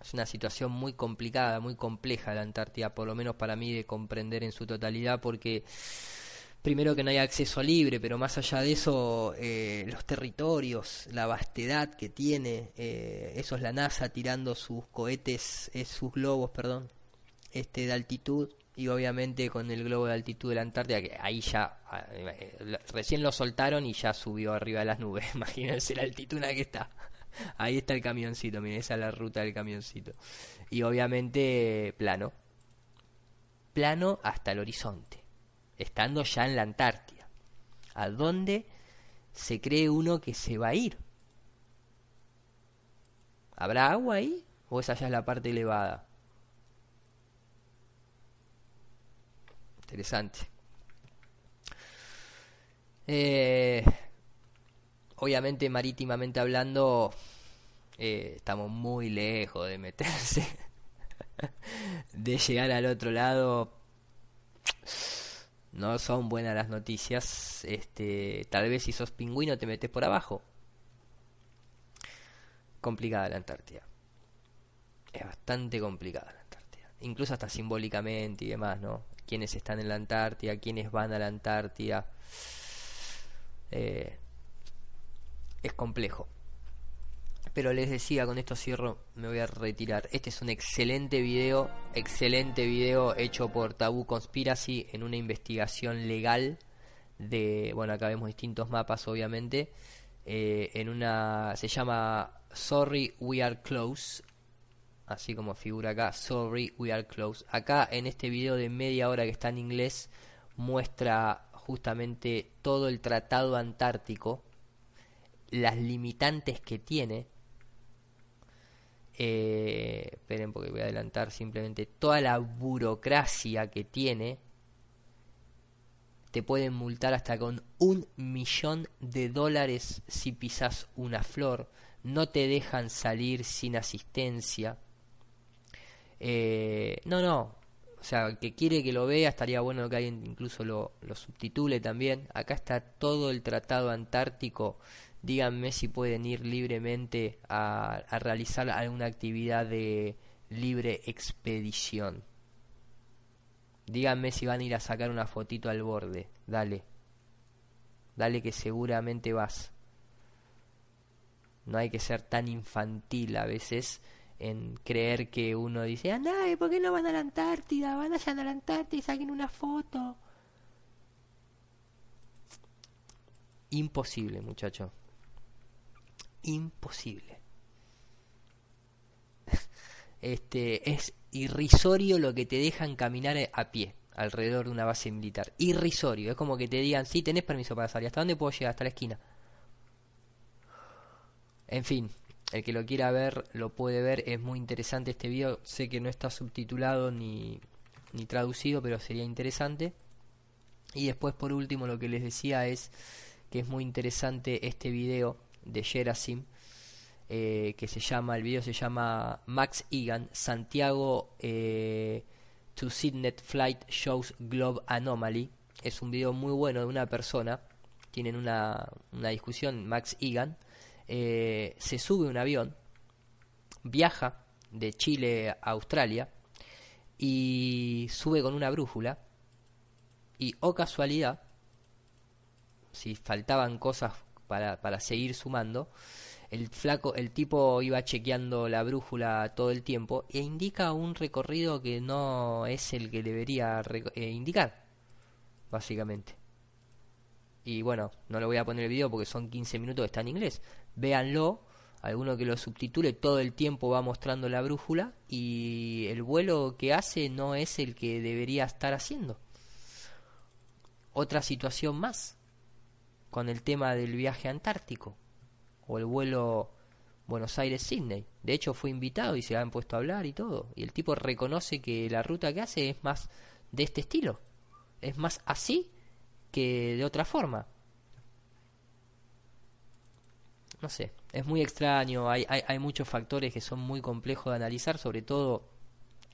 A: es una situación muy complicada, muy compleja la Antártida, por lo menos para mí de comprender en su totalidad, porque primero que no hay acceso libre, pero más allá de eso, eh, los territorios, la vastedad que tiene, eh, eso es la NASA tirando sus cohetes, eh, sus globos, perdón, este de altitud, y obviamente con el globo de altitud de la Antártida, que ahí ya, ah, recién lo soltaron y ya subió arriba de las nubes, imagínense la altitud en la que está. Ahí está el camioncito, miren, esa es la ruta del camioncito. Y obviamente plano. Plano hasta el horizonte. Estando ya en la Antártida. ¿A dónde se cree uno que se va a ir? ¿Habrá agua ahí? ¿O esa ya es la parte elevada? Interesante. Eh, obviamente marítimamente hablando eh, estamos muy lejos de meterse de llegar al otro lado no son buenas las noticias este tal vez si sos pingüino te metes por abajo. Complicada la Antártida. Es bastante complicada la Antártida. Incluso hasta simbólicamente y demás no quienes están en la Antártida quienes van a la Antártida eh, es complejo. Pero les decía, con esto cierro, me voy a retirar. Este es un excelente video, excelente video hecho por Taboo Conspiracy en una investigación legal de, bueno, acá vemos distintos mapas obviamente, eh, en una, se llama Sorry We Are Close, así como figura acá, Sorry We Are Close. Acá en este video de media hora que está en inglés muestra justamente todo el tratado antártico las limitantes que tiene. Eh, esperen porque voy a adelantar simplemente toda la burocracia que tiene. Te pueden multar hasta con un millón de dólares si pisas una flor. No te dejan salir sin asistencia. Eh, no, no. O sea, que quiere que lo vea, estaría bueno que alguien incluso lo, lo subtitule también. Acá está todo el tratado antártico díganme si pueden ir libremente a, a, realizar alguna actividad de libre expedición. Díganme si van a ir a sacar una fotito al borde. Dale. Dale que seguramente vas. No hay que ser tan infantil a veces en creer que uno dice, anda, ¿por qué no van a la Antártida? Van allá a la Antártida y saquen una foto. Imposible, muchacho imposible. Este es irrisorio lo que te dejan caminar a pie alrededor de una base militar. Irrisorio, es como que te digan, sí, tenés permiso para salir. ¿Hasta dónde puedo llegar? Hasta la esquina. En fin, el que lo quiera ver lo puede ver. Es muy interesante este video. Sé que no está subtitulado ni, ni traducido, pero sería interesante. Y después, por último, lo que les decía es que es muy interesante este video de Gerasim, eh, que se llama, el video se llama Max Egan, Santiago eh, to Sydney Flight Shows Globe Anomaly. Es un video muy bueno de una persona, tienen una, una discusión, Max Egan, eh, se sube un avión, viaja de Chile a Australia y sube con una brújula. Y, oh casualidad, si faltaban cosas para, para seguir sumando, el flaco, el tipo iba chequeando la brújula todo el tiempo e indica un recorrido que no es el que debería eh, indicar, básicamente. Y bueno, no lo voy a poner el video porque son 15 minutos, está en inglés. Véanlo, alguno que lo subtitule, todo el tiempo va mostrando la brújula y el vuelo que hace no es el que debería estar haciendo. Otra situación más con el tema del viaje antártico o el vuelo Buenos Aires-Sydney. De hecho fue invitado y se han puesto a hablar y todo. Y el tipo reconoce que la ruta que hace es más de este estilo. Es más así que de otra forma. No sé, es muy extraño, hay, hay, muchos factores que son muy complejos de analizar, sobre todo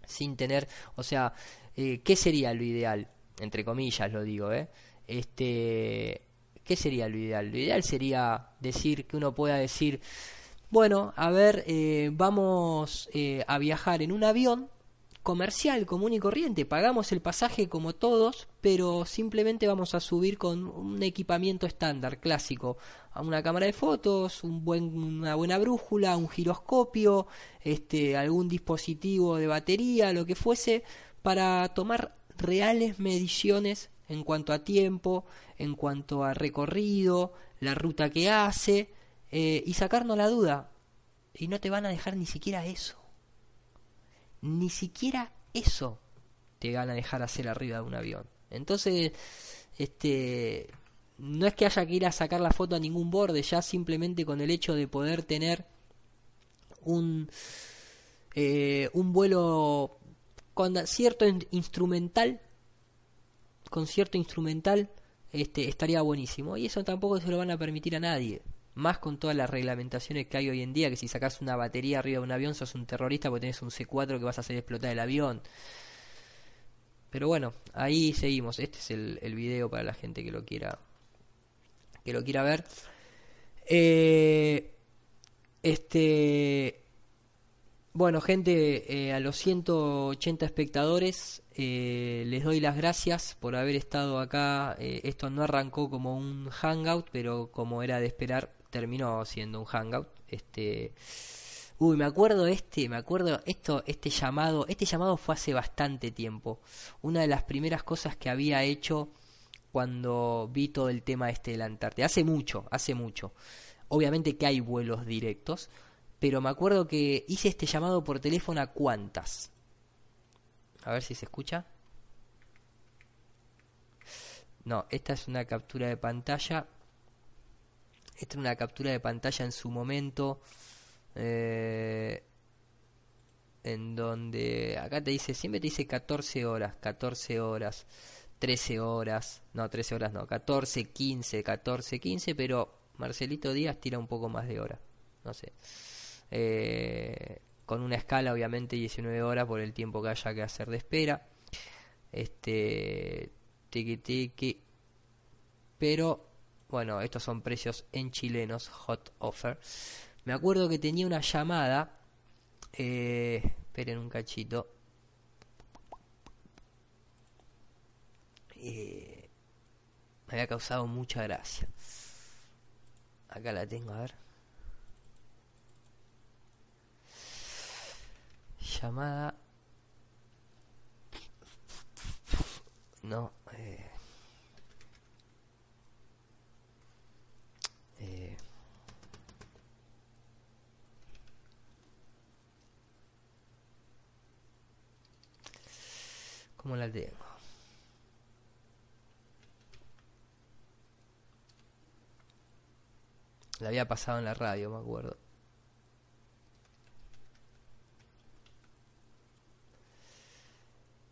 A: sin tener, o sea, eh, ¿qué sería lo ideal? Entre comillas lo digo, ¿eh? Este, ¿qué sería lo ideal? Lo ideal sería decir que uno pueda decir, bueno, a ver, eh, vamos eh, a viajar en un avión comercial común y corriente, pagamos el pasaje como todos, pero simplemente vamos a subir con un equipamiento estándar, clásico, a una cámara de fotos, un buen, una buena brújula, un giroscopio, este, algún dispositivo de batería, lo que fuese, para tomar reales mediciones en cuanto a tiempo, en cuanto a recorrido, la ruta que hace, eh, y sacarnos la duda. Y no te van a dejar ni siquiera eso ni siquiera eso te van a dejar hacer arriba de un avión. Entonces, este, no es que haya que ir a sacar la foto a ningún borde, ya simplemente con el hecho de poder tener un, eh, un vuelo con cierto instrumental, con cierto instrumental, este, estaría buenísimo. Y eso tampoco se lo van a permitir a nadie. Más con todas las reglamentaciones que hay hoy en día, que si sacas una batería arriba de un avión sos un terrorista porque tenés un C4 que vas a hacer explotar el avión. Pero bueno, ahí seguimos. Este es el, video para la gente que lo quiera que lo quiera ver. Eh, este bueno, gente, eh, a los 180 espectadores eh, les doy las gracias por haber estado acá. esto no arrancó como un hangout, pero como era de esperar, terminó siendo un hangout. Este, uy, me acuerdo este, me acuerdo esto, este llamado, este llamado fue hace bastante tiempo. Una de las primeras cosas que había hecho cuando vi todo el tema este del Antártida. Hace mucho, hace mucho. Obviamente que hay vuelos directos, pero me acuerdo que hice este llamado por teléfono a cuántas. A ver si se escucha. No, esta es una captura de pantalla esta es una captura de pantalla en su momento. Eh, en donde acá te dice, siempre te dice 14 horas, 14 horas, 13 horas, no, 13 horas no, 14, 15, 14, 15, pero Marcelito Díaz tira un poco más de hora, no sé. Eh, con una escala obviamente 19 horas por el tiempo que haya que hacer de espera. Este, tiki tiki, pero bueno, estos son precios en chilenos, hot offer. Me acuerdo que tenía una llamada. Eh, esperen un cachito. Eh, me había causado mucha gracia. Acá la tengo, a ver. Llamada. No, eh. Eh, ¿Cómo la tengo? La había pasado en la radio, me acuerdo.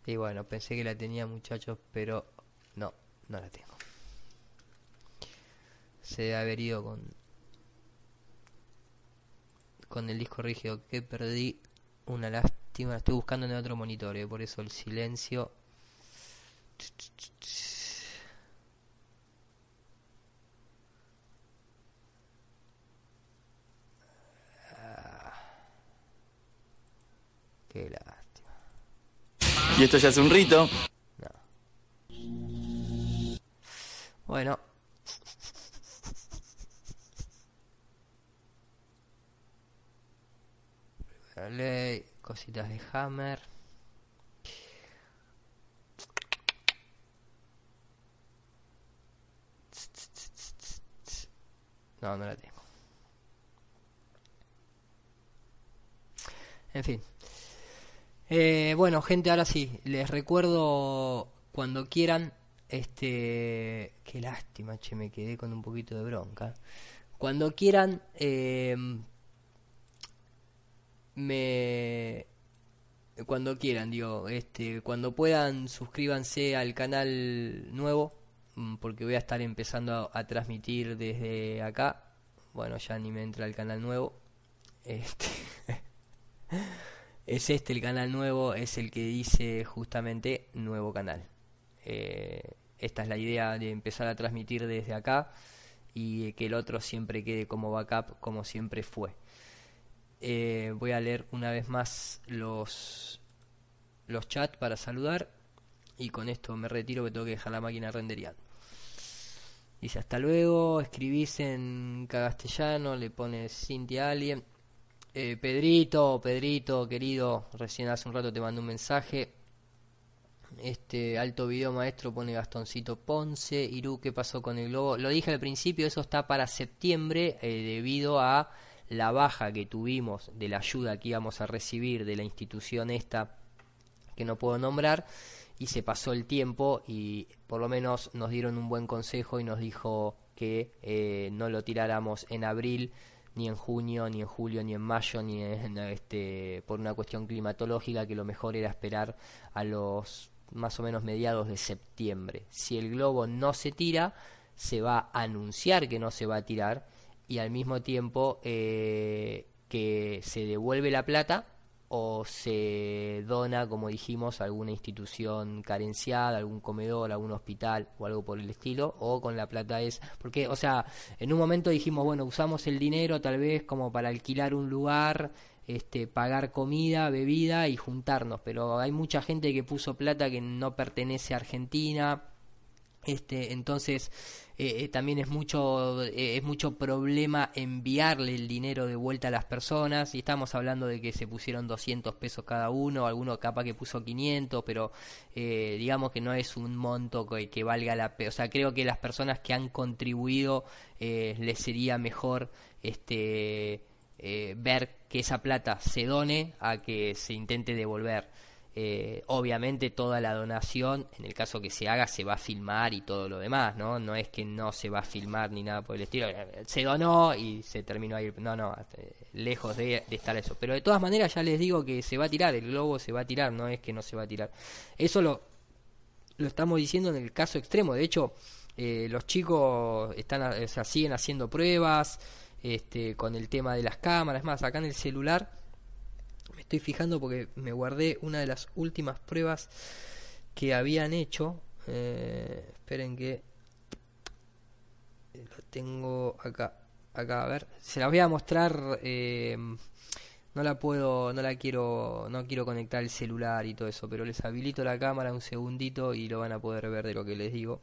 A: Y bueno, pensé que la tenía muchachos, pero no, no la tengo se debe haber con con el disco rígido que perdí una lástima estoy buscando en otro monitor eh, por eso el silencio ah. qué lástima
J: y esto ya es un rito
A: bueno ley, cositas de Hammer. No, no la tengo. En fin. Eh, bueno, gente, ahora sí, les recuerdo cuando quieran, este, qué lástima, che, me quedé con un poquito de bronca. Cuando quieran, eh, me cuando quieran, digo, este, cuando puedan suscríbanse al canal nuevo, mm, porque voy a estar empezando a, transmitir desde acá. Bueno, ya ni me entra el canal nuevo. Este es este el canal nuevo, es el que dice justamente nuevo canal. Eh, esta es la idea de empezar a transmitir desde acá y que el otro siempre quede como backup como siempre fue. Eh, voy a leer una vez más los, los chats para saludar. Y con esto me retiro que tengo que dejar la máquina renderiando. Dice hasta luego, escribís en castellano, le pones Cintia Alien. Eh, Pedrito, Pedrito, querido, recién hace un rato te mandé un mensaje. Este alto video maestro pone Gastoncito Ponce. Iru, ¿qué pasó con el globo? Lo dije al principio, eso está para septiembre eh, debido a la baja que tuvimos de la ayuda que íbamos a recibir de la institución esta que no puedo nombrar y se pasó el tiempo y por lo menos nos dieron un buen consejo y nos dijo que eh, no lo tiráramos en abril ni en junio ni en julio ni en mayo ni en este por una cuestión climatológica que lo mejor era esperar a los más o menos mediados de septiembre. Si el globo no se tira se va a anunciar que no se va a tirar y al mismo tiempo eh, que se devuelve la plata o se dona, como dijimos, a alguna institución carenciada, algún comedor, algún hospital o algo por el estilo, o con la plata es, porque, o sea, en un momento dijimos, bueno, usamos el dinero tal vez como para alquilar un lugar, este, pagar comida, bebida y juntarnos, pero hay mucha gente que puso plata que no pertenece a Argentina, este, entonces eh, eh, también es mucho eh, es mucho problema enviarle el dinero de vuelta a las personas. Y estamos hablando de que se pusieron 200 pesos cada uno alguno capaz que puso 500 pero digamos que no es un monto que, valga la pena o sea creo que las personas que han contribuido les sería mejor este ver que esa plata se done a que se intente devolver eh, obviamente toda la donación, en el caso que se haga, se va a filmar y todo lo demás, ¿no? No es que no se va a filmar ni nada por el estilo. Se donó y se terminó ahí. No, no, eh, lejos de, estar eso. Pero de todas maneras ya les digo que se va a tirar, el globo se va a tirar, no es que no se va a tirar. Eso lo, lo estamos diciendo en el caso extremo. De hecho, eh, los chicos están, o sea, siguen haciendo pruebas este, con el tema de las cámaras. Más, acá en el celular estoy fijando porque me guardé una de las últimas pruebas que habían hecho. Eh, esperen que lo tengo acá. Acá, a ver. Se la voy a mostrar. Eh, no la puedo, no la quiero, no quiero conectar el celular y todo eso, pero les habilito la cámara un segundito y lo van a poder ver de lo que les digo.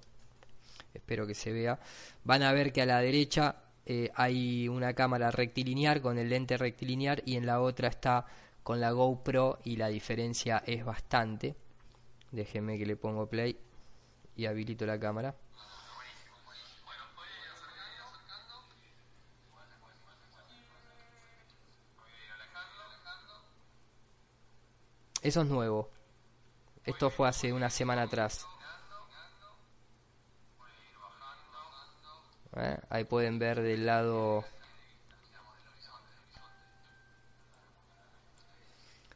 A: Espero que se vea. Van a ver que a la derecha eh, hay una cámara rectilinear con el lente rectilinear y en la otra está con la GoPro y la diferencia es bastante. Déjenme que le pongo play y habilito la cámara. Eso es nuevo. Esto fue hace una semana atrás. Eh, ahí pueden ver del lado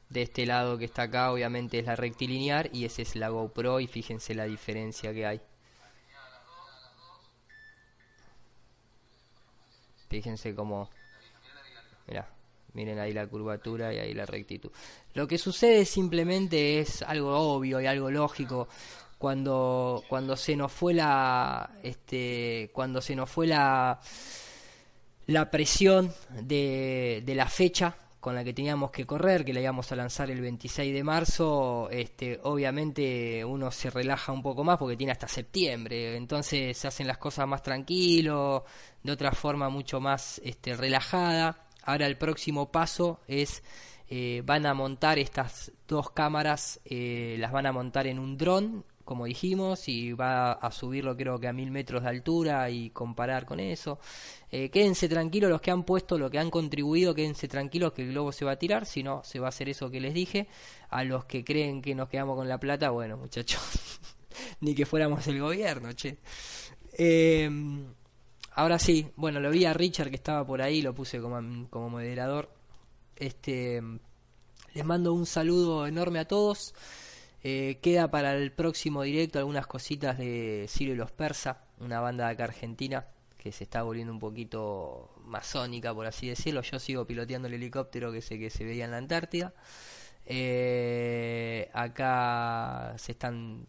A: de este lado que está acá obviamente es la rectilinear y ese es la GoPro y fíjense la diferencia que hay. Fíjense cómo... Mira, miren ahí la curvatura y ahí la rectitud. Lo que sucede simplemente es algo obvio y algo lógico cuando cuando se nos fue la este cuando se nos fue la la presión de, de la fecha con la que teníamos que correr, que la íbamos a lanzar el 26 de marzo, este, obviamente uno se relaja un poco más porque tiene hasta septiembre, entonces se hacen las cosas más tranquilo, de otra forma mucho más este, relajada. Ahora el próximo paso es, eh, van a montar estas dos cámaras, eh, las van a montar en un dron, como dijimos, y va a subirlo creo que a mil metros de altura y comparar con eso. Eh, quédense tranquilos los que han puesto, lo que han contribuido, quédense tranquilos que el globo se va a tirar, si no, se va a hacer eso que les dije. A los que creen que nos quedamos con la plata, bueno muchachos, ni que fuéramos el gobierno, che. Em, ahora sí, bueno, lo vi a Richard que estaba por ahí, lo puse como, como moderador. Este, les mando un saludo enorme a todos. Eh, queda para el próximo directo algunas cositas de Ciro y los Persa, una banda de acá argentina que se está volviendo un poquito masónica, por así decirlo. Yo sigo piloteando el helicóptero que sé que se veía en la Antártida. Eh, acá se están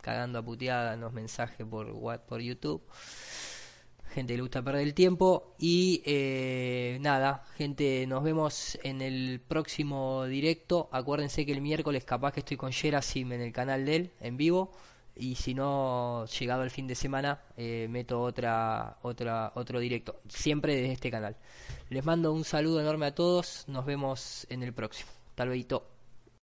A: cagando a puteada los mensajes por, por YouTube. Gente le gusta perder el tiempo. Y eh, nada, gente, nos vemos en el próximo directo. Acuérdense que el miércoles capaz que estoy con Gerasim en el canal de él, en vivo. Y si no, llegado el fin de semana, eh, meto otra, otra, otro directo. Siempre desde este canal. Les mando un saludo enorme a todos. Nos vemos en el próximo. Hasta luego.